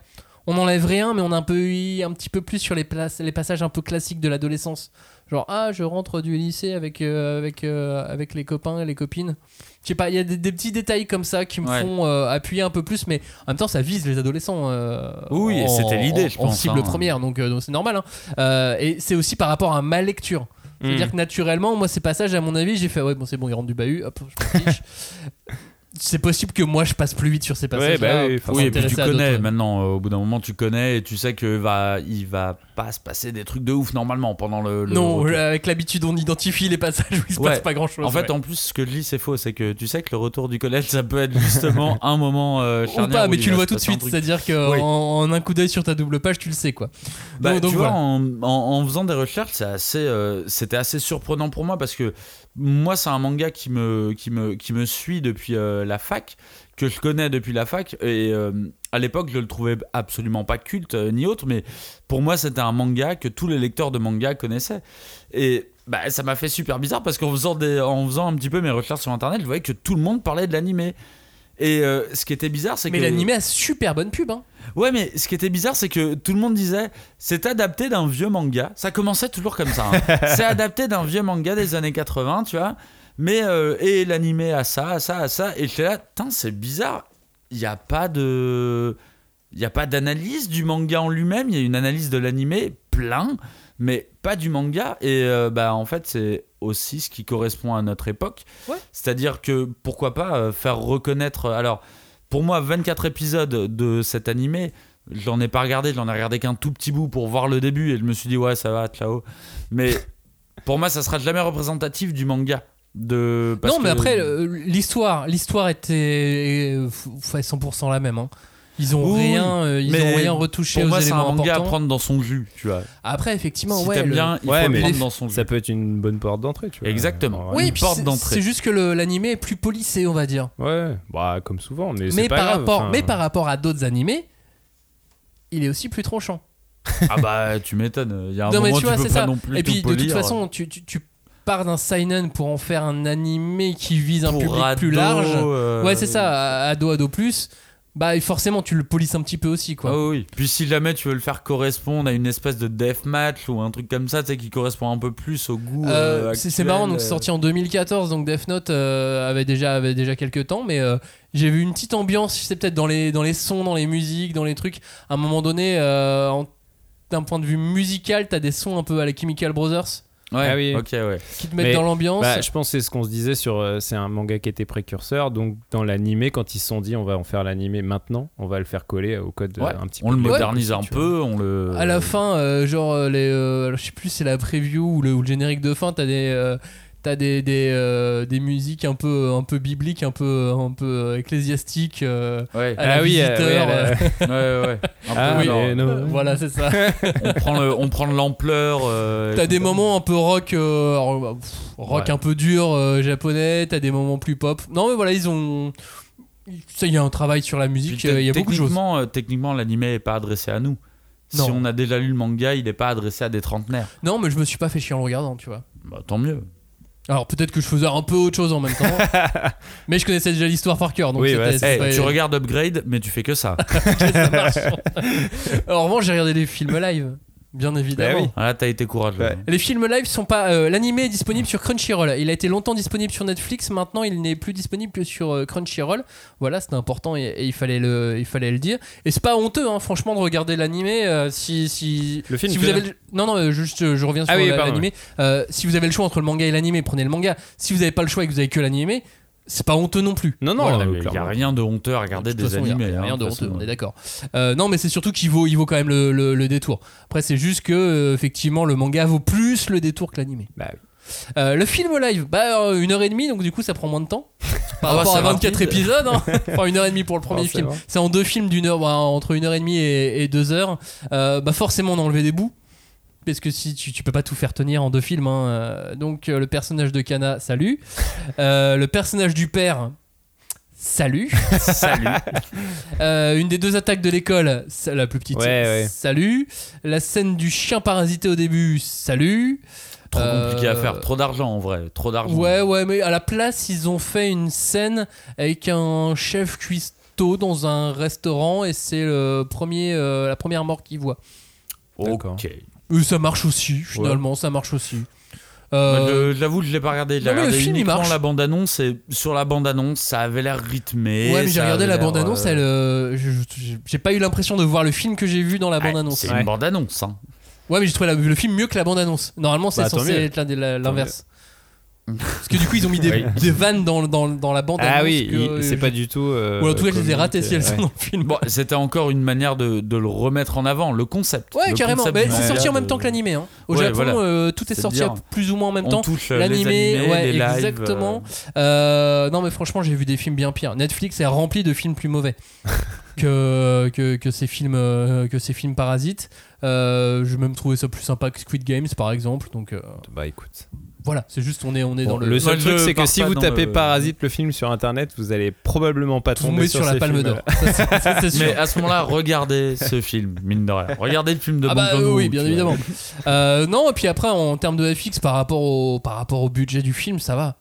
On n'enlève rien, mais on a un peu un petit peu plus sur les, places, les passages un peu classiques de l'adolescence. Genre ah, je rentre du lycée avec euh, avec euh, avec les copains et les copines. Je sais pas, il y a des, des petits détails comme ça qui me Ouais. font euh, appuyer un peu plus, mais en même temps, ça vise les adolescents. Oui, c'était l'idée, je En pense, cible hein. première, donc c'est normal. hein. Et c'est aussi par rapport à ma lecture. C'est-à-dire Hmm. que naturellement, moi, ces passages, à mon avis, j'ai fait ouais, bon, c'est bon, il rentre du bahut, hop, je m'en fiche. c'est possible que moi, je passe plus vite sur ces passages. bah oui, Oui, et puis tu connais maintenant, euh, au bout d'un moment, tu connais et tu sais que va, il va pas se passer des trucs de ouf normalement pendant le. le Non, retour. avec l'habitude, on identifie les passages où il se Ouais. passe pas grand-chose. En fait, ouais. en plus, ce que je lis, c'est faux. C'est que tu sais que le retour du collège, ça peut être justement un moment euh, Ou pas, mais tu le vois tout de suite, truc. c'est-à-dire qu'en Oui. en un coup d'œil sur ta double page, tu le sais, quoi. Bah, Donc- donc tu vois, voilà. en, en- en faisant des recherches, c'est assez, euh, c'était assez surprenant pour moi parce que moi, c'est un manga qui me, qui me, suit depuis euh, la fac, que je connais depuis la fac. Et euh, à l'époque, je le trouvais absolument pas culte euh, ni autre, mais pour moi, c'était un manga que tous les lecteurs de manga connaissaient. Et bah, ça m'a fait super bizarre parce qu'en faisant, en faisant un petit peu mes recherches sur internet, je voyais que tout le monde parlait de l'animé. Et euh, ce qui était bizarre, c'est que. Mais l'animé a super bonne pub. Hein. Ouais, mais ce qui était bizarre, c'est que tout le monde disait c'est adapté d'un vieux manga. Ça commençait toujours comme ça. hein. c'est adapté d'un vieux manga des années 80, tu vois. Mais euh, et l'animé a ça, a ça, a ça. Et j'étais là, putain, c'est bizarre. Il n'y a pas de. Il n'y a pas d'analyse du manga en lui-même. Il y a une analyse de l'animé plein, mais pas du manga. Et euh, bah, en fait, c'est aussi ce qui correspond à notre époque. Ouais. C'est-à-dire que pourquoi pas euh, faire reconnaître. Alors, pour moi, 24 épisodes de cet animé, je n'en ai pas regardé, je n'en ai regardé qu'un tout petit bout pour voir le début et je me suis dit, ouais, ça va, ciao. Mais pour moi, ça sera jamais représentatif du manga. De, parce non, mais que- après, euh, l'histoire, l'histoire était euh, f- f- 100% la même. hein. Ils ont Oui, rien, euh, ils mais ont rien retouché Pour aux moi, c'est un manga à prendre dans son jus, tu vois. Après, effectivement, si ouais. t'aimes le- bien, il Ouais, faut mais le prendre dans son jus. Ça peut être une bonne porte d'entrée, tu vois. Exactement. Ouais. Oui, une porte c'est- d'entrée. C'est juste que l'animé est plus polissé, on va dire. Ouais, bah comme souvent, mais, Mais c'est pas par, grave, rapport, mais par rapport à d'autres animés, il est aussi plus tranchant. Ah bah, tu m'étonnes. Il y a un non, mais moment tu tu vois, peux c'est pas ça. non plus Et puis, tout de toute façon, tu, tu, tu pars d'un seinen pour en faire un animé qui vise un Pour public plus large. euh, Ouais, c'est ça, ado, ado plus. Bah, forcément, tu le polisses un petit peu aussi, quoi. Ah oui. Puis si jamais tu veux le faire correspondre à une espèce de deathmatch ou un truc comme ça, tu sais, qui correspond un peu plus au goût. Euh, euh, c'est c'est marrant, donc euh. c'est sorti en 2014, donc Death Note euh, avait déjà avait déjà quelques temps, mais euh, j'ai vu une petite ambiance, je sais peut-être dans les dans les sons, dans les musiques, dans les trucs. À un moment donné, euh, en- d'un point de vue musical, t'as des sons un peu à la Chemical Brothers Ouais, Ah oui. ok, ouais. qui te mettent dans l'ambiance. Bah, je pense que c'est ce qu'on se disait sur. euh, c'est un manga qui était précurseur, donc dans l'animé, quand ils se sont dit on va en faire l'animé maintenant, on va le faire coller au code euh, Ouais, un petit on peu. le plus modernise un peu, on le. à la fin, euh, genre euh, les, euh, je sais plus, c'est la preview ou le, ou le générique de fin, t'as des euh, T'as des, des, euh, des musiques un peu, un peu bibliques, un peu, un peu euh, ecclésiastiques euh, Ouais, à la Ah oui, euh, visiteur. ouais, ouais, ouais. Un peu, genre, mais non. voilà, c'est ça. on, prend le, on prend de l'ampleur. euh, T'as des moments un peu rock, euh, alors, bah, pff, rock Ouais. un peu dur euh, japonais. T'as des moments plus pop. Non, mais voilà, ils ont. Ça, il y a un travail sur la musique. Il y a beaucoup de choses. techniquement, euh, techniquement, l'animé est pas adressé à nous. Si on a déjà lu le manga, il est pas adressé à des trentenaires. Non, mais je me suis pas fait chier en le regardant, tu vois. Bah, tant mieux. Alors peut-être que je faisais un peu autre chose en même temps. mais je connaissais déjà l'histoire par cœur. Donc Oui, ouais, pas- tu regardes Upgrade, mais tu fais que ça. ça en revanche, j'ai regardé les films live. Bien évidemment. Bah oui. Ah, Là, t'as été courageux. Ouais. Les films live sont pas. euh, L'animé est disponible sur Crunchyroll. Il a été longtemps disponible sur Netflix. Maintenant, il n'est plus disponible que sur euh, Crunchyroll. Voilà, c'était important et, et il fallait le, il fallait le dire. Et c'est pas honteux, hein, franchement, de regarder l'animé. euh, si, si, Le film, si vous avez, le- non, non, euh, juste, je reviens sur Ah oui, pardon, l'animé. Euh, si vous avez le choix entre le manga et l'animé, prenez le manga. Si vous n'avez pas le choix et que vous avez que l'animé, c'est pas honteux non plus. Non, non, Voilà. euh, Il n'y a rien de honteux à regarder De des façon, y a- animés. y a hein, rien de honteux, façon. on est d'accord. Euh, non, mais c'est surtout qu'il vaut, il vaut quand même le, le- le détour. Après, c'est juste que euh, effectivement, le manga vaut plus le détour que l'animé. Bah oui. Euh, le film live, bah euh, une heure et demie, donc du coup, ça prend moins de temps. Par Ah bah, rapport à c'est 24 rapide. épisodes, hein. enfin une heure et demie pour le premier film. Forcément. C'est en deux films d'une heure, bah, entre une heure et demie et, et deux heures. Euh, bah forcément, on a enlevé des bouts. Parce que si tu, tu peux pas tout faire tenir en deux films. hein. Euh, Donc euh, le personnage de Kana, salut. Euh, le personnage du père, salut. Salut. Euh, une des deux attaques de l'école, la plus petite, Ouais, ouais. salut. La scène du chien parasité au début, salut. Trop Euh, compliqué à faire. Trop d'argent en vrai. Trop d'argent. Ouais, ouais, mais à la place, ils ont fait une scène avec un chef cuistot dans un restaurant et c'est le premier, euh, la première mort qu'il voit. D'accord. Ok. Et ça marche aussi, finalement, ça marche aussi. Euh, Moi, je- J'avoue, je l'ai pas regardé. J'ai mais le regardé film, uniquement la bande-annonce et sur la bande-annonce, ça avait l'air rythmé. ouais, mais j'ai regardé la bande-annonce, euh, elle, euh, j'ai pas eu l'impression de voir le film que j'ai vu dans la ouais, bande-annonce. C'est Ouais. une bande-annonce. Hein. Ouais, mais j'ai trouvé la- le film mieux que la bande-annonce. Normalement, c'est Bah, censé être l'inverse. Parce que du coup, ils ont mis des, Oui. des vannes dans, dans, dans la bande-annonce. Ah oui, que, euh, c'est je- pas du tout. euh, Ou en tout cas, je les ai ratées si elles ouais. sont dans le film. Bon, c'était encore une manière de, de le remettre en avant, le concept. Ouais, Le carrément. du c'est sorti en même temps que l'animé. Hein. Au Ouais, Japon, voilà. euh, tout est, sorti plus ou moins en même On temps. L'animé, ouais, lives, exactement. euh, Euh, non, mais franchement, j'ai vu des films bien pires. Netflix est rempli de films plus mauvais que, que, que ces films, que ces films parasites. Euh, j'ai même trouvé ça plus sympa que Squid Games, par exemple. Donc euh, Bah écoute. Voilà, c'est juste on est, on est Bon, dans le. le seul truc, c'est que si vous tapez le- Parasite le film sur internet, vous allez probablement pas tomber, tomber sur la palme d'or. Mais à ce moment-là, regardez ce film, mine de rien. Regardez le film de Ah Bong bah Joon-ho, oui, bien évidemment. Euh, non, et puis après, en termes de FX, par rapport au, par rapport au budget du film, ça va.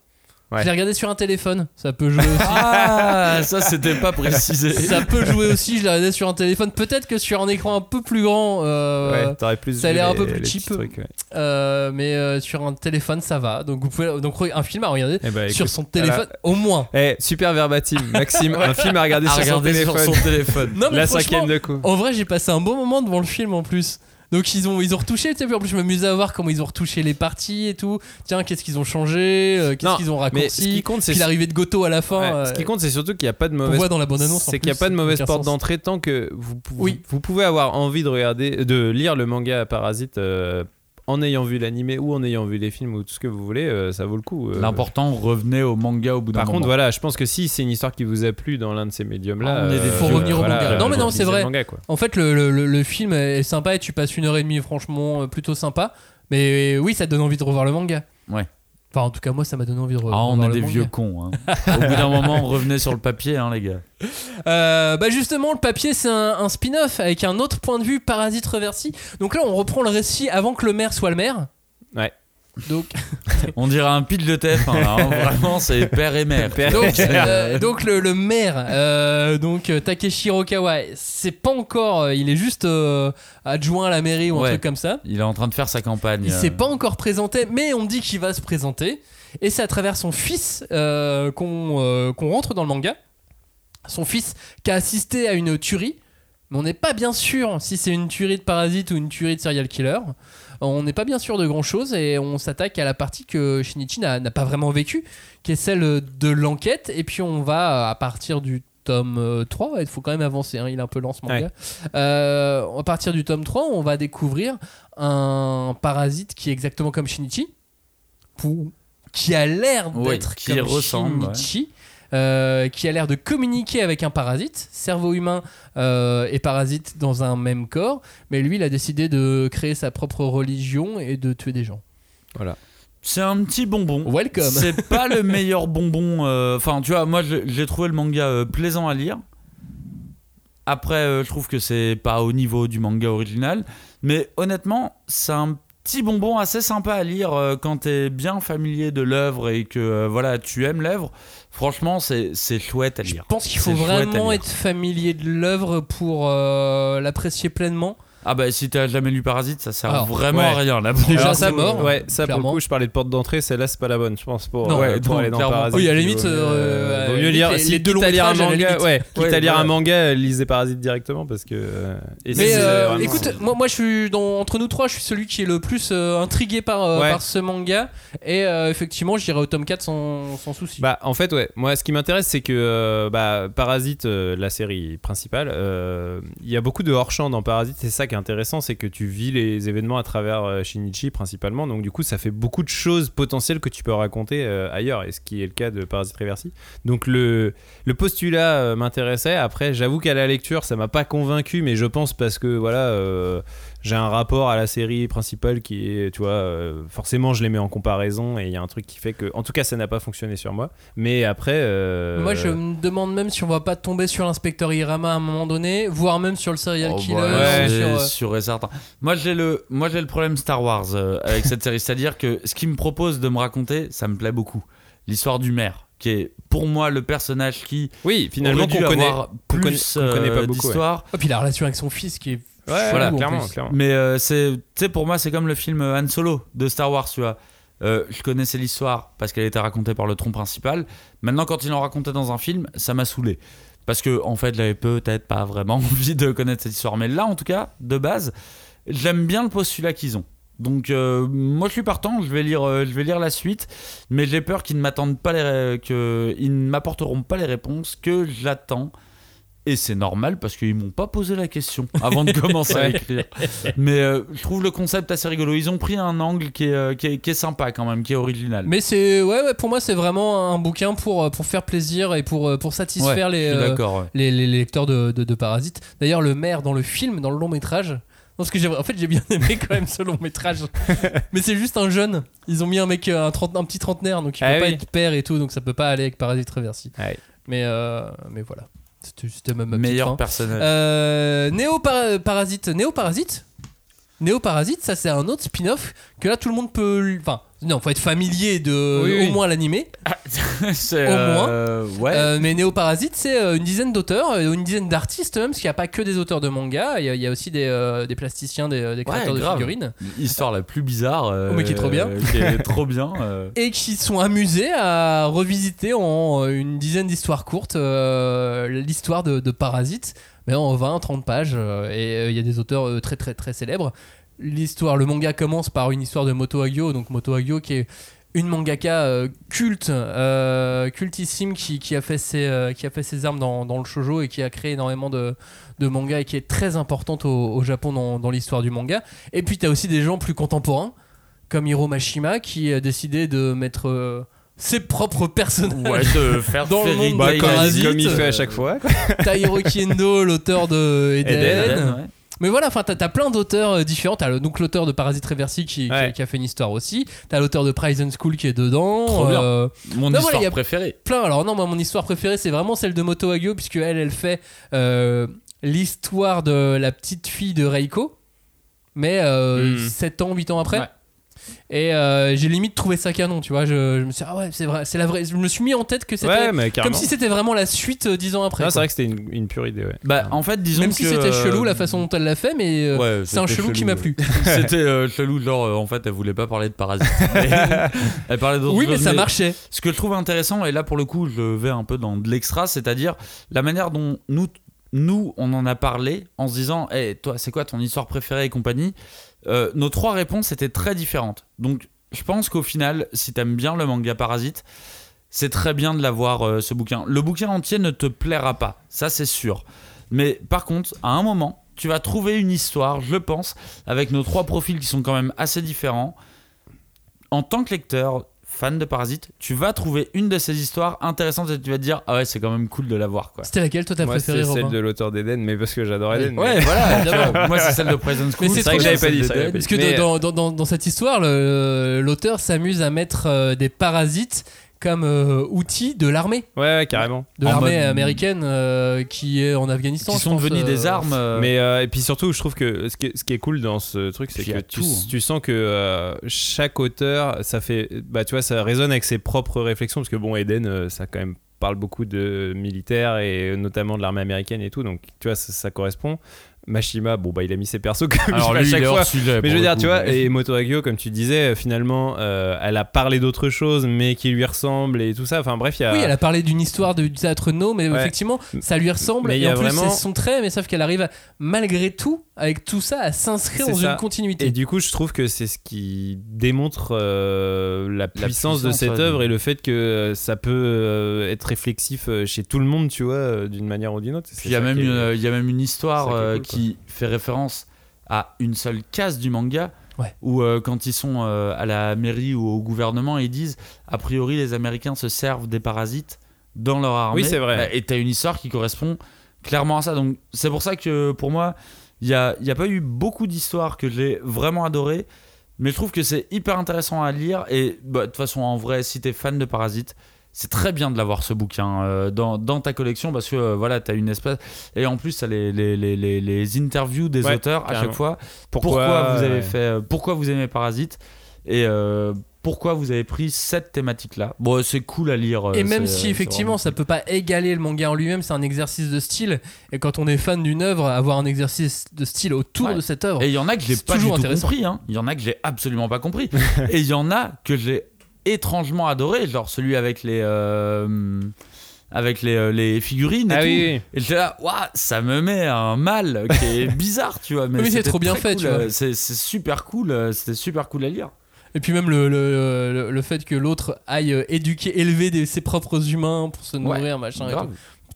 Ouais. Je l'ai regardé sur un téléphone. Ça peut jouer aussi. Ah, ça c'était pas précisé. ça peut jouer aussi. Je l'ai regardé sur un téléphone. Peut-être que sur un écran un peu plus grand. euh, Ouais, t'aurais plus ça a l'air un peu plus cheap. trucs, ouais. euh, mais euh, sur un téléphone, ça va. Donc vous pouvez donc un film à regarder Eh ben, sur son téléphone au moins. Eh, super verbatim, Maxime, un film à regarder À sur son regarder sur téléphone. son téléphone. Non mais La cinquième de coup. En vrai, j'ai passé un bon moment devant le film en plus. Donc ils ont ils ont retouché, tu sais, puis en plus je m'amusais à voir comment ils ont retouché les parties et tout. Tiens, qu'est-ce qu'ils ont changé, euh, qu'est-ce qu'ils ont mais ce raccourci. qui compte, c'est Puis l'arrivée de Goto à la fin. Ouais, euh, ce qui compte, c'est surtout qu'il n'y a pas de mauvaise. voit dans la bande annonce. C'est qu'il n'y a pas de mauvaise porte d'entrée tant que vous, pou- Oui. vous pouvez avoir envie de regarder, de lire le manga Parasite euh, en ayant vu l'animé ou en ayant vu les films ou tout ce que vous voulez, euh, ça vaut le coup. euh. L'important, revenez au manga au bout d'un Par moment. contre, voilà, je pense que si c'est une histoire qui vous a plu dans l'un de ces médiums-là, Ah, on est des Faut revenir au voilà, manga. euh, Non mais non, c'est vrai. manga. En fait, le, le- le- le film est sympa et tu passes une heure et demie, franchement, euh, plutôt sympa. Mais oui, ça te donne envie de revoir le manga. Ouais. Enfin, en tout cas, moi, ça m'a donné envie de re- Ah, on est des vieux cons. hein. Au bout d'un moment, revenez sur le papier, hein, les gars. Euh, bah justement, le papier, c'est un, un spin-off avec un autre point de vue, Parasite Reversi. Donc là, on reprend le récit avant que le maire soit le maire. Ouais. Donc, On dirait un pitch de TF1, là, hein. Vraiment, c'est père et mère. donc, euh, donc le, le maire, euh, donc euh, Takeshi Hirokawa, c'est pas encore, il est juste euh, adjoint à la mairie ou un truc comme ça. Il est en train de faire sa campagne. Il s'est pas encore présenté, mais on dit qu'il va se présenter. Et c'est à travers son fils qu'on qu'on rentre dans le manga. Son fils qui a assisté à une tuerie. Mais on n'est pas bien sûr si c'est une tuerie de parasite ou une tuerie de serial killer. On n'est pas bien sûr de grand chose et on s'attaque à la partie que Shinichi n'a n'a pas vraiment vécue, qui est celle de l'enquête. Et puis on va à partir du tome euh, 3, il faut quand même avancer, hein, il est un peu lent ce manga. Euh, à partir du tome 3, on va découvrir un parasite qui est exactement comme Shinichi, qui a l'air d'être qui comme ressemble, Shinichi, euh, qui a l'air de communiquer avec un parasite, cerveau humain euh, et parasite dans un même corps, mais lui il a décidé de créer sa propre religion et de tuer des gens. C'est un petit bonbon. Welcome. C'est pas le meilleur bonbon. euh, Enfin, tu vois, moi j'ai trouvé le manga euh, plaisant à lire. Après, euh, je trouve que c'est pas au niveau du manga original. Mais honnêtement, c'est un petit bonbon assez sympa à lire euh, quand t'es bien familier de l'œuvre et que euh, voilà, tu aimes l'œuvre. Franchement, c'est chouette à Je lire. pense qu'il faut vraiment être familier de l'œuvre pour euh, l'apprécier pleinement. Ah bah si t'as jamais lu Parasite, ça sert Alors, vraiment ouais. à rien là. Déjà, Alors c'est ça, mort, Ouais, ça pour le coup, je parlais de porte d'entrée, celle-là c'est pas la bonne, je pense pour, Non, euh, ouais, pour non, aller dans clairement. Parasite. Oui, à la il limite, vaut mieux, euh, vaut mieux la lire limite, si les deux quitte à lire un longs manga, ouais, quitte Ouais, à lire un manga, lisez Parasite directement parce que euh, et Mais euh, vraiment- écoute, moi, moi je suis dans, entre nous trois, je suis celui qui est le plus euh, intrigué par, euh, Ouais. par ce manga. Et euh, effectivement, j'irai au tome 4 sans, sans souci. Bah, en fait, ouais. Moi, ce qui m'intéresse, c'est que euh, bah, Parasite, euh, la série principale, euh, il y a beaucoup de hors-champ dans Parasite. C'est ça qui est intéressant, c'est que tu vis les événements à travers euh, Shinichi principalement. Donc, du coup, ça fait beaucoup de choses potentielles que tu peux raconter euh, ailleurs, et ce qui est le cas de Parasite Reversi. Donc, le, le postulat euh, m'intéressait. Après, j'avoue qu'à la lecture, ça m'a pas convaincu, mais je pense parce que voilà. J'ai un rapport à la série principale qui est, tu vois, euh, forcément je les mets en comparaison et il y a un truc qui fait que, en tout cas, ça n'a pas fonctionné sur moi. Mais après, euh, Moi, je me demande même si on va pas tomber sur l'inspecteur Irama à un moment donné, voire même sur le serial Oh, killer. ouais, sur, euh, sûr et certain. Moi j'ai le, moi j'ai le problème Star Wars euh, avec cette série, c'est-à-dire que ce qu'il me propose de me raconter, ça me plaît beaucoup. L'histoire du maire, qui est pour moi le personnage qui oui, finalement qu'on connaît, avoir connaît- plus qu'on connaît pas euh, beaucoup, ouais. d'histoire. Et puis la relation avec son fils qui est. Ouais, en clairement, clairement. Mais euh, c'est, tu sais, pour moi c'est comme le film Han Solo de Star Wars, tu vois. Euh, je connaissais l'histoire parce qu'elle était racontée par le tronc principal. Maintenant, quand ils l'ont racontée dans un film, ça m'a saoulé. Parce que, en fait, j'avais peut-être pas vraiment envie de connaître cette histoire. Mais là, en tout cas, de base, j'aime bien le postulat qu'ils ont. Donc, euh, moi, je suis partant. Je vais lire, euh, je vais lire la suite. Mais j'ai peur qu'ils ne m'attendent pas les, ré- que ils ne m'apporteront pas les réponses que j'attends. Et c'est normal parce qu'ils m'ont pas posé la question avant de commencer à écrire. Mais euh, je trouve le concept assez rigolo. Ils ont pris un angle qui est, euh, qui est, qui est sympa quand même, qui est original. Mais c'est. Ouais, ouais, pour moi, c'est vraiment un bouquin pour, euh, pour faire plaisir et pour, pour satisfaire Ouais, les, euh, ouais. les, les lecteurs de, de, de Parasite. D'ailleurs, le maire dans le film, dans le long métrage. Parce que j'ai, en fait, j'ai bien aimé quand même ce long métrage. Mais c'est juste un jeune. Ils ont mis un mec, un, trente- un petit trentenaire, donc il Ah peut pas oui. être père et tout, donc ça peut pas aller avec Parasite Reversi. Mais, euh, mais voilà. C'était, même ma Meilleur fin. personnage. Euh, Néo Para- Parasite. Néo Parasite Néo Parasite, ça c'est un autre spin-off que là tout le monde peut. Enfin, non, faut être familier de Oui, oui. au moins l'animé. c'est, Au moins. euh, ouais. Euh, mais Néoparasite, c'est euh, une dizaine d'auteurs, une dizaine d'artistes même, parce qu'il n'y a pas que des auteurs de manga, il y a, il y a aussi des, euh, des plasticiens, des, des créateurs de figurines, L'histoire la plus bizarre. Oh, mais qui est trop bien. qui est trop bien. et qui sont amusés à revisiter en une dizaine d'histoires courtes l'histoire de, de Parasite, mais en 20-30 pages, euh, et euh, il y a des auteurs euh, très très très célèbres. L'histoire, le manga commence par une histoire de Moto Hagio, donc Moto Hagio qui est une mangaka euh, culte, euh, cultissime, qui, qui a fait ses, euh, qui a fait ses armes dans, dans le shojo et qui a créé énormément de, de mangas et qui est très importante au, au Japon dans, dans l'histoire du manga. Et puis tu as aussi des gens plus contemporains, comme Hiro Mashima, qui a décidé de mettre euh, ses propres personnages. Ouais, de faire Dans le monde Bah, comme, Parasite, comme il fait à chaque fois. quoi. Tahiroki Endo, l'auteur de Eden. Eden, Eden, ouais. Mais voilà, enfin, t'as as plein d'auteurs euh, différents. T'as le- donc l'auteur de Parasite Reversi qui, qui- Ouais. qui a fait une histoire aussi. T'as l'auteur de Prison School qui est dedans. Trop bien. Euh, Mon Non, histoire voilà, préférée. plein. Alors non, moi mon histoire préférée c'est vraiment celle de Moto Hagio puisque elle, elle fait euh, l'histoire de la petite fille de Reiko, mais euh, Hmm. 7 ans, 8 ans après. Ouais. Et euh, j'ai limite trouvé ça canon, tu vois. Je, je me suis dit, ah ouais, c'est vrai, c'est la vraie. Je me suis mis en tête que c'était Ouais, mais comme si c'était vraiment la suite euh, 10 ans après. Non, quoi. c'est vrai que c'était une, une pure idée, ouais. Bah, en fait, disons Même si c'était euh, chelou la façon dont elle l'a fait, mais euh, Ouais, c'est un c'était chelou qui chelou, m'a ouais. plu. C'était euh, chelou, genre, euh, en fait, elle voulait pas parler de parasites. elle parlait d'autres Oui, mais choses, ça marchait. Ce que je trouve intéressant, et là pour le coup je vais un peu dans de l'extra, c'est-à-dire la manière dont nous, nous on en a parlé en se disant hey, toi c'est quoi ton histoire préférée et compagnie? Euh, Nos trois réponses étaient très différentes. Donc je pense qu'au final, si t'aimes bien le manga Parasite, c'est très bien de l'avoir euh, ce bouquin. Le bouquin entier ne te plaira pas, ça c'est sûr. Mais par contre, à un moment, tu vas trouver une histoire, je pense, avec nos trois profils qui sont quand même assez différents. En tant que lecteur, fan de Parasite, tu vas trouver une de ces histoires intéressantes et tu vas te dire ah ouais c'est quand même cool de la voir quoi. C'était laquelle toi t'as Moi, préféré c'est celle de l'auteur d'Eden, mais parce que j'adore Eden. mais- Ouais voilà, moi c'est celle de Prison School. Mais c'est C'est vrai que j'avais pas dit ça. Parce que Mais, dans, dans- dans- dans cette histoire, le- l'auteur s'amuse à mettre euh, des parasites comme euh, outil de l'armée, Ouais, ouais, carrément. de En l'armée mode- américaine euh, qui est en Afghanistan. qui je sont pense, devenus euh, des armes. euh, Mais euh, et puis surtout, je trouve que ce qui est, ce qui est cool dans ce truc, c'est Puis il y que a tu, tout, hein. tu sens que euh, chaque auteur, ça fait, bah tu vois, ça résonne avec ses propres réflexions parce que bon, Eden, euh, ça quand même parle beaucoup de militaires et notamment de l'armée américaine et tout, donc tu vois, ça, ça correspond. Mashima, bon bah il a mis ses persos comme Alors à lui, il chaque fois. sujet. Mais je veux dire, coup, tu vois, mais- et Moto Hagio, comme tu disais, finalement, euh, elle a parlé d'autre chose, mais qui lui ressemble et tout ça. Enfin bref, il y a. Oui, elle a parlé d'une histoire de, du théâtre No, mais Ouais. effectivement, ça lui ressemble. Mais il et y en a plus, vraiment- c'est son trait, mais sauf qu'elle arrive à- malgré tout, avec tout ça, à s'inscrire dans ça. une continuité. Et du coup, je trouve que c'est ce qui démontre euh, la, puissance de puissance, cette ouais, œuvre et le fait que euh, ça peut euh, être réflexif chez tout le monde, tu vois, d'une manière ou d'une autre. Il y, a même est- y a même une histoire qui qui fait référence à une seule case du manga. Ouais. Où euh, quand ils sont euh, à la mairie ou au gouvernement, ils disent a priori les Américains se servent des parasites dans leur armée. Oui, c'est vrai. Bah, Et t'as une histoire qui correspond clairement à ça. Donc c'est pour ça que pour moi, il n'y a, il y a pas eu beaucoup d'histoires que j'ai vraiment adorées. Mais je trouve que c'est hyper intéressant à lire. Et bah, de toute façon, en vrai, si t'es fan de Parasite, c'est très bien de l'avoir ce bouquin euh, dans, dans ta collection parce que euh, voilà, t'as une espèce. Et en plus, t'as les, les, les, les, les interviews des Ouais, auteurs à chaque fois. Pourquoi, Pourquoi, vous avez ouais. fait. euh, Pourquoi vous aimez Parasite Et euh, pourquoi vous avez pris cette thématique-là? Bon, c'est cool à lire. Et même si effectivement ça peut pas égaler le manga en lui-même, c'est un exercice de style. Et quand on est fan d'une œuvre, avoir un exercice de style autour Ouais. de cette œuvre. Et il y en a que j'ai pas du toujours tout compris. hein. Il y en a que j'ai absolument pas compris. et il y en a que j'ai étrangement adoré, genre celui avec les euh, avec les, euh, les figurines et Ah tout. oui. Et j'étais là, Ouah, ça me met un mal qui est bizarre, tu vois. Mais Oui, c'est trop bien fait, cool, tu vois. euh, C'est super cool, c'était super cool à lire. Et puis même le, le, le, le fait que l'autre aille éduquer, élever des- ses propres humains pour se nourrir, machin. et tout.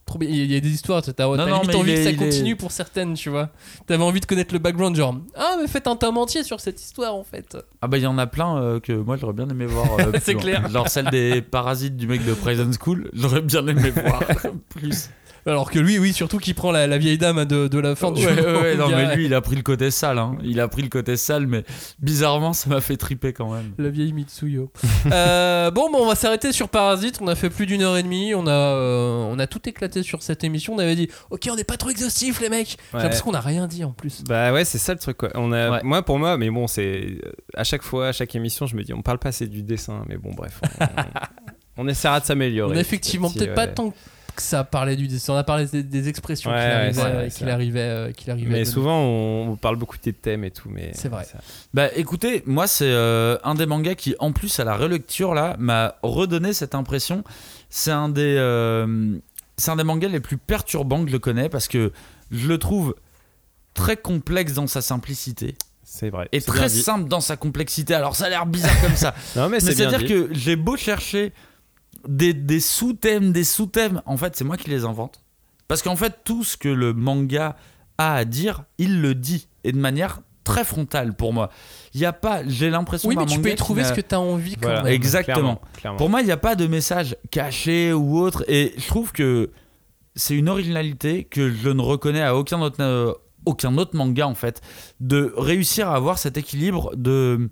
Trop bien. Il y a des histoires, t'as limite mais envie que ça est- continue pour certaines, tu vois. T'avais envie de connaître le background, genre ah mais faites un tome entier sur cette histoire en fait. Ah bah il y en a plein euh, que moi j'aurais bien aimé voir. euh, C'est clair. Genre celle des parasites du mec de Prison School, j'aurais bien aimé voir plus. Alors que lui, oui, surtout qui prend la, la vieille dame de, de la fin du ouais, ouais, ouais, non mais lui il a pris le côté sale, hein. il a pris le côté sale, mais bizarrement ça m'a fait triper quand même. La vieille Mitsuyo. Euh, bon, bon, on va s'arrêter sur Parasite. On a fait plus d'une heure et demie. On a, euh, on a tout éclaté sur cette émission. On avait dit, ok, on n'est pas trop exhaustif, les mecs. J'ai Ouais. l'impression qu'on n'a rien dit en plus. Bah ouais, c'est ça le truc quoi. On a, Ouais. moi pour moi, mais bon, c'est à chaque fois, à chaque émission, je me dis, on parle pas assez du dessin, mais bon, bref. on- On essaiera de s'améliorer. On a effectivement peut-être pas tant que ça parlé du dessin. On a parlé des, des expressions Ouais, qu'il ouais, arrivait, c'est vrai, c'est qu'il vrai. arrivait, euh, qu'il arrivait à Mais souvent, on, on parle beaucoup des thèmes et tout. mais C'est vrai. ça- Bah écoutez, moi c'est euh, un des mangas qui en plus à la relecture là m'a redonné cette impression. C'est un des euh, c'est un des mangas les plus perturbants que je connais parce que je le trouve très complexe dans sa simplicité C'est vrai. et c'est très dit. simple dans sa complexité. Alors ça a l'air bizarre comme ça, Non, mais mais c'est c'est-à-dire dit. que j'ai beau chercher des, des sous-thèmes, des sous-thèmes, en fait c'est moi qui les invente. Parce qu'en fait tout ce que le manga a à dire, il le dit et de manière très frontale pour moi. Il y a pas, j'ai l'impression Oui, mais tu peux y trouver ce que tu as envie quand Voilà. même. Exactement. Clairement, clairement. Pour moi, il n'y a pas de message caché ou autre. Et je trouve que c'est une originalité que je ne reconnais à aucun autre, euh, aucun autre manga, en fait, de réussir à avoir cet équilibre de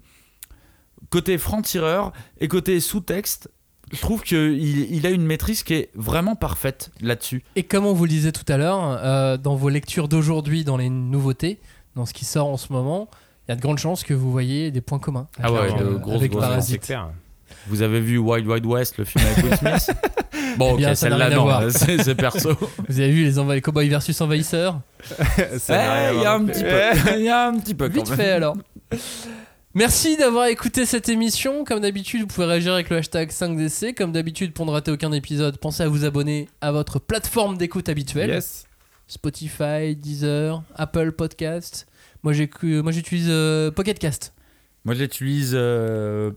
côté franc-tireur et côté sous-texte. Je trouve qu'il il a une maîtrise qui est vraiment parfaite là-dessus. Et comme on vous le disait tout à l'heure, euh, dans vos lectures d'aujourd'hui, dans les nouveautés, dans ce qui sort en ce moment, il y a de grandes chances que vous voyez des points communs Ah ouais, euh, grosses, avec grosses, C'est Parasite. Vous avez vu Wild Wild West, le film avec Will Smith Bon, Eh bien, ok, celle-là, non, c'est perso. Vous avez vu les, les cowboys versus envahisseurs à Eh, Il y a un petit peu. Il y a un petit peu quand Vite même. fait alors. Merci d'avoir écouté cette émission. Comme d'habitude, vous pouvez réagir avec le hashtag 5DC. Comme d'habitude, pour ne rater aucun épisode, pensez à vous abonner à votre plateforme d'écoute habituelle. Yes. Spotify, Deezer, Apple Podcast. Moi, cru- moi j'utilise euh, Pocket Cast. Moi, je l'utilise euh.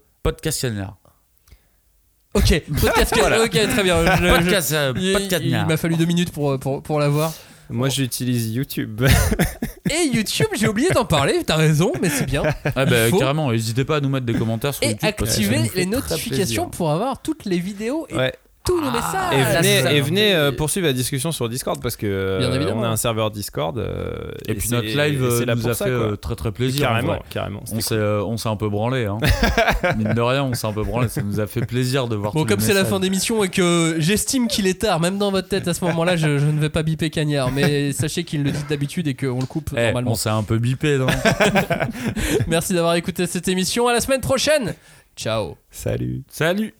Ok, Podcast Voilà. Ok, très bien. Je- je- Podcast, euh, il podcast il Canard. m'a fallu deux minutes pour, pour, pour l'avoir. Moi, j'utilise YouTube. Et YouTube, j'ai oublié d'en parler, t'as raison, mais c'est bien. Ah bah, faut- carrément, n'hésitez pas à nous mettre des commentaires sur Et YouTube. ça activer les notifications pour avoir toutes les vidéos et Ouais. Tous nos messages. Et Ah, venez, ça, et venez euh, poursuivre la discussion sur Discord parce que euh, Bien évidemment. on a un serveur Discord. euh, Et puis c'est- notre live c'est là nous pour a ça, fait quoi. euh, très très plaisir. en Carrément, vrai. carrément. On C'était s'est, euh, on s'est un peu branlé. Hein. Mine de rien, on s'est un peu branlé. Ça nous a fait plaisir de voir Bon, tous les comme c'est la messages. fin d'émission et que j'estime qu'il est tard, même dans votre tête à ce moment-là, je, je ne vais pas biper Cagnard. Mais sachez qu'il le dit d'habitude et qu'on le coupe Eh, normalement. on s'est un peu bipé, non Merci d'avoir écouté cette émission. À la semaine prochaine. Ciao. Salut. Salut